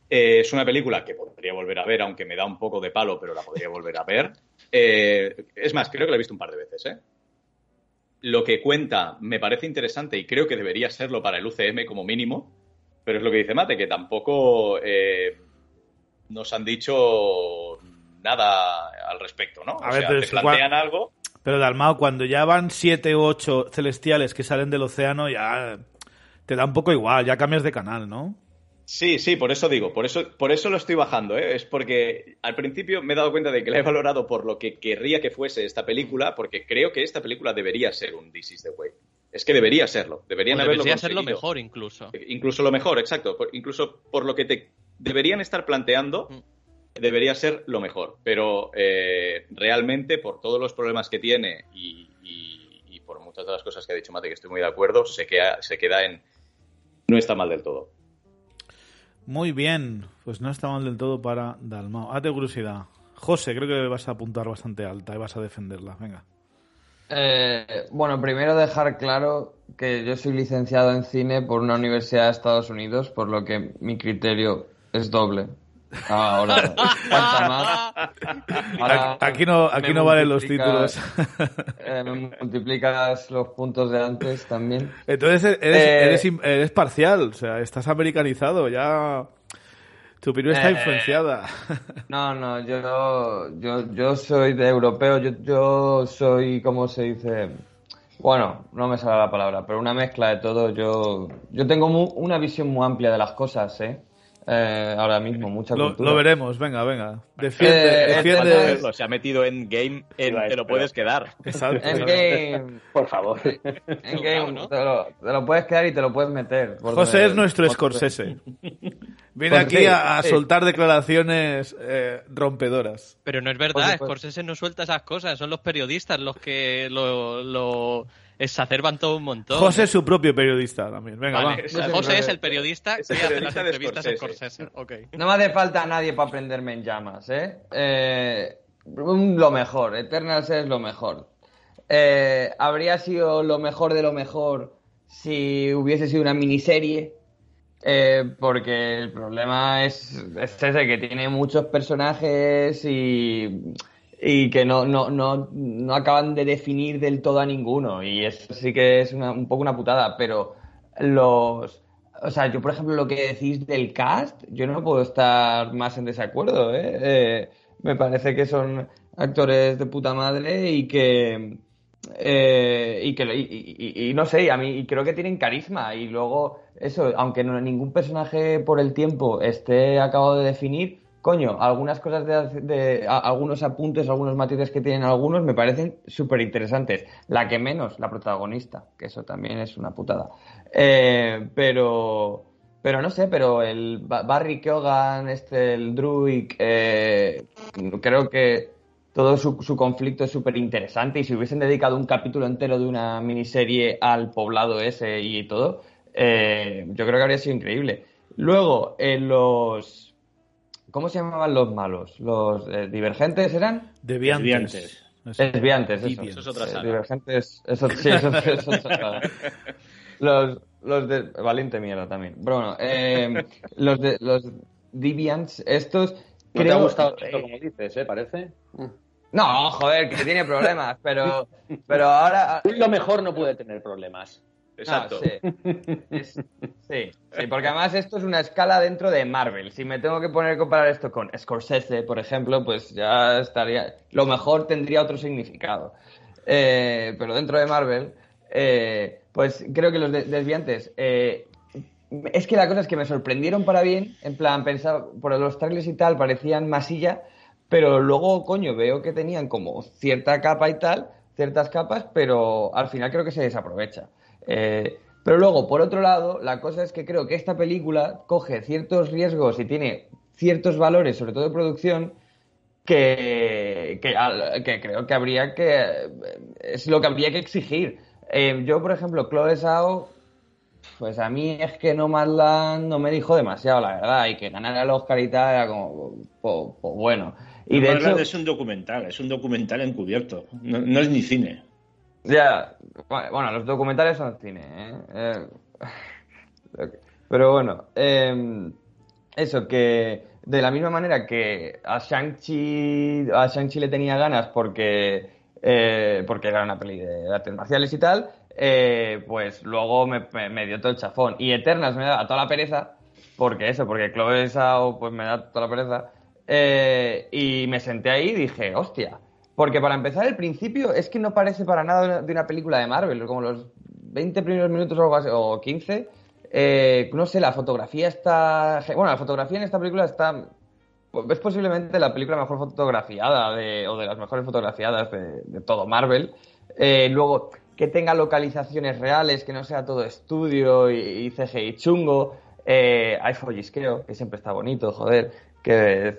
es una película que podría volver a ver, aunque me da un poco de palo, pero la podría volver a ver. es más, creo que la he visto un par de veces, ¿eh? lo que cuenta me parece interesante y creo que debería serlo para el UCM como mínimo, pero es lo que dice Mate, que tampoco eh, nos han dicho nada al respecto, ¿no? A ver, pero te plantean algo. Pero Dalmao, cuando ya van siete u ocho celestiales que salen del océano, ya te da un poco igual, ya cambias de canal, ¿no? Sí, sí, por eso digo, por eso, por eso lo estoy bajando, ¿eh? es porque al principio me he dado cuenta de que la he valorado por lo que querría que fuese esta película, porque creo que esta película debería ser un This is the Way. Es que debería serlo, deberían haberlo Debería ser lo mejor incluso. Incluso lo mejor, exacto, incluso por lo que te deberían estar planteando, mm. debería ser lo mejor, pero eh, realmente por todos los problemas que tiene y, por muchas de las cosas que ha dicho Mate, que estoy muy de acuerdo, se queda, se queda en... no está mal del todo. Muy bien, pues no está mal del todo para Dalmao. Hazte curiosidad. José, creo que vas a apuntar bastante alta y vas a defenderla. Venga. Eh, bueno, primero dejar claro que yo soy licenciado en cine por una universidad de Estados Unidos, por lo que mi criterio es doble. Ahora, más. aquí no, aquí no valen los títulos. Eh, me multiplicas los puntos de antes también. Entonces eres, eh, eres, parcial, o sea, estás americanizado, ya. Tu opinión está eh, influenciada. No, no, yo, yo, yo soy de europeo, yo, yo soy, ¿cómo se dice? Bueno, no me sale la palabra, pero una mezcla de todo. Yo, yo tengo una visión muy amplia de las cosas, ¿eh? Eh, ahora mismo, mucha lo, Lo veremos, venga, venga. Defiende, eh, defiende. Se ha metido en game, te lo puedes quedar. En game, por favor. En game, te, lo, puedes quedar y te lo puedes meter. José es nuestro Scorsese. Viene aquí a, soltar declaraciones eh, rompedoras. Pero no es verdad, Scorsese no suelta esas cosas, son los periodistas los que lo exacerban todo un montón. José es su propio periodista también. Venga, José es el periodista que hace las entrevistas en Scorsese. No me hace falta nadie para prenderme en llamas, ¿eh? ¿eh? lo mejor, Eternals es lo mejor. Eh, habría sido lo mejor de lo mejor si hubiese sido una miniserie. Eh, porque el problema es, es ese que tiene muchos personajes y y que no, no, no, no acaban de definir del todo a ninguno. Y eso sí que es una, un poco una putada, pero los o sea, yo por ejemplo lo que decís del cast, yo no puedo estar más en desacuerdo, ¿eh? eh me parece que son actores de puta madre y que eh, y que y, no sé, a mí creo que tienen carisma y luego eso, aunque no, ningún personaje por el tiempo esté acabado de definir, coño, algunas cosas de, algunos apuntes, algunos matices que tienen algunos me parecen súper interesantes. La que menos, la protagonista, que eso también es una putada. Eh, pero pero no sé, pero el Barry Keoghan, este, el Druid, eh, creo que todo su, conflicto es súper interesante y si hubiesen dedicado un capítulo entero de una miniserie al poblado ese y todo, eh, yo creo que habría sido increíble. Luego, en los... ¿Cómo se llamaban los malos? ¿Los eh, divergentes eran? Deviantes. Desviantes, eso. eso es otra sala. Divergentes, eso, sí, eso, es otra sala. Los, los de... Valiente mierda también. Pero bueno, eh, los, de, los Deviants, estos... ¿No te ha gustado esto como dices, eh? Parece. No, joder, que tiene problemas, pero, pero ahora... Lo mejor no puede tener problemas. Exacto. sí. sí. porque además esto es una escala dentro de Marvel. Si me tengo que poner a comparar esto con Scorsese, por ejemplo, pues ya estaría... Lo mejor tendría otro significado. Eh, pero dentro de Marvel, eh, pues creo que los desviantes... Eh, es que la cosa es que me sorprendieron para bien, en plan, pensaba, por los trailers y tal, parecían masilla, pero luego, coño, veo que tenían como cierta capa y tal, ciertas capas, pero al final creo que se desaprovecha. Eh, pero luego, por otro lado, la cosa es que creo que esta película coge ciertos riesgos y tiene ciertos valores, sobre todo de producción, que, que, creo que habría que. Es lo que habría que exigir. Eh, yo, por ejemplo, Chloe Sao, pues a mí es que No Madland no me dijo demasiado, la verdad, y que ganara el Oscar y tal era como, pues, bueno. Y de hecho, es un documental, es un documental encubierto, no, es ni cine. Ya, bueno, los documentales son cine, ¿eh? eh pero bueno, em, eso, que de la misma manera que a Shang-Chi a Shang le tenía ganas porque, eh, porque era una peli de artes marciales y tal, eh, pues luego me, dio todo el chafón. Y Eternals me da toda la pereza, porque eso, porque Chloe Sao pues me da toda la pereza. Eh, y me senté ahí y dije, hostia. Porque para empezar, el principio es que no parece para nada de una película de Marvel. Como los 20 primeros minutos o, 15. Eh, no sé, la fotografía está. Bueno, la fotografía en esta película está. Es posiblemente la película mejor fotografiada o de las mejores fotografiadas de, todo Marvel. Eh, luego, que tenga localizaciones reales, que no sea todo estudio y, CGI chungo. hay follisqueo, que siempre está bonito, joder que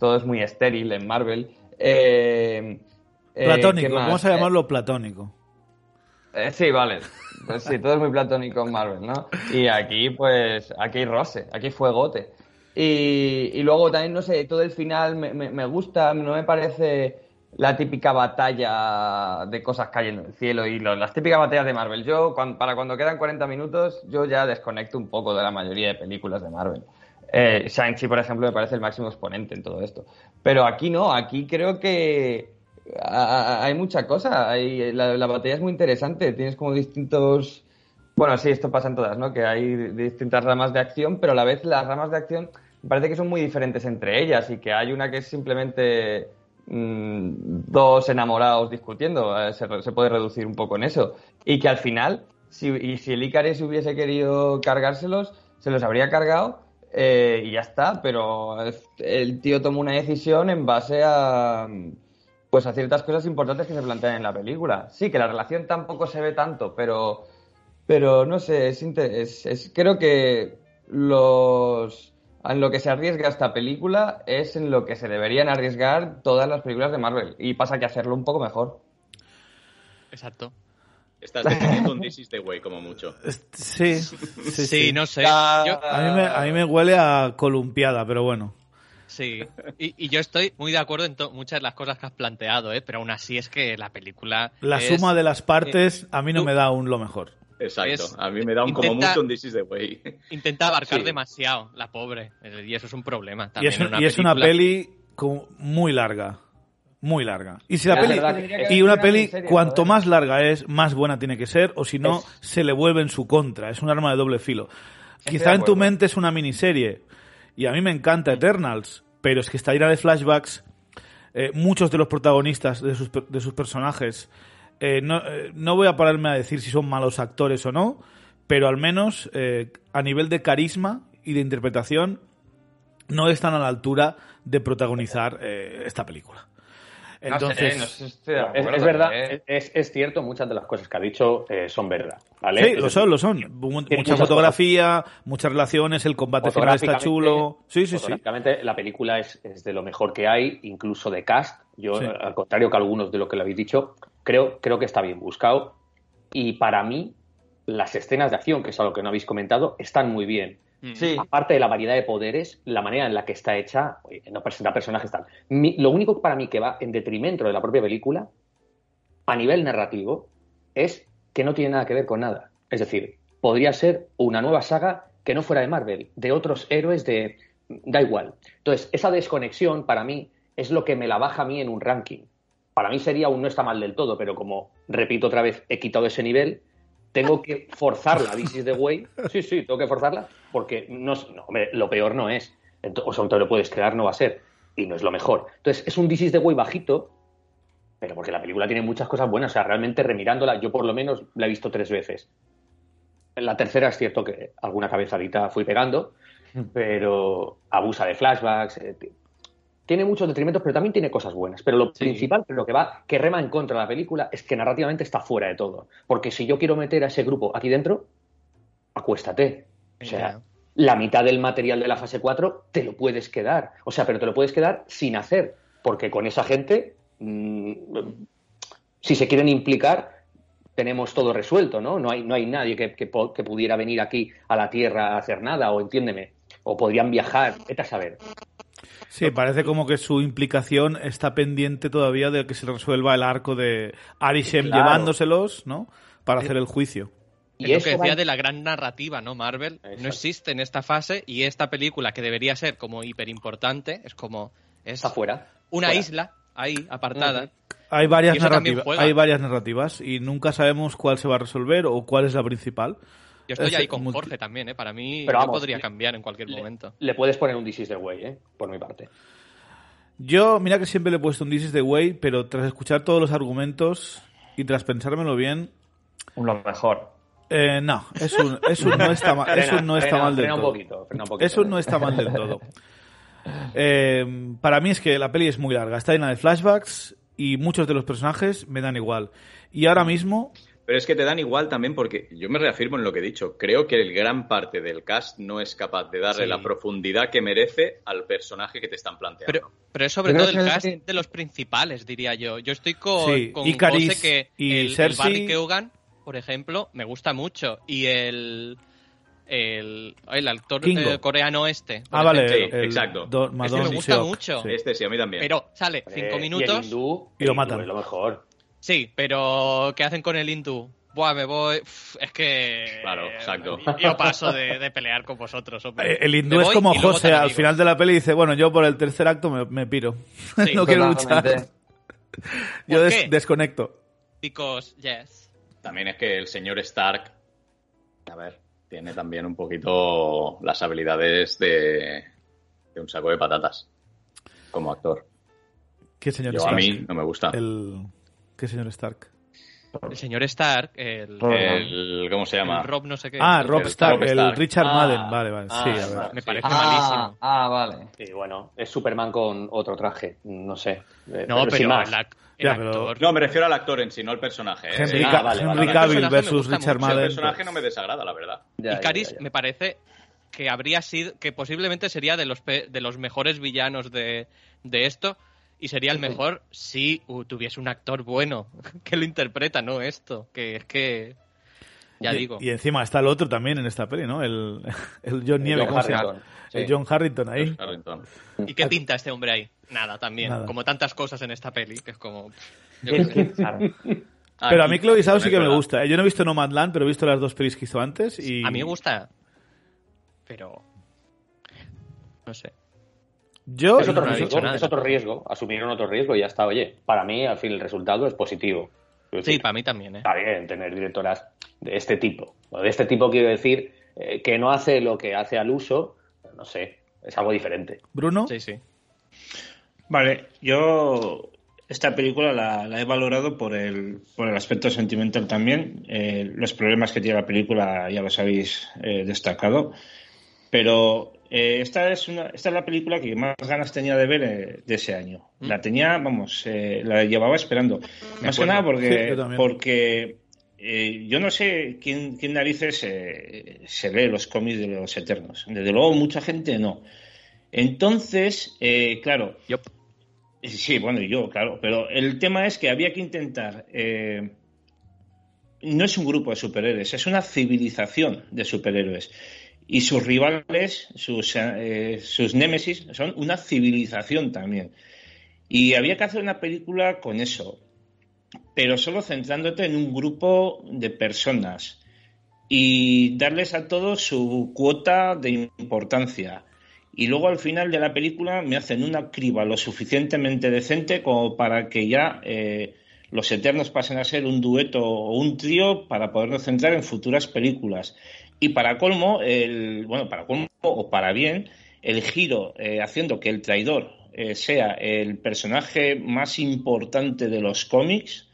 todo es muy estéril en Marvel. Eh, eh, platónico, vamos a llamarlo platónico. Eh, sí, vale. Pues sí, todo es muy platónico en Marvel, ¿no? Y aquí, pues, aquí hay roce, aquí hay fuegote. Y, y luego también, no sé, todo el final me, me, gusta, no me parece la típica batalla de cosas cayendo del cielo y las típicas batallas de Marvel. Yo, para cuando quedan 40 minutos, yo ya desconecto un poco de la mayoría de películas de Marvel. Eh, Shang-Chi, por ejemplo, me parece el máximo exponente en todo esto. Pero aquí no, aquí creo que hay mucha cosa. La, batalla es muy interesante. Tienes como distintos. Bueno, sí, esto pasa en todas, ¿no? Que hay distintas ramas de acción, pero a la vez las ramas de acción parece que son muy diferentes entre ellas y que hay una que es simplemente mm, dos enamorados discutiendo. Eh, se, puede reducir un poco en eso. Y que al final, si, y si el hubiese querido cargárselos, se los habría cargado eh, y ya está, pero el tío tomó una decisión en base a pues a ciertas cosas importantes que se plantean en la película. Sí, que la relación tampoco se ve tanto, pero pero no sé, es, es, creo que los en lo que se arriesga esta película es en lo que se deberían arriesgar todas las películas de Marvel y pasa que hacerlo un poco mejor. Exacto. Estás defendiendo un This is the way, como mucho. Sí, sí, no sé. A, mí me, huele a columpiada, pero bueno. Sí, y, yo estoy muy de acuerdo en muchas de las cosas que has planteado, ¿eh? pero aún así es que la película. La suma de las partes a mí no me da aún lo mejor. Exacto, a mí me da un como mucho un This is the way. Intenta abarcar demasiado, la pobre, y eso es un problema. También y es, una, peli muy larga muy larga. Y si la peli, y una peli, cuanto más larga es, más buena tiene que ser, o si no, se le vuelve en su contra. Es un arma de doble filo. quizá en tu mente es una miniserie. Y a mí me encanta Eternals, pero es que está llena de flashbacks. eh, muchos de los protagonistas de sus, de sus personajes. eh, no, eh, no voy a pararme a decir si son malos actores o no, pero al menos eh, a nivel de carisma y de interpretación no están a la altura de protagonizar esta película. Entonces, no sé, no estoy de Es, acuerdo, es verdad, ¿eh? es, es cierto, muchas de las cosas que ha dicho eh, son verdad. ¿vale? sí, lo son, lo son. Mucha muchas fotografía, muchas relaciones, el combate final está chulo. Sí, sí, sí. la película es, es de lo mejor que hay, incluso de cast. Yo, Sí. al contrario que algunos de lo que le habéis dicho, creo, creo que está bien buscado. Y para mí, las escenas de acción, que es algo que no habéis comentado, están muy bien. Sí, Aparte de la variedad de poderes, la manera en la que está hecha, no presenta personajes tal. Mi- lo único para mí que va en detrimento de la propia película, a nivel narrativo, es que no tiene nada que ver con nada. Es decir, podría ser una nueva saga que no fuera de Marvel, de otros héroes de... Da igual. Entonces, esa desconexión para mí es lo que me la baja a mí en un ranking. Para mí sería un no está mal del todo, pero como, repito otra vez, he quitado ese nivel, tengo que forzarla, this is the way. Sí, sí, tengo que forzarla, porque no, no, hombre, lo peor no es. Ento- o sea, te lo puedes quedar, no va a ser. Y no es lo mejor. Entonces, es un this is the way bajito, pero porque la película tiene muchas cosas buenas. O sea, realmente remirándola, yo por lo menos la he visto tres veces. La tercera es cierto que alguna cabezadita fui pegando, pero abusa de flashbacks. Tiene muchos detrimentos, pero también tiene cosas buenas. Pero lo Sí. principal, lo que va, que rema en contra de la película, es que narrativamente está fuera de todo. Porque si yo quiero meter a ese grupo aquí dentro, acuéstate. O sea, la mitad del material de la fase 4 te lo puedes quedar. O sea, pero te lo puedes quedar sin hacer. Porque con esa gente, mm, si se quieren implicar, tenemos todo resuelto, ¿no? No hay, no hay nadie que, que pudiera venir aquí a la Tierra a hacer nada, o entiéndeme. O podrían viajar, vete a saber. Sí, parece como que su implicación está pendiente todavía de que se resuelva el arco de Arishem Claro. llevándoselos, ¿no? Para hacer el juicio. Y es lo eso que decía va- de la gran narrativa, ¿no? Marvel Exacto. no existe en esta fase y esta película que debería ser como hiper importante es como es está fuera. una fuera. isla ahí apartada. Varias narrativas, hay varias narrativas y nunca sabemos cuál se va a resolver o cuál es la principal. Yo estoy Es ahí con Jorge también, ¿eh? Para mí Pero vamos, podría cambiar en cualquier le- momento. Le puedes poner un This is the way, ¿eh? Por mi parte. Yo, mira que siempre le he puesto un This is the Way, pero tras escuchar todos los argumentos y tras pensármelo bien, Lo mejor. eh, no, eso, eso no está mal, eso Frena, no está frena, mal del frena un todo. poquito, frena un poquito. Eso no está mal del todo. Eh, para mí es que la peli es muy larga, está llena de flashbacks y muchos de los personajes me dan igual. Y ahora mismo, Pero es que te dan igual también porque yo me reafirmo en lo que he dicho. Creo que el gran parte del cast no es capaz de darle Sí. la profundidad que merece al personaje que te están planteando. Pero, pero es sobre todo el que cast sí. de los principales, diría yo. Yo estoy con, Sí, con Icaris José que y el, el Cersei- Barry Keoghan, por ejemplo, me gusta mucho. Y el el, el actor eh, coreano este. ah, vale. Sí, el exacto. Do- Este Madon me gusta mucho. sí. Este sí, a mí también. Pero sale Eh, cinco y el minutos. hindú, Y lo el matan. Es lo mejor. Sí, pero ¿qué hacen con el hindú? Buah, me voy. Es que. Claro, exacto. Yo paso de, de pelear con vosotros, hombre. Eh, El hindú es como José, al final de la peli dice, bueno, yo por el tercer acto me, me piro. Sí, no quiero luchar. Yo ¿Por des- qué? desconecto. Because, yes. También es que el señor Stark, a ver, tiene también un poquito las habilidades de, de un saco de patatas como actor. ¿Qué señor Yo a Stark? mí no me gusta. El... ¿Qué señor Stark? El señor Stark, el. El, ¿Cómo se llama? el Rob no sé qué. Ah, Rob Stark, el Stark. Richard Ah, Madden. Vale, vale. ah, sí, a ver. Me parece Ah, malísimo. ah, vale. Y bueno, es Superman con otro traje, no sé. Eh, No, sin pero más. Ya, pero- actor. No, me refiero al actor en sí, no al personaje. ¿eh? Henry, Ah, Ca- vale, Henry vale, vale. Cavill versus Richard mucho, el Madden. personaje no me desagrada, la verdad. Ya, y Caris ya, ya. me parece que habría sido, que posiblemente sería de los, pe- de los mejores villanos de, de esto y sería el mejor si uh, tuviese un actor bueno que lo interpreta, no esto, que es que ya Y- digo. Y encima está el otro también en esta peli, ¿no? El, el John Nieve. Harrington, sí. El John Harrington ahí. Harrington. ¿Y qué pinta este hombre ahí? Nada, también, Nada. como tantas cosas en esta peli, que es como. Ah, Pero a mí Chloe Zhao sí que me gusta. Yo no he visto Nomadland, pero he visto las dos pelis que hizo antes y... A mí me gusta, pero no sé. Yo... Es otro, no riesgo, dicho nada. es otro riesgo, asumieron otro riesgo y ya está. Oye, para mí, al fin, el resultado es positivo. Sí, decir, para mí también, ¿eh? Está bien tener directoras de este tipo. O de este tipo quiero decir, eh, que no hace lo que hace al uso, no sé, es algo diferente. Bruno. Sí, sí. Vale, yo esta película la, he valorado por el, por el aspecto sentimental también. Eh, los problemas que tiene la película ya los habéis eh, destacado. Pero eh, esta, es una, esta es la película que más ganas tenía de ver de ese año. Mm. La tenía, vamos, la llevaba esperando. más que nada porque, porque yo no sé quién, quién narices se lee los cómics de los Eternos. Desde luego, mucha gente no. Entonces, claro, Sí, bueno, yo, claro. Pero el tema es que había que intentar. Eh, no es un grupo de superhéroes, es una civilización de superhéroes. Y sus rivales, sus, eh, sus némesis, son una civilización también. Y había que hacer una película con eso, pero solo centrándote en un grupo de personas y darles a todos su cuota de importancia y luego al final de la película me hacen una criba lo suficientemente decente como para que ya eh, los Eternos pasen a ser un dueto o un trío para podernos centrar en futuras películas. Y para colmo, el, bueno, para colmo o para bien, el giro eh, haciendo que el traidor eh, sea el personaje más importante de los cómics,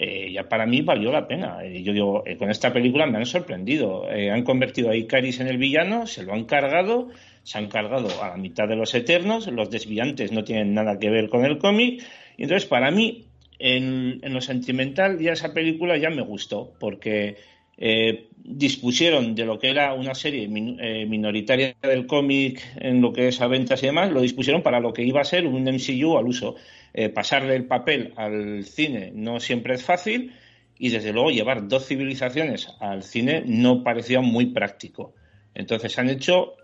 ya para mí valió la pena. yo digo, con esta película me han sorprendido. han convertido a Icaris en el villano, se lo han cargado se han cargado a la mitad de los Eternos, los desviantes no tienen nada que ver con el cómic, y entonces para mí, en, lo sentimental, ya esa película ya me gustó, porque eh, dispusieron de lo que era una serie eh, minoritaria del cómic en lo que es a ventas y demás, lo dispusieron para lo que iba a ser un MCU al uso. Eh, pasar del papel al cine no siempre es fácil y desde luego llevar dos civilizaciones al cine no parecía muy práctico. Entonces han hecho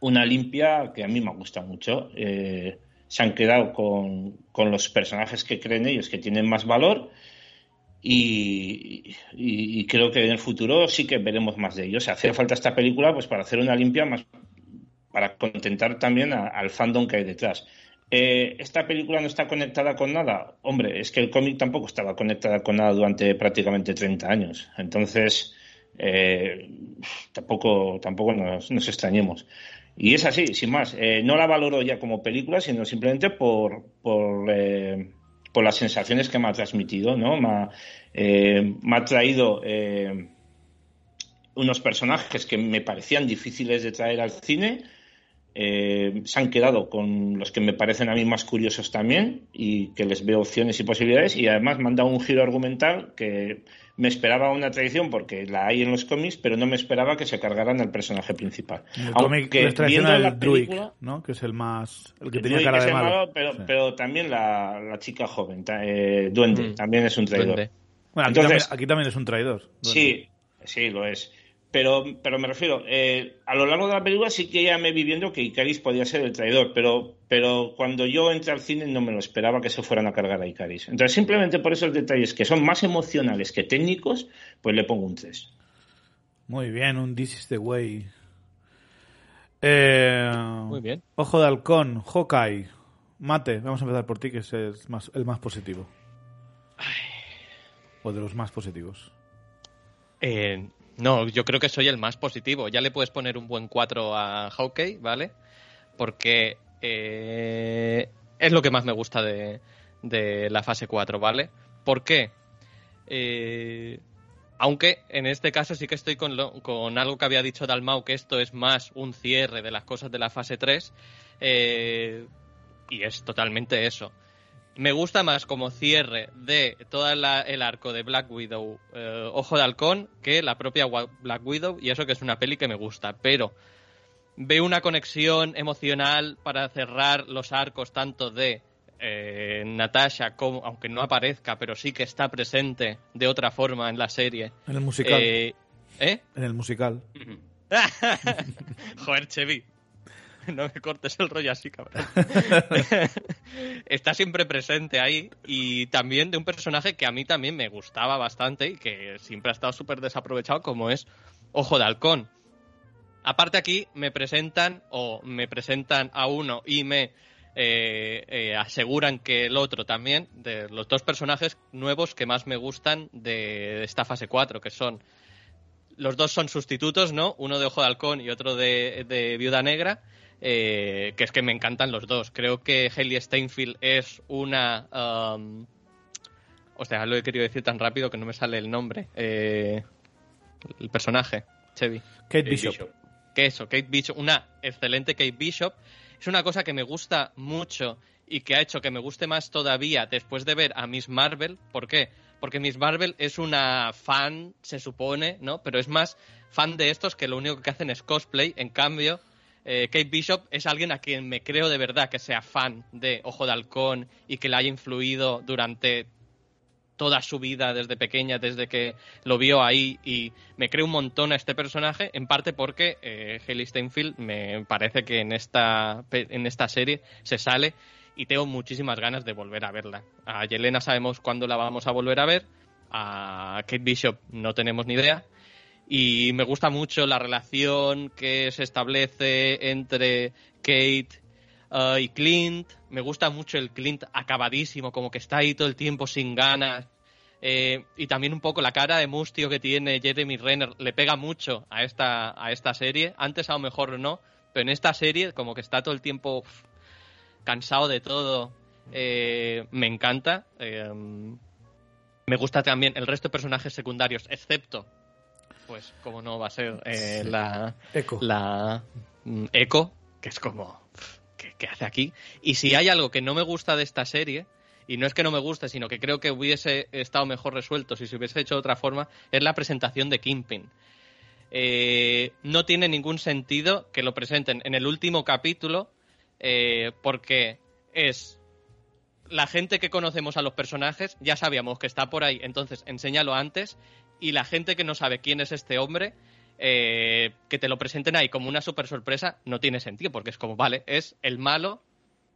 una limpia que a mí me gusta mucho. Eh, se han quedado con, los personajes que creen ellos que tienen más valor y, creo que en el futuro sí que veremos más de ellos. Hace falta esta película pues para hacer una limpia más para contentar también al fandom que hay detrás. Eh, ¿Esta película no está conectada con nada? Hombre, es que el cómic tampoco estaba conectada con nada durante prácticamente 30 años. Entonces, eh, tampoco, tampoco nos, extrañemos. Y es así, sin más. Eh, no la valoro ya como película, sino simplemente por, por, por las sensaciones que me ha transmitido, ¿no? Me ha, me ha traído unos personajes que me parecían difíciles de traer al cine. Se han quedado con los que me parecen a mí más curiosos también y que les veo opciones y posibilidades y además me han dado un giro argumental que me esperaba una tradición porque la hay en los cómics, pero no me esperaba que se cargaran al personaje principal. El cómic viendo el Druid, ¿no? Que es el más... El que tenía cara de malo. pero, pero también la, chica joven, eh, Duende, mm. también es un traidor. Bueno, aquí, también, aquí, también, es un traidor. Sí, sí, lo es. Pero, pero me refiero, eh, a lo largo de la película sí que ya me vi viendo que Icaris podía ser el traidor, pero, pero cuando yo entré al cine no me lo esperaba que se fueran a cargar a Icaris. Entonces, simplemente por esos detalles que son más emocionales que técnicos, pues le pongo un 3. Muy bien, un This is the way. Eh, Muy bien. Ojo de halcón, Hawkeye. Mate, vamos a empezar por ti, que es el más, el más positivo. O de los más positivos. Eh, no, yo creo que soy el más positivo. Ya le puedes poner un buen 4 a Hawkeye, ¿vale? Porque eh, es lo que más me gusta de, la fase 4, ¿vale? ¿Por qué? Eh, aunque en este caso sí que estoy con, con, algo que había dicho Dalmau, que esto es más un cierre de las cosas de la fase 3. Eh, y es totalmente eso me gusta más como cierre de todo el arco de Black Widow, eh, Ojo de Halcón, que la propia Black Widow, y eso que es una peli que me gusta, pero veo una conexión emocional para cerrar los arcos tanto de eh, Natasha, como, aunque no aparezca, pero sí que está presente de otra forma en la serie. En el musical. Eh, ¿Eh? En el musical. Joder, Chevy. no me cortes el rollo así, cabrón. Está siempre presente ahí y también de un personaje que a mí también me gustaba bastante y que siempre ha estado súper desaprovechado como es Ojo de Halcón. Aparte aquí me presentan o me presentan a uno y me eh, eh, aseguran que el otro también, de los dos personajes nuevos que más me gustan de esta fase 4, que son los dos son sustitutos, ¿no? Uno de Ojo de Halcón y otro de, Viuda Negra. Eh, que es que me encantan los dos. Creo que Hayley Steinfeld es una. Um, o sea, lo he querido decir tan rápido que no me sale el nombre. Eh, el personaje, Chevy. Kate Bishop. Que eso, Kate Bishop. Una excelente Kate Bishop. Es una cosa que me gusta mucho y que ha hecho que me guste más todavía después de ver a Miss Marvel. ¿Por qué? Porque Miss Marvel es una fan, se supone, ¿no? Pero es más fan de estos que lo único que hacen es cosplay. En cambio, eh, Kate Bishop es alguien a quien me creo de verdad que sea fan de Ojo de Halcón y que le haya influido durante toda su vida desde pequeña, desde que lo vio ahí y me creo un montón a este personaje, en parte porque eh, Haley Steinfeld me parece que en esta, en esta serie se sale y tengo muchísimas ganas de volver a verla. A Yelena sabemos cuándo la vamos a volver a ver, a Kate Bishop no tenemos ni idea. Y me gusta mucho la relación que se establece entre Kate uh, y Clint. Me gusta mucho el Clint acabadísimo, como que está ahí todo el tiempo sin ganas. Eh, y también un poco la cara de mustio que tiene Jeremy Renner le pega mucho a esta, a esta serie. Antes a lo mejor no, pero en esta serie como que está todo el tiempo cansado de todo, eh, me encanta. Eh, me gusta también el resto de personajes secundarios, excepto, pues, como no va a ser eh, la Echo. La mm, Echo, que es como, ¿qué, hace aquí? Y si hay algo que no me gusta de esta serie, y no es que no me guste, sino que creo que hubiese estado mejor resuelto si se hubiese hecho de otra forma, es la presentación de Kingpin. no tiene ningún sentido que lo presenten en el último capítulo eh, porque es la gente que conocemos a los personajes, ya sabíamos que está por ahí, entonces enséñalo antes, y la gente que no sabe quién es este hombre, eh, que te lo presenten ahí como una super sorpresa, no tiene sentido, porque es como, vale, es el malo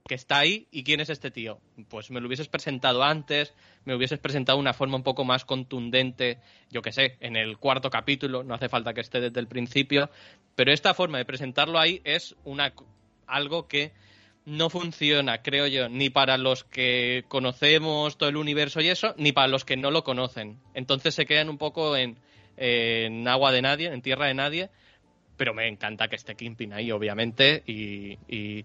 que está ahí y quién es este tío. Pues me lo hubieses presentado antes, me hubieses presentado de una forma un poco más contundente, yo que sé, en el cuarto capítulo, no hace falta que esté desde el principio, pero esta forma de presentarlo ahí es una algo que no funciona, creo yo, ni para los que conocemos todo el universo y eso, ni para los que no lo conocen. Entonces se quedan un poco en, agua de nadie, en tierra de nadie, pero me encanta que esté Kimpin ahí, obviamente, y, y,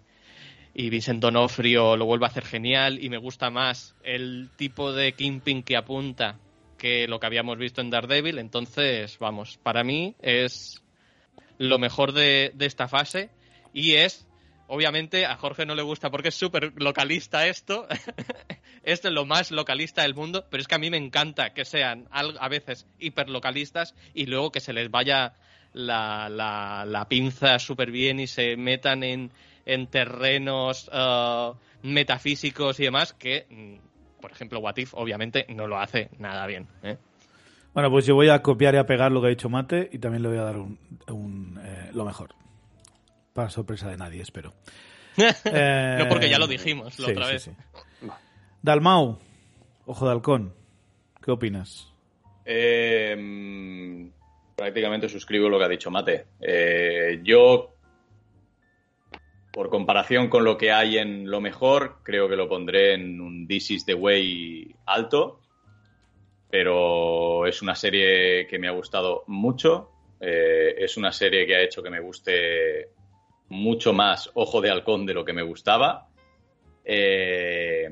y Vincent Donofrio lo vuelve a hacer genial, y me gusta más el tipo de Kimpin que apunta que lo que habíamos visto en Daredevil, entonces, vamos, para mí es lo mejor de, de esta fase, y es Obviamente a Jorge no le gusta porque es súper localista esto. esto es lo más localista del mundo, pero es que a mí me encanta que sean a veces hiperlocalistas y luego que se les vaya la, la, pinza súper bien y se metan en, en terrenos uh, metafísicos y demás que, mm, por ejemplo, Watif obviamente no lo hace nada bien. ¿eh? Bueno, pues yo voy a copiar y a pegar lo que ha dicho Mate y también le voy a dar un, eh, lo mejor. Para sorpresa de nadie, espero. no, porque ya lo dijimos la otra vez. Dalmau, Ojo de Halcón, ¿qué opinas? Eh, prácticamente suscribo lo que ha dicho Mate. Eh, yo, por comparación con lo que hay en lo mejor, creo que lo pondré en un This is the Way alto. Pero es una serie que me ha gustado mucho. Eh, es una serie que ha hecho que me guste mucho más Ojo de Halcón de lo que me gustaba. Eh,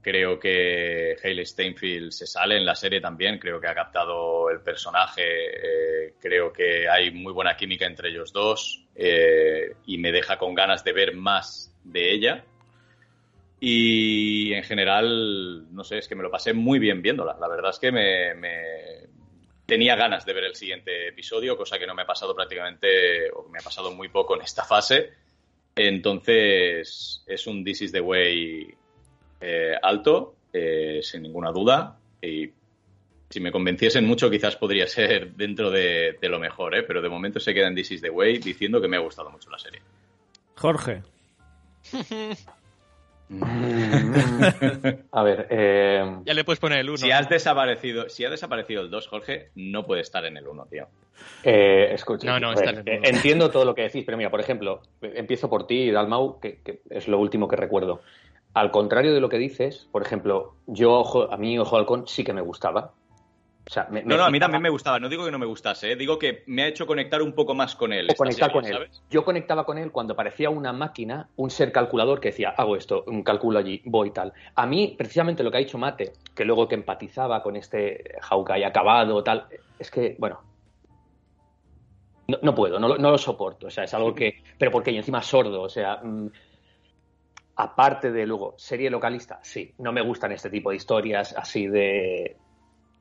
creo que Hayley Steinfeld se sale en la serie también, creo que ha captado el personaje, eh, creo que hay muy buena química entre ellos dos eh, y me deja con ganas de ver más de ella. Y en general, no sé, es que me lo pasé muy bien viéndola. La verdad es que me, tenía ganas de ver el siguiente episodio, cosa que no me ha pasado prácticamente, o me ha pasado muy poco en esta fase. Entonces, es un This is the Way eh, alto, eh, sin ninguna duda. Y si me convenciesen mucho, quizás podría ser dentro de, lo mejor, ¿eh? pero de momento se queda en This is the Way diciendo que me ha gustado mucho la serie. Jorge. A ver, eh... ya le puedes poner el 1. Si has desaparecido, si ha desaparecido el 2, Jorge, no puede estar en el 1, tío. Eh, escucha, no, no, está en el 1. entiendo todo lo que decís, pero mira, por ejemplo, empiezo por ti, Dalmau, que, que, es lo último que recuerdo. Al contrario de lo que dices, por ejemplo, yo, ojo, a mí Ojo Halcón sí que me gustaba, no, no, a mí también me gustaba. No digo que no me gustase, ¿eh? digo que me ha hecho conectar un poco más con él. conectar con él. Yo conectaba con él cuando parecía una máquina, un ser calculador que decía, hago esto, un calculo allí, voy tal. A mí, precisamente lo que ha dicho Mate, que luego que empatizaba con este Hawkeye acabado, tal, es que, bueno, no, puedo, no, lo soporto. O sea, es algo que. Pero porque yo encima sordo, o sea. Mm, aparte de luego, serie localista, sí, no me gustan este tipo de historias así de,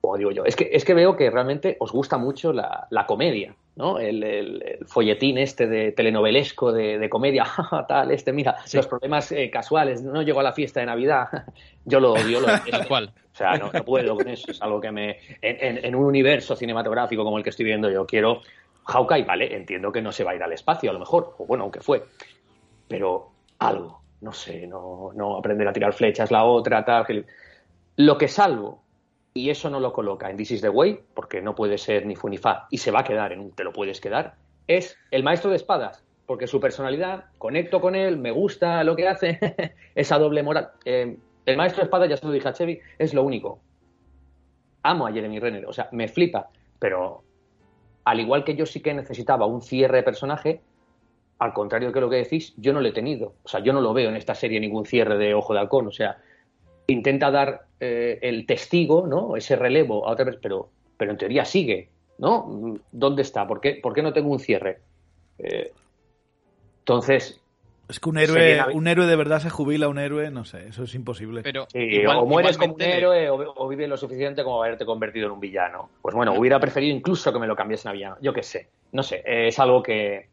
como digo yo. Es que, es que veo que realmente os gusta mucho la, comedia, ¿no? El, folletín este de telenovelesco de, comedia, tal, este, mira, los problemas eh, casuales, no llego a la fiesta de Navidad, yo lo odio. Lo, cual. O sea, no, puedo con eso, es algo que me... En, un universo cinematográfico como el que estoy viendo yo, quiero... Hawkeye, vale, entiendo que no se va a ir al espacio, a lo mejor, o bueno, aunque fue, pero algo, no sé, no, no aprender a tirar flechas, la otra, tal. Lo que salvo y eso no lo coloca en This is the Way, porque no puede ser ni fu ni fa, y se va a quedar en un te lo puedes quedar, es el maestro de espadas, porque su personalidad, conecto con él, me gusta lo que hace, esa doble moral. Eh, el maestro de espadas, ya se lo dije a Chevy, es lo único. Amo a Jeremy Renner, o sea, me flipa, pero al igual que yo sí que necesitaba un cierre de personaje, al contrario que lo que decís, yo no lo he tenido. O sea, yo no lo veo en esta serie ningún cierre de Ojo de Halcón. O sea, intenta dar eh, el testigo, ¿no? Ese relevo a otra vez, pero, pero en teoría sigue, ¿no? ¿Dónde está? ¿Por qué, por qué no tengo un cierre? Eh, entonces. Es que un héroe, un héroe de verdad se jubila, un héroe, no sé, eso es imposible. Pero o mueres como un héroe o, vives lo suficiente como haberte convertido en un villano. Pues bueno, hubiera preferido incluso que me lo cambiasen a villano. Yo qué sé, no sé, es algo que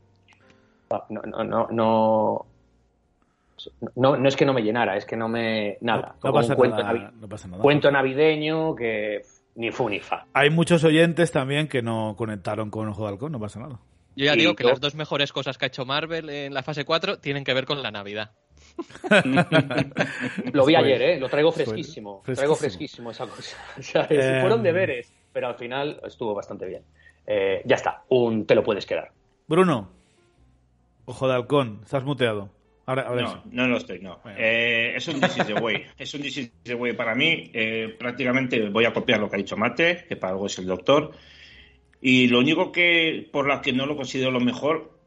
no, no, no, no no, no es que no me llenara, es que no me. Nada. No, pasa, nada, no pasa, nada, Cuento navideño que ni fu ni fa. Hay muchos oyentes también que no conectaron con Ojo de Halcón, no pasa nada. Yo ya digo que las dos mejores cosas que ha hecho Marvel en la fase 4 tienen que ver con la Navidad. lo vi ayer, ¿eh? Lo traigo fresquísimo. Traigo fresquísimo esa cosa. O sea, fueron deberes, pero al final estuvo bastante bien. Eh, ya está, un te lo puedes quedar. Bruno, Ojo de Halcón, estás muteado no, no lo estoy, no. Eh, es un This is the way. Es un This is the way para mí. Eh, prácticamente voy a copiar lo que ha dicho Mate, que para algo es el doctor. Y lo único que por la que no lo considero lo mejor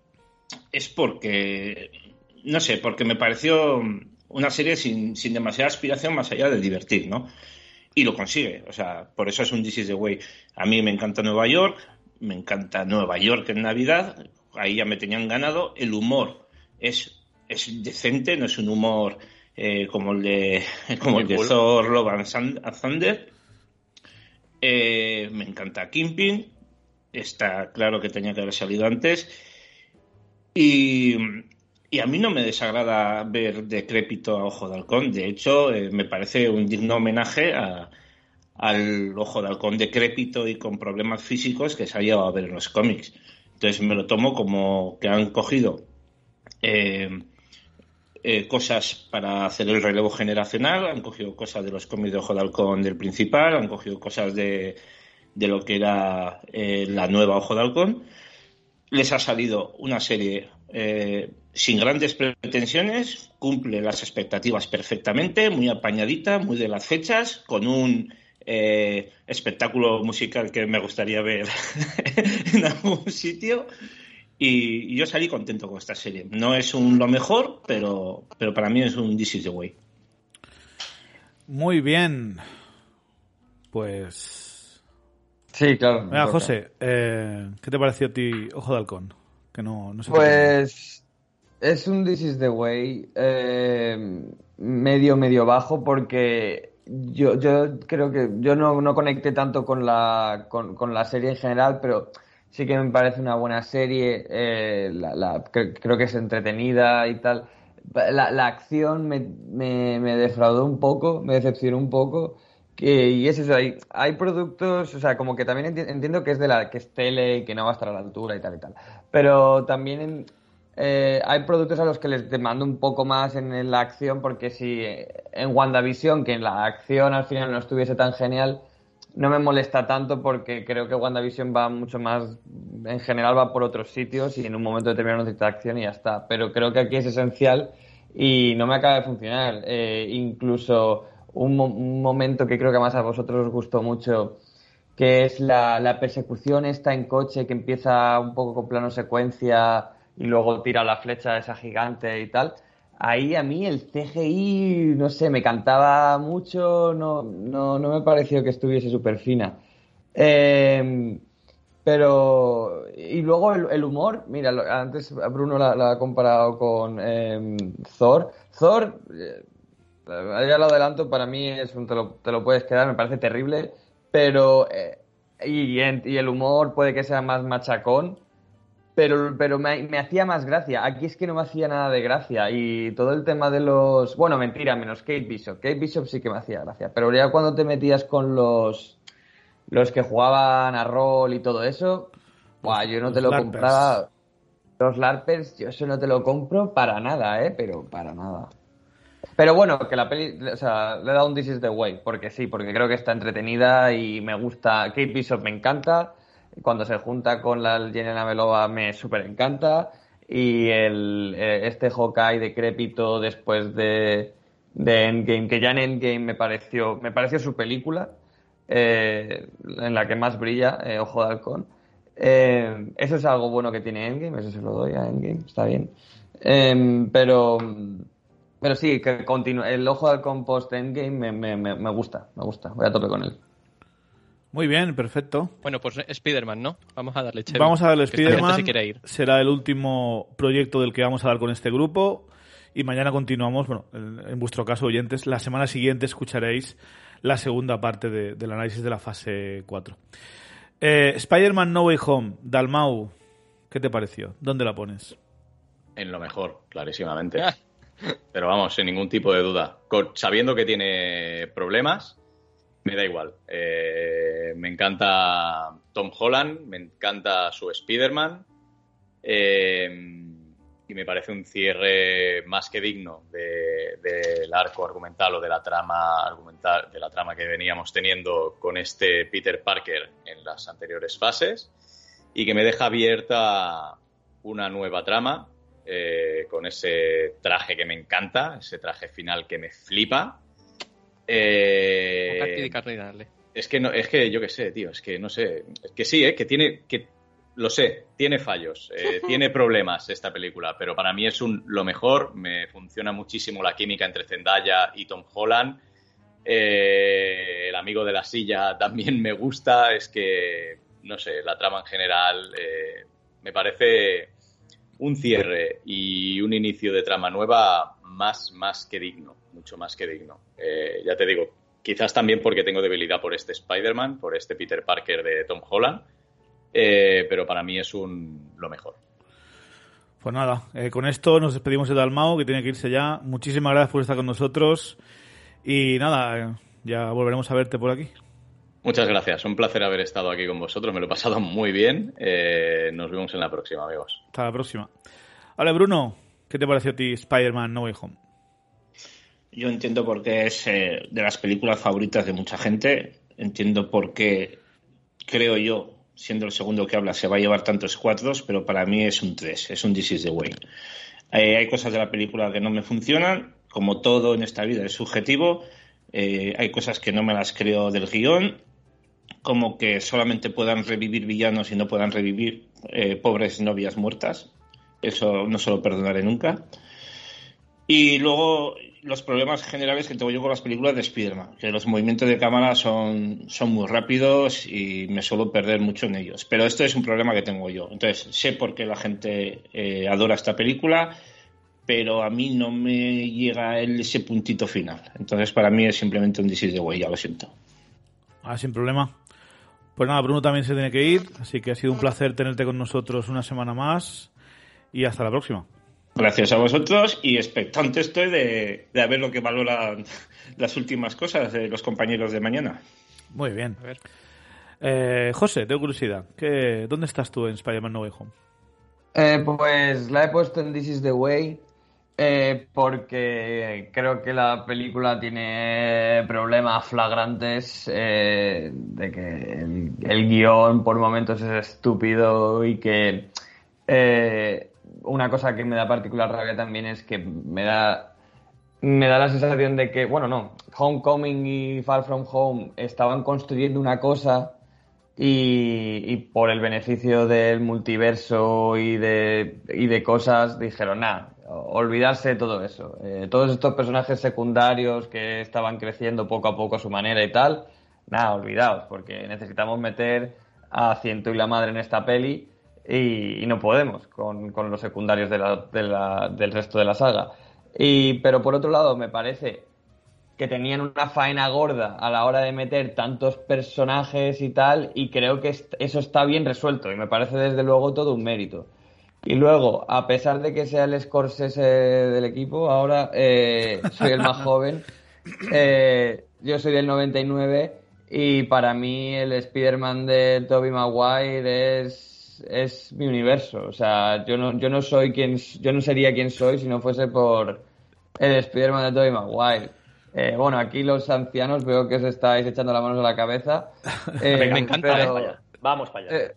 es porque, no sé, porque me pareció una serie sin, sin demasiada aspiración más allá de divertir, ¿no? Y lo consigue. O sea, por eso es un This is the way. A mí me encanta Nueva York, me encanta Nueva York en Navidad. Ahí ya me tenían ganado. El humor es es decente, no es un humor eh, como el de, como el de Thor, Love and Thunder. Eh, me encanta Kimping, está claro que tenía que haber salido antes. Y, a mí no me desagrada ver decrépito a Ojo de Halcón. De hecho, eh, me parece un digno homenaje al Ojo de Halcón decrépito y con problemas físicos que se ha llevado a ver en los cómics. Entonces me lo tomo como que han cogido eh, cosas para hacer el relevo generacional, han cogido cosas de los cómics de Ojo de Halcón del principal, han cogido cosas de, de lo que era eh, la nueva Ojo de Halcón. Les ha salido una serie eh, sin grandes pretensiones, cumple las expectativas perfectamente, muy apañadita, muy de las fechas, con un espectáculo musical que me gustaría ver en algún sitio y, yo salí contento con esta serie. No es un lo mejor, pero, pero para mí es un This is the way. Muy bien. Pues. Sí, claro. Mira, José, eh, ¿qué te pareció a ti Ojo de Halcón? Que no, no sé pues. Es un This is the way eh, medio, medio bajo porque yo, yo creo que yo no, no conecté tanto con la, con, con la serie en general, pero sí que me parece una buena serie, eh, la, creo que es entretenida y tal. La, la acción me, me, defraudó un poco, me decepcionó un poco. Que, y es eso, hay, hay productos, o sea, como que también entiendo que es de la que es tele y que no va a estar a la altura y tal y tal. Pero también eh, hay productos a los que les demando un poco más en, la acción, porque si en WandaVision, que en la acción al final no estuviese tan genial, no me molesta tanto porque creo que WandaVision va mucho más, en general va por otros sitios y en un momento determinado necesita acción y ya está. Pero creo que aquí es esencial y no me acaba de funcionar. Eh, incluso un, momento que creo que más a vosotros os gustó mucho, que es la, la persecución esta en coche que empieza un poco con plano secuencia y luego tira la flecha esa gigante y tal. Ahí a mí el CGI, no sé, me cantaba mucho, no, no, no me pareció que estuviese súper fina. Eh, pero, y luego el, humor, mira, antes Bruno la, ha comparado con em, Thor. Thor, eh, ya lo adelanto, para mí es un, te, lo, te lo puedes quedar, me parece terrible, pero, eh, y, el humor puede que sea más machacón, pero, pero me, me, hacía más gracia. Aquí es que no me hacía nada de gracia. Y todo el tema de los. Bueno, mentira, menos Kate Bishop. Kate Bishop sí que me hacía gracia. Pero ya cuando te metías con los los que jugaban a rol y todo eso, buah, yo no te lo compraba. Los LARPers, yo eso no te lo compro para nada, ¿eh? Pero para nada. Pero bueno, que la peli, o sea, le he dado un This is the Way, porque sí, porque creo que está entretenida y me gusta. Kate Bishop me encanta. Cuando se junta con la Jenna Belova me súper encanta. Y el, eh, este Hawkeye decrépito después de, Endgame, que ya en Endgame me pareció, me pareció su película. Eh, en la que más brilla eh, Ojo de Halcón. Eh, eso es algo bueno que tiene Endgame, eso se lo doy a Endgame, está bien. Em, pero, pero sí, que el Ojo de Halcón post Endgame me, me, gusta, me gusta, voy a tope con él. Muy bien, perfecto. Bueno, pues Spider-Man, ¿no? Vamos a darle Vamos a darle Spider-Man. Será el último proyecto del que vamos a dar con este grupo. Y mañana continuamos, bueno, en vuestro caso, oyentes, la semana siguiente escucharéis la segunda parte del análisis de la fase 4. Eh, Spider-Man No Way Home, Dalmau, ¿qué te pareció? ¿Dónde la pones? En lo mejor, clarísimamente. Pero vamos, sin ningún tipo de duda. sabiendo que tiene problemas, me da igual. Eh, me encanta Tom Holland, me encanta su Spider-Man. Eh, y me parece un cierre más que digno del arco argumental o de la trama argumental de la trama que veníamos teniendo con este Peter Parker en las anteriores fases y que me deja abierta una nueva trama eh, con ese traje que me encanta ese traje final que me flipa eh, es que no es que yo qué sé tío es que no sé es que sí eh, que tiene que lo sé, tiene fallos, eh, tiene problemas esta película, pero para mí es un, lo mejor. Me funciona muchísimo la química entre Zendaya y Tom Holland. Eh, el amigo de la silla también me gusta. Es que, no sé, la trama en general eh, me parece un cierre y un inicio de trama nueva más, más que digno, mucho más que digno. ya te digo, quizás también porque tengo debilidad por este Spider-Man, por este Peter Parker de Tom Holland eh, pero para mí es un, lo mejor. Pues nada, eh, con esto nos despedimos de Dalmao, que tiene que irse ya. Muchísimas gracias por estar con nosotros. Y nada, eh, ya volveremos a verte por aquí. Muchas gracias, un placer haber estado aquí con vosotros, me lo he pasado muy bien. nos vemos en la próxima, amigos. Hasta la próxima. Ahora, Bruno, ¿qué te pareció a ti Spider-Man No Way Home? Yo entiendo por qué es de las películas favoritas de mucha gente. Entiendo por qué, creo yo, siendo el segundo que habla, se va a llevar tantos cuatros, pero para mí es un 3, es un This is the way. Eh, hay cosas de la película que no me funcionan, como todo en esta vida es subjetivo, eh, hay cosas que no me las creo del guion, como que solamente puedan revivir villanos y no puedan revivir eh, pobres novias muertas, eso no se lo perdonaré nunca. Y luego los problemas generales que tengo yo con las películas de Spider-Man, que los movimientos de cámara son, son muy rápidos y me suelo perder mucho en ellos. Pero esto es un problema que tengo yo. Entonces, sé por qué la gente eh, adora esta película, pero a mí no me llega ese puntito final. Entonces, para mí es simplemente un disease de güey, ya lo siento. Ah, sin problema. Pues nada, Bruno también se tiene que ir, así que ha sido un placer tenerte con nosotros una semana más y hasta la próxima. Gracias a vosotros y expectante estoy de, de ver lo que valoran las últimas cosas de los compañeros de mañana. Muy bien. A ver. Eh, José, tengo curiosidad. ¿qué, ¿Dónde estás tú en Spider-Man No Way Home? Eh, pues la he puesto en This is the Way eh, porque creo que la película tiene problemas flagrantes de que el, el, guion por momentos es estúpido y que una cosa que me da particular rabia también es que me da me da la sensación de que, bueno, no, Homecoming y Far From Home estaban construyendo una cosa y, por el beneficio del multiverso y de, y de cosas dijeron, nada, olvidarse de todo eso. Eh, todos estos personajes secundarios que estaban creciendo poco a poco a su manera y tal, nada, olvidaos, porque necesitamos meter a Ciento y la Madre en esta peli y, no podemos con, los secundarios del resto de la saga. Y, pero por otro lado, me parece que tenían una faena gorda a la hora de meter tantos personajes y tal, y creo que eso está bien resuelto, y me parece desde luego todo un mérito. Y luego, a pesar de que sea el Scorsese del equipo, ahora eh, soy el más joven, eh, yo soy del 99, y para mí el Spider-Man de Tobey Maguire es, es mi universo. O sea, yo no, yo no soy quien, yo no sería quien soy si no fuese por el Spider-Man de Tobey Maguire. Eh, bueno, aquí los ancianos veo que os estáis echando las manos a la cabeza. Eh, me encanta, pero, eh, Vamos para allá.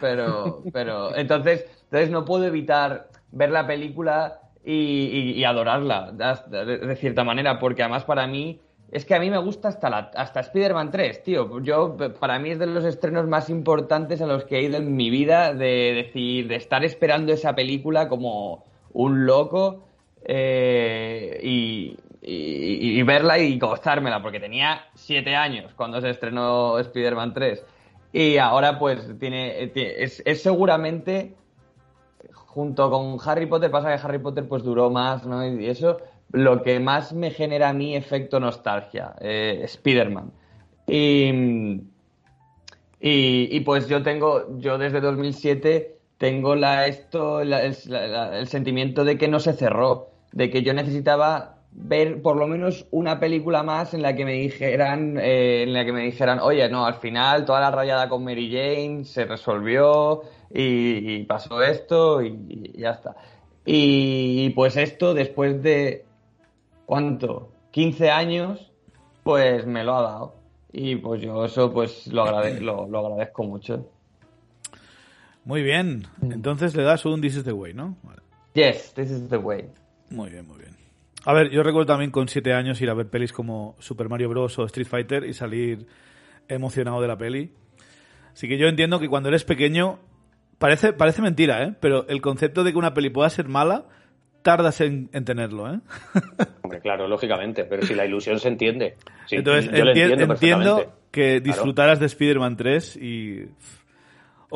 pero, pero, entonces, entonces no puedo evitar ver la película y, adorarla, de, cierta manera, porque además para mí, es que a mí me gusta hasta, hasta Spider-Man 3, tío. Yo, para mí es de los estrenos más importantes a los que he ido en mi vida, de decir, de estar esperando esa película como un loco. y, y, verla y gozármela, porque tenía siete años cuando se estrenó Spider-Man 3. Y ahora pues tiene, es, seguramente, junto con Harry Potter, pasa que Harry Potter pues duró más, ¿no? Y eso, lo que más me genera a mí efecto nostalgia, eh, Spider-Man. Y, y, pues yo tengo, yo desde 2007 tengo la, esto, el sentimiento de que no se cerró, de que yo necesitaba ver por lo menos una película más en la que me dijeran, eh, en la que me dijeran, oye, no, al final toda la rayada con Mary Jane se resolvió y, pasó esto y, ya está. Y, pues esto, después de, ¿cuánto? 15 años, pues me lo ha dado. Y pues yo eso pues lo, lo, agradezco mucho. Muy bien. Entonces le das un This is the way, ¿no? Yes, this is the way. Muy bien, muy bien. A ver, yo recuerdo también con siete años ir a ver pelis como Super Mario Bros. o Street Fighter y salir emocionado de la peli. Así que yo entiendo que cuando eres pequeño, parece, parece mentira, ¿eh? Pero el concepto de que una peli pueda ser mala, tardas en, tenerlo, ¿eh? Hombre, claro, lógicamente, pero si la ilusión se entiende. Entonces, entiendo, que disfrutaras de Spider-Man 3 y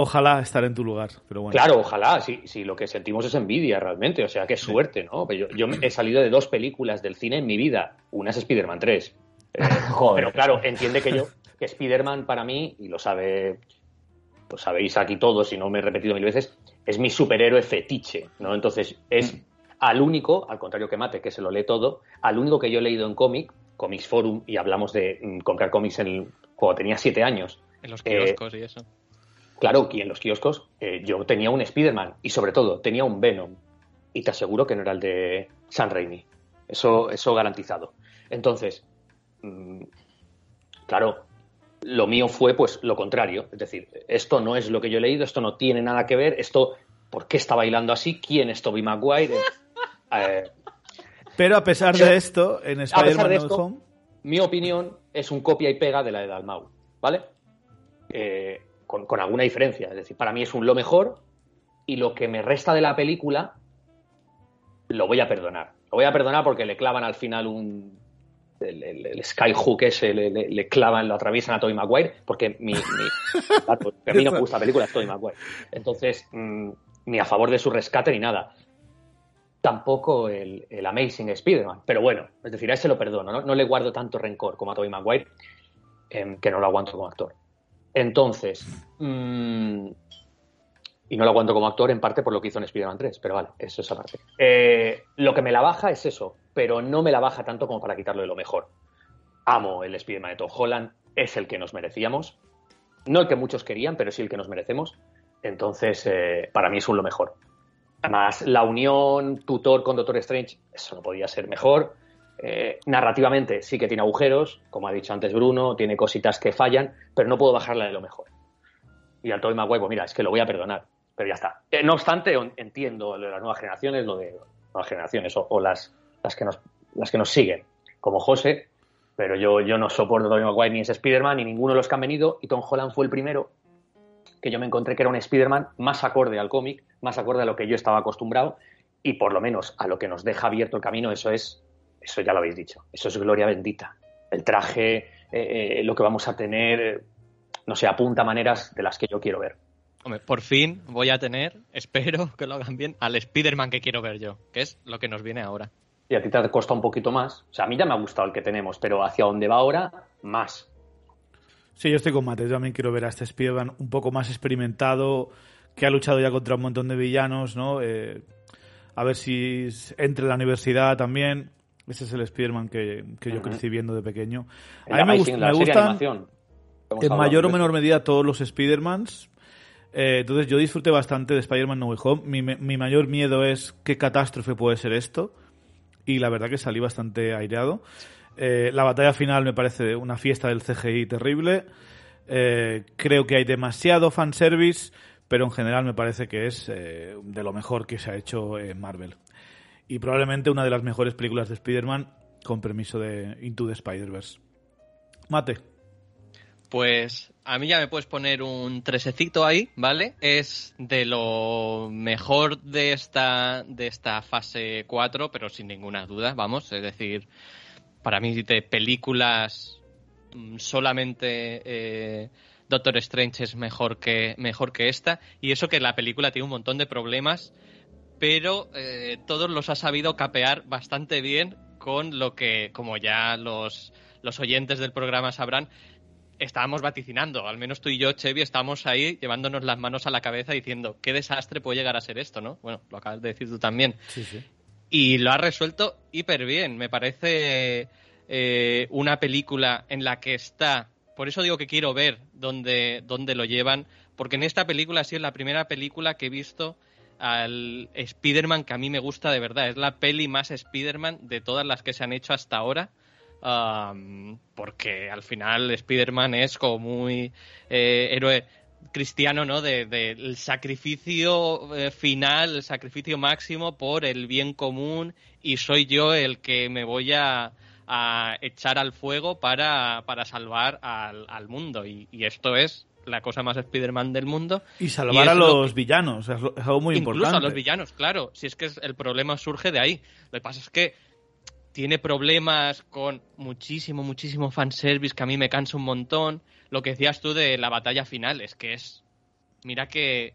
Ojalá estar en tu lugar, pero bueno. Claro, ojalá, si, si lo que sentimos es envidia realmente, o sea, qué suerte, ¿no? Yo, yo he salido de dos películas del cine en mi vida, una es Spider-Man 3. Eh, pero claro, entiende que yo, que Spider-Man para mí, y lo sabe, lo sabéis aquí todos, y no me he repetido mil veces, es mi superhéroe fetiche, ¿no? Entonces, es mm. Al único, al contrario que Mate, que se lo lee todo, al único que yo he leído en cómic, Comics Forum, y hablamos de mm, comprar cómics en el, cuando tenía siete años. En los kioscos y eso. Claro, aquí en los kioscos eh, yo tenía un Spider-Man y sobre todo tenía un Venom. Y te aseguro que no era el de San Raimi. Eso, eso garantizado. Entonces, mm, claro, lo mío fue pues lo contrario. Es decir, esto no es lo que yo he leído, esto no tiene nada que ver, esto, ¿por qué está bailando así? ¿Quién es Toby Maguire? Eh, Pero a pesar de esto, en Spider-Man Home... Mi opinión es un copia y pega de la de Dalmau, ¿vale? Eh, con, alguna diferencia. Es decir, para mí es un lo mejor y lo que me resta de la película lo voy a perdonar. Lo voy a perdonar porque le clavan al final un. El, skyhook ese le, clavan, lo atraviesan a Tobey Maguire, porque mi, a mí no me gusta la película Tobey Maguire. Entonces, mm, ni a favor de su rescate ni nada. Tampoco el, Amazing Spider-Man. Pero bueno, es decir, a ese lo perdono. No, le guardo tanto rencor como a Tobey Maguire, em, que no lo aguanto como actor. Entonces, mm, y no lo aguanto como actor en parte por lo que hizo en Spider-Man 3, pero vale, eso es aparte. Eh, lo que me la baja es eso, pero no me la baja tanto como para quitarlo de lo mejor. Amo el Spider-Man de Tom Holland, es el que nos merecíamos. No el que muchos querían, pero sí el que nos merecemos. Entonces, eh, para mí es un lo mejor. Además, la unión tutor con Doctor Strange, eso no podía ser mejor. Eh, narrativamente sí que tiene agujeros, como ha dicho antes Bruno, tiene cositas que fallan, pero no puedo bajarla de lo mejor. Y al Toy Maguire, pues mira, es que lo voy a perdonar, pero ya está. Eh, no obstante, entiendo lo de las nuevas generaciones, lo de nuevas generaciones o, las, las, que nos, las que nos siguen, como José, pero yo, yo no soporto a Tobey Maguire ni ese Spider-Man ni ninguno de los que han venido y Tom Holland fue el primero que yo me encontré que era un Spider-Man más acorde al cómic, más acorde a lo que yo estaba acostumbrado y por lo menos a lo que nos deja abierto el camino, eso es, eso ya lo habéis dicho, eso es gloria bendita. El traje, eh, eh, lo que vamos a tener, no sé, apunta maneras de las que yo quiero ver. Hombre, por fin voy a tener, espero que lo hagan bien, al Spider-Man que quiero ver yo, que es lo que nos viene ahora. Y a ti te cuesta un poquito más. O sea, a mí ya me ha gustado el que tenemos, pero hacia dónde va ahora, más. Sí, yo estoy con Mate. Yo también quiero ver a este Spider-Man un poco más experimentado, que ha luchado ya contra un montón de villanos, ¿no? Eh, a ver si entre la universidad también. Ese es el Spider-Man que, yo crecí viendo de pequeño. A mí me, me gustan en mayor o menor medida todos los Spider-Mans. Eh, entonces yo disfruté bastante de Spider-Man No Way Home. Mi, mi, mayor miedo es qué catástrofe puede ser esto. Y la verdad que salí bastante aireado. Eh, la batalla final me parece una fiesta del CGI terrible. Eh, creo que hay demasiado fanservice, pero en general me parece que es de lo mejor que se ha hecho en Marvel. Y probablemente una de las mejores películas de Spider-Man, con permiso de Into the Spider-Verse. Mate. Pues a mí ya me puedes poner un tresecito ahí, ¿vale? Es de lo mejor de esta, de esta fase 4, pero sin ninguna duda, vamos. Es decir, para mí de películas mm, solamente eh, Doctor Strange es mejor que, mejor que esta. Y eso que la película tiene un montón de problemas, pero eh, todos los ha sabido capear bastante bien con lo que, como ya los, los oyentes del programa sabrán, estábamos vaticinando, al menos tú y yo, Chevy, estábamos ahí llevándonos las manos a la cabeza diciendo, qué desastre puede llegar a ser esto, ¿no? Bueno, lo acabas de decir tú también. Sí, sí. Y lo ha resuelto hiper bien. Me parece eh, una película en la que está. Por eso digo que quiero ver dónde, dónde lo llevan. Porque en esta película sí es la primera película que he visto al Spider-Man que a mí me gusta de verdad. Es la peli más Spider-Man de todas las que se han hecho hasta ahora porque al final Spider-Man es como muy eh, héroe cristiano, ¿no? Del de, sacrificio eh, final, el sacrificio máximo por el bien común y soy yo el que me voy a, echar al fuego para, para salvar al, mundo. Y, esto es la cosa más Spider-Man del mundo. Y salvar a los villanos, es algo muy incluso importante. a los villanos, claro. Si es que el problema surge de ahí. Lo que pasa es que tiene problemas con muchísimo, muchísimo fanservice que a mí me cansa un montón. Lo que decías tú de la batalla final es que es. Mira que.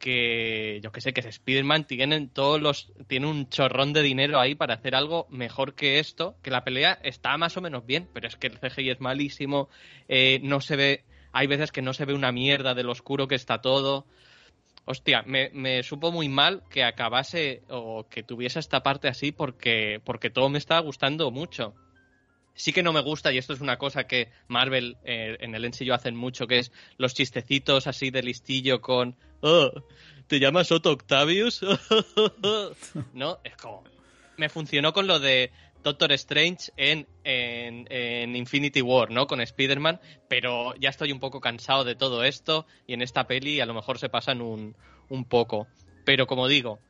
que yo que sé, que Spider-Man tienen todos los. tiene un chorrón de dinero ahí para hacer algo mejor que esto. Que la pelea está más o menos bien, pero es que el CGI es malísimo. Eh, no se ve. Hay veces que no se ve una mierda de lo oscuro que está todo hostia, me, supo muy mal que acabase o que tuviese esta parte así porque, porque todo me estaba gustando mucho. Sí que no me gusta, y esto es una cosa que Marvel eh, en el ensillo hacen mucho, que es los chistecitos así de listillo con, oh, ¿te llamas Otto Octavius? no, es como... Me funcionó con lo de Doctor Strange en, en, Infinity War, ¿no? Con Spider-Man, pero ya estoy un poco cansado de todo esto y en esta peli a lo mejor se pasan un, poco. Pero como digo,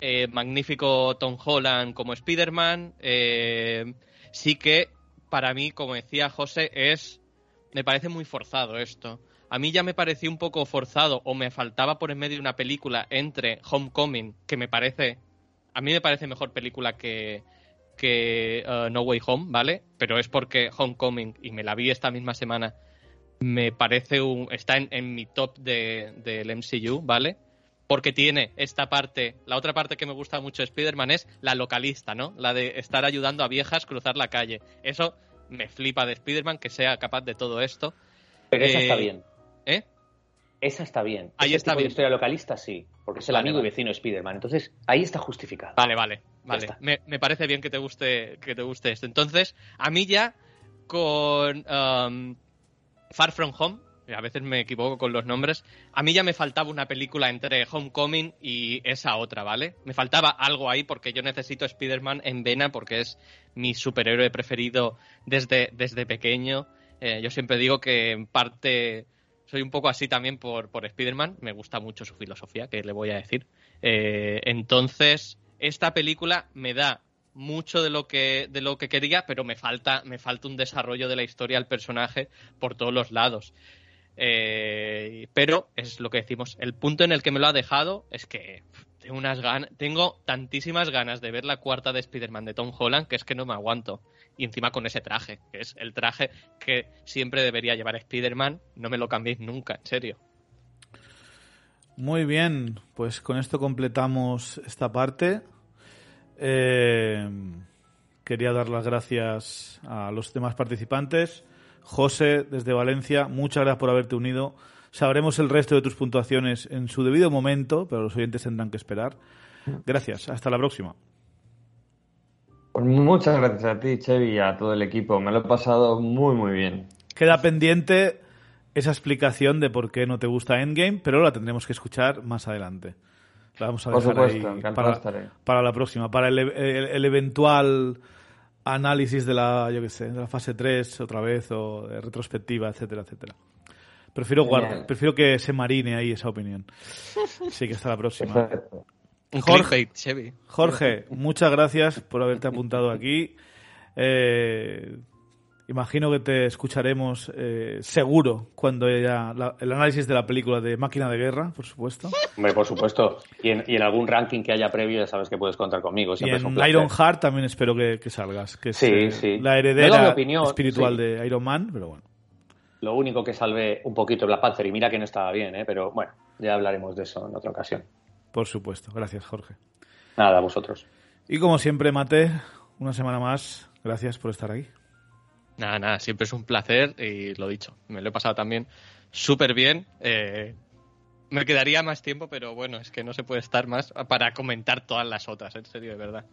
eh, magnífico Tom Holland como Spider-Man, eh, sí que para mí, como decía José, es me parece muy forzado esto. A mí ya me pareció un poco forzado o me faltaba por en medio una película entre Homecoming, que me parece, a mí me parece mejor película que, que uh, No Way Home, ¿vale? Pero es porque Homecoming, y me la vi esta misma semana, me parece un. está en, mi top del de, MCU, ¿vale? Porque tiene esta parte. La otra parte que me gusta mucho de Spider-Man es la localista, ¿no? La de estar ayudando a viejas a cruzar la calle. Eso me flipa de Spider-Man que sea capaz de todo esto. Pero esa está eh, bien. ¿Eh? Esa está bien. Ahí está bien. historia localista, sí. Porque es el amigo y vecino de Spider-Man. Entonces, ahí está justificado. Vale, vale. Vale. Me, parece bien que te guste, que te guste esto. Entonces, a mí ya con um, Far From Home, a veces me equivoco con los nombres, a mí ya me faltaba una película entre Homecoming y esa otra, ¿vale? Me faltaba algo ahí porque yo necesito Spider-Man en vena porque es mi superhéroe preferido desde, desde pequeño. Eh, yo siempre digo que en parte soy un poco así también por, por Spider-Man. Me gusta mucho su filosofía, que le voy a decir. Eh, entonces, esta película me da mucho de lo que de lo que quería, pero me falta me falta un desarrollo de la historia del personaje por todos los lados. Eh, pero es lo que decimos, el punto en el que me lo ha dejado es que tengo unas tengo tantísimas ganas de ver la cuarta de Spider-Man de Tom Holland que es que no me aguanto. Y encima con ese traje, que es el traje que siempre debería llevar Spider-Man, no me lo cambiéis nunca, en serio. Muy bien, pues con esto completamos esta parte. Eh, quería dar las gracias a los demás participantes. José, desde Valencia, muchas gracias por haberte unido. Sabremos el resto de tus puntuaciones en su debido momento, pero los oyentes tendrán que esperar. Gracias, hasta la próxima. Pues muchas gracias a ti, Chevy, y a todo el equipo. Me lo he pasado muy, muy bien. Queda pendiente esa explicación de por qué no te gusta Endgame, pero la tendremos que escuchar más adelante. La vamos a Por dejar supuesto, ahí para, para la próxima, para el, el- el eventual análisis de la, yo qué sé, de la fase 3 otra vez o de retrospectiva, etcétera, etcétera. Prefiero guardar, prefiero que se marine ahí esa opinión. Así que hasta la próxima. Perfecto. Un Jorge. clickbait, Chevy. Jorge, muchas gracias por haberte apuntado aquí. Eh, imagino que te escucharemos eh, seguro cuando haya la- el análisis de la película de Máquina de Guerra, por supuesto. Hombre, por supuesto. Y en, y en algún ranking que haya previo ya sabes que puedes contar conmigo. Y Siempre es un en placer. Iron Heart también espero que, que salgas, que es Sí, eh, sí. la heredera opinión, espiritual sí. de Iron Man, pero bueno. Lo único que salvé un poquito Black Panther y mira que no estaba bien, ¿eh? pero bueno, ya hablaremos de eso en otra ocasión. Por supuesto. Gracias, Jorge. Nada, a vosotros. Y como siempre, Mate, una semana más, gracias por estar aquí. Nada, nada, siempre es un placer y lo dicho, me lo he pasado también súper bien. eh, me quedaría más tiempo, pero bueno, es que no se puede estar más para comentar todas las otras, en serio, de verdad.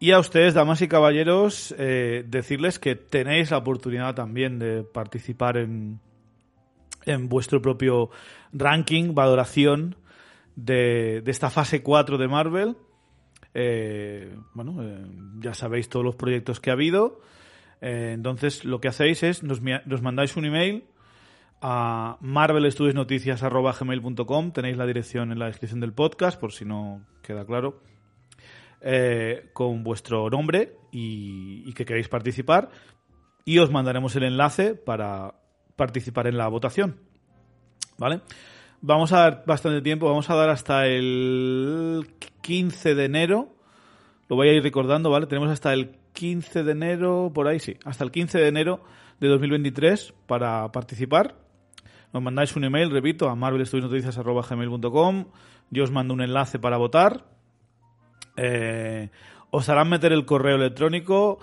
Y a ustedes, damas y caballeros, eh, decirles que tenéis la oportunidad también de participar en, en vuestro propio ranking, valoración de, de esta fase 4 de Marvel. Eh, bueno, eh, ya sabéis todos los proyectos que ha habido. Eh, entonces, lo que hacéis es, nos, nos mandáis un email a marvelstudiosnoticias.gmail.com Tenéis la dirección en la descripción del podcast, por si no queda claro con vuestro nombre y que queréis participar y os mandaremos el enlace para participar en la votación. ¿Vale? Vamos a dar bastante tiempo, vamos a dar hasta el 15 de enero. Lo voy a ir recordando, ¿vale? Tenemos hasta el 15 de enero, por ahí sí, hasta el 15 de enero de 2023 para participar. Nos mandáis un email, repito, a marvelstudiosnoticias.gmail.com Yo os mando un enlace para votar. Eh, os harán meter el correo electrónico,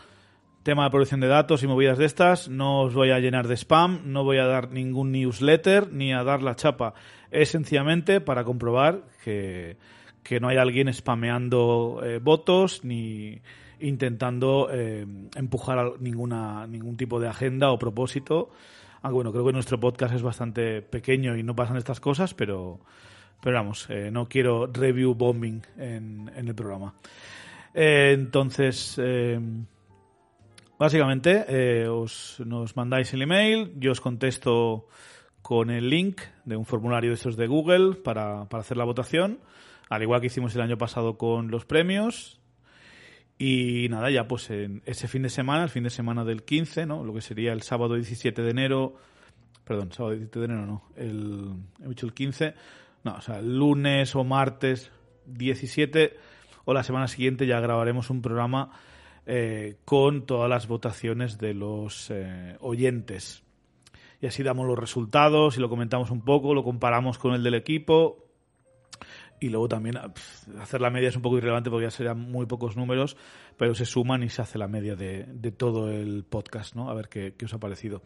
tema de protección de datos y movidas de estas. No os voy a llenar de spam, no voy a dar ningún newsletter ni a dar la chapa. Es sencillamente para comprobar que, que no hay alguien spameando eh, votos ni intentando eh, empujar ninguna, ningún tipo de agenda o propósito. Aunque bueno, creo que nuestro podcast es bastante pequeño y no pasan estas cosas, pero, pero vamos, eh, no quiero review bombing en, en el programa. Eh, entonces, eh, básicamente, eh, os, nos mandáis el email, yo os contesto con el link de un formulario de estos de Google para, para hacer la votación, al igual que hicimos el año pasado con los premios. Y nada, ya pues en ese fin de semana, el fin de semana del 15, ¿no? Lo que sería el sábado 17 de enero, perdón, sábado 17 de enero no, el, he dicho el 15, no, o sea, el lunes o martes 17 o la semana siguiente ya grabaremos un programa eh, con todas las votaciones de los eh, oyentes. Y así damos los resultados y lo comentamos un poco, lo comparamos con el del equipo. Y luego también pf, hacer la media es un poco irrelevante porque ya serían muy pocos números, pero se suman y se hace la media de, todo el podcast, ¿no? A ver qué, qué os ha parecido.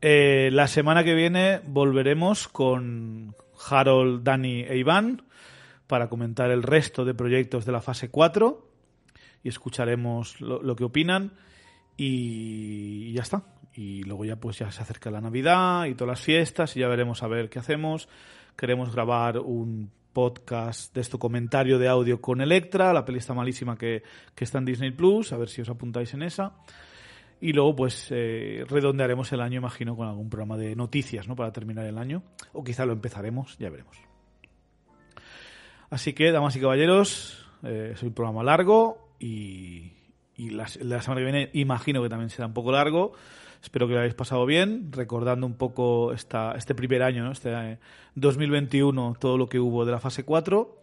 Eh, la semana que viene volveremos con Harold, Dani e Iván para comentar el resto de proyectos de la fase 4 y escucharemos lo, que opinan y ya está. Y luego ya pues ya se acerca la Navidad y todas las fiestas y ya veremos a ver qué hacemos. Queremos grabar un podcast de esto comentario de audio con Electra, la peli está malísima que, que está en Disney Plus, a ver si os apuntáis en esa. Y luego, pues, eh, redondearemos el año, imagino, con algún programa de noticias, ¿no? Para terminar el año. O quizá lo empezaremos, ya veremos. Así que, damas y caballeros, Eh, es un programa largo y, y la, la semana que viene imagino que también será un poco largo. Espero que lo hayáis pasado bien, recordando un poco esta, este primer año, ¿no? este eh, 2021, todo lo que hubo de la fase 4.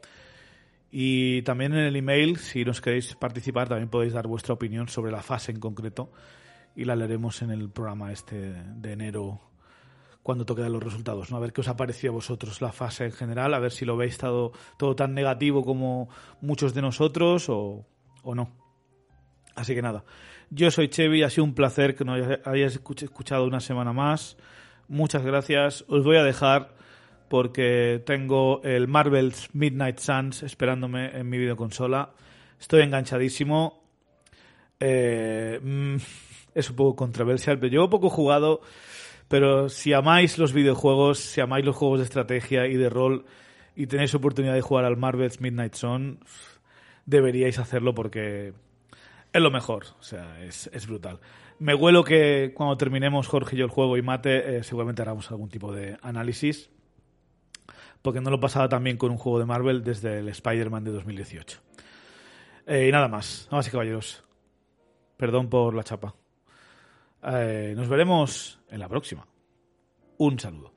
Y también en el email, si nos queréis participar, también podéis dar vuestra opinión sobre la fase en concreto y la leeremos en el programa este de enero cuando toque dar los resultados, ¿no? A ver qué os ha parecido a vosotros la fase en general, a ver si lo veis todo, todo tan negativo como muchos de nosotros o, o no. Así que nada, yo soy Chevy, ha sido un placer que nos hayáis escuchado una semana más. Muchas gracias. Os voy a dejar porque tengo el Marvel's Midnight Suns esperándome en mi videoconsola. Estoy enganchadísimo. Eh, mm, es un poco controversial, pero llevo poco jugado. Pero si amáis los videojuegos, si amáis los juegos de estrategia y de rol y tenéis oportunidad de jugar al Marvel's Midnight Sun, deberíais hacerlo porque es lo mejor. O sea, es, es brutal. Me huelo que cuando terminemos Jorge y yo el juego y Mate, eh, seguramente haremos algún tipo de análisis. Porque no lo pasaba también con un juego de Marvel desde el Spider-Man de 2018. Eh, y nada más. Nada más y caballeros. Perdón por la chapa. Eh, nos veremos en la próxima. Un saludo.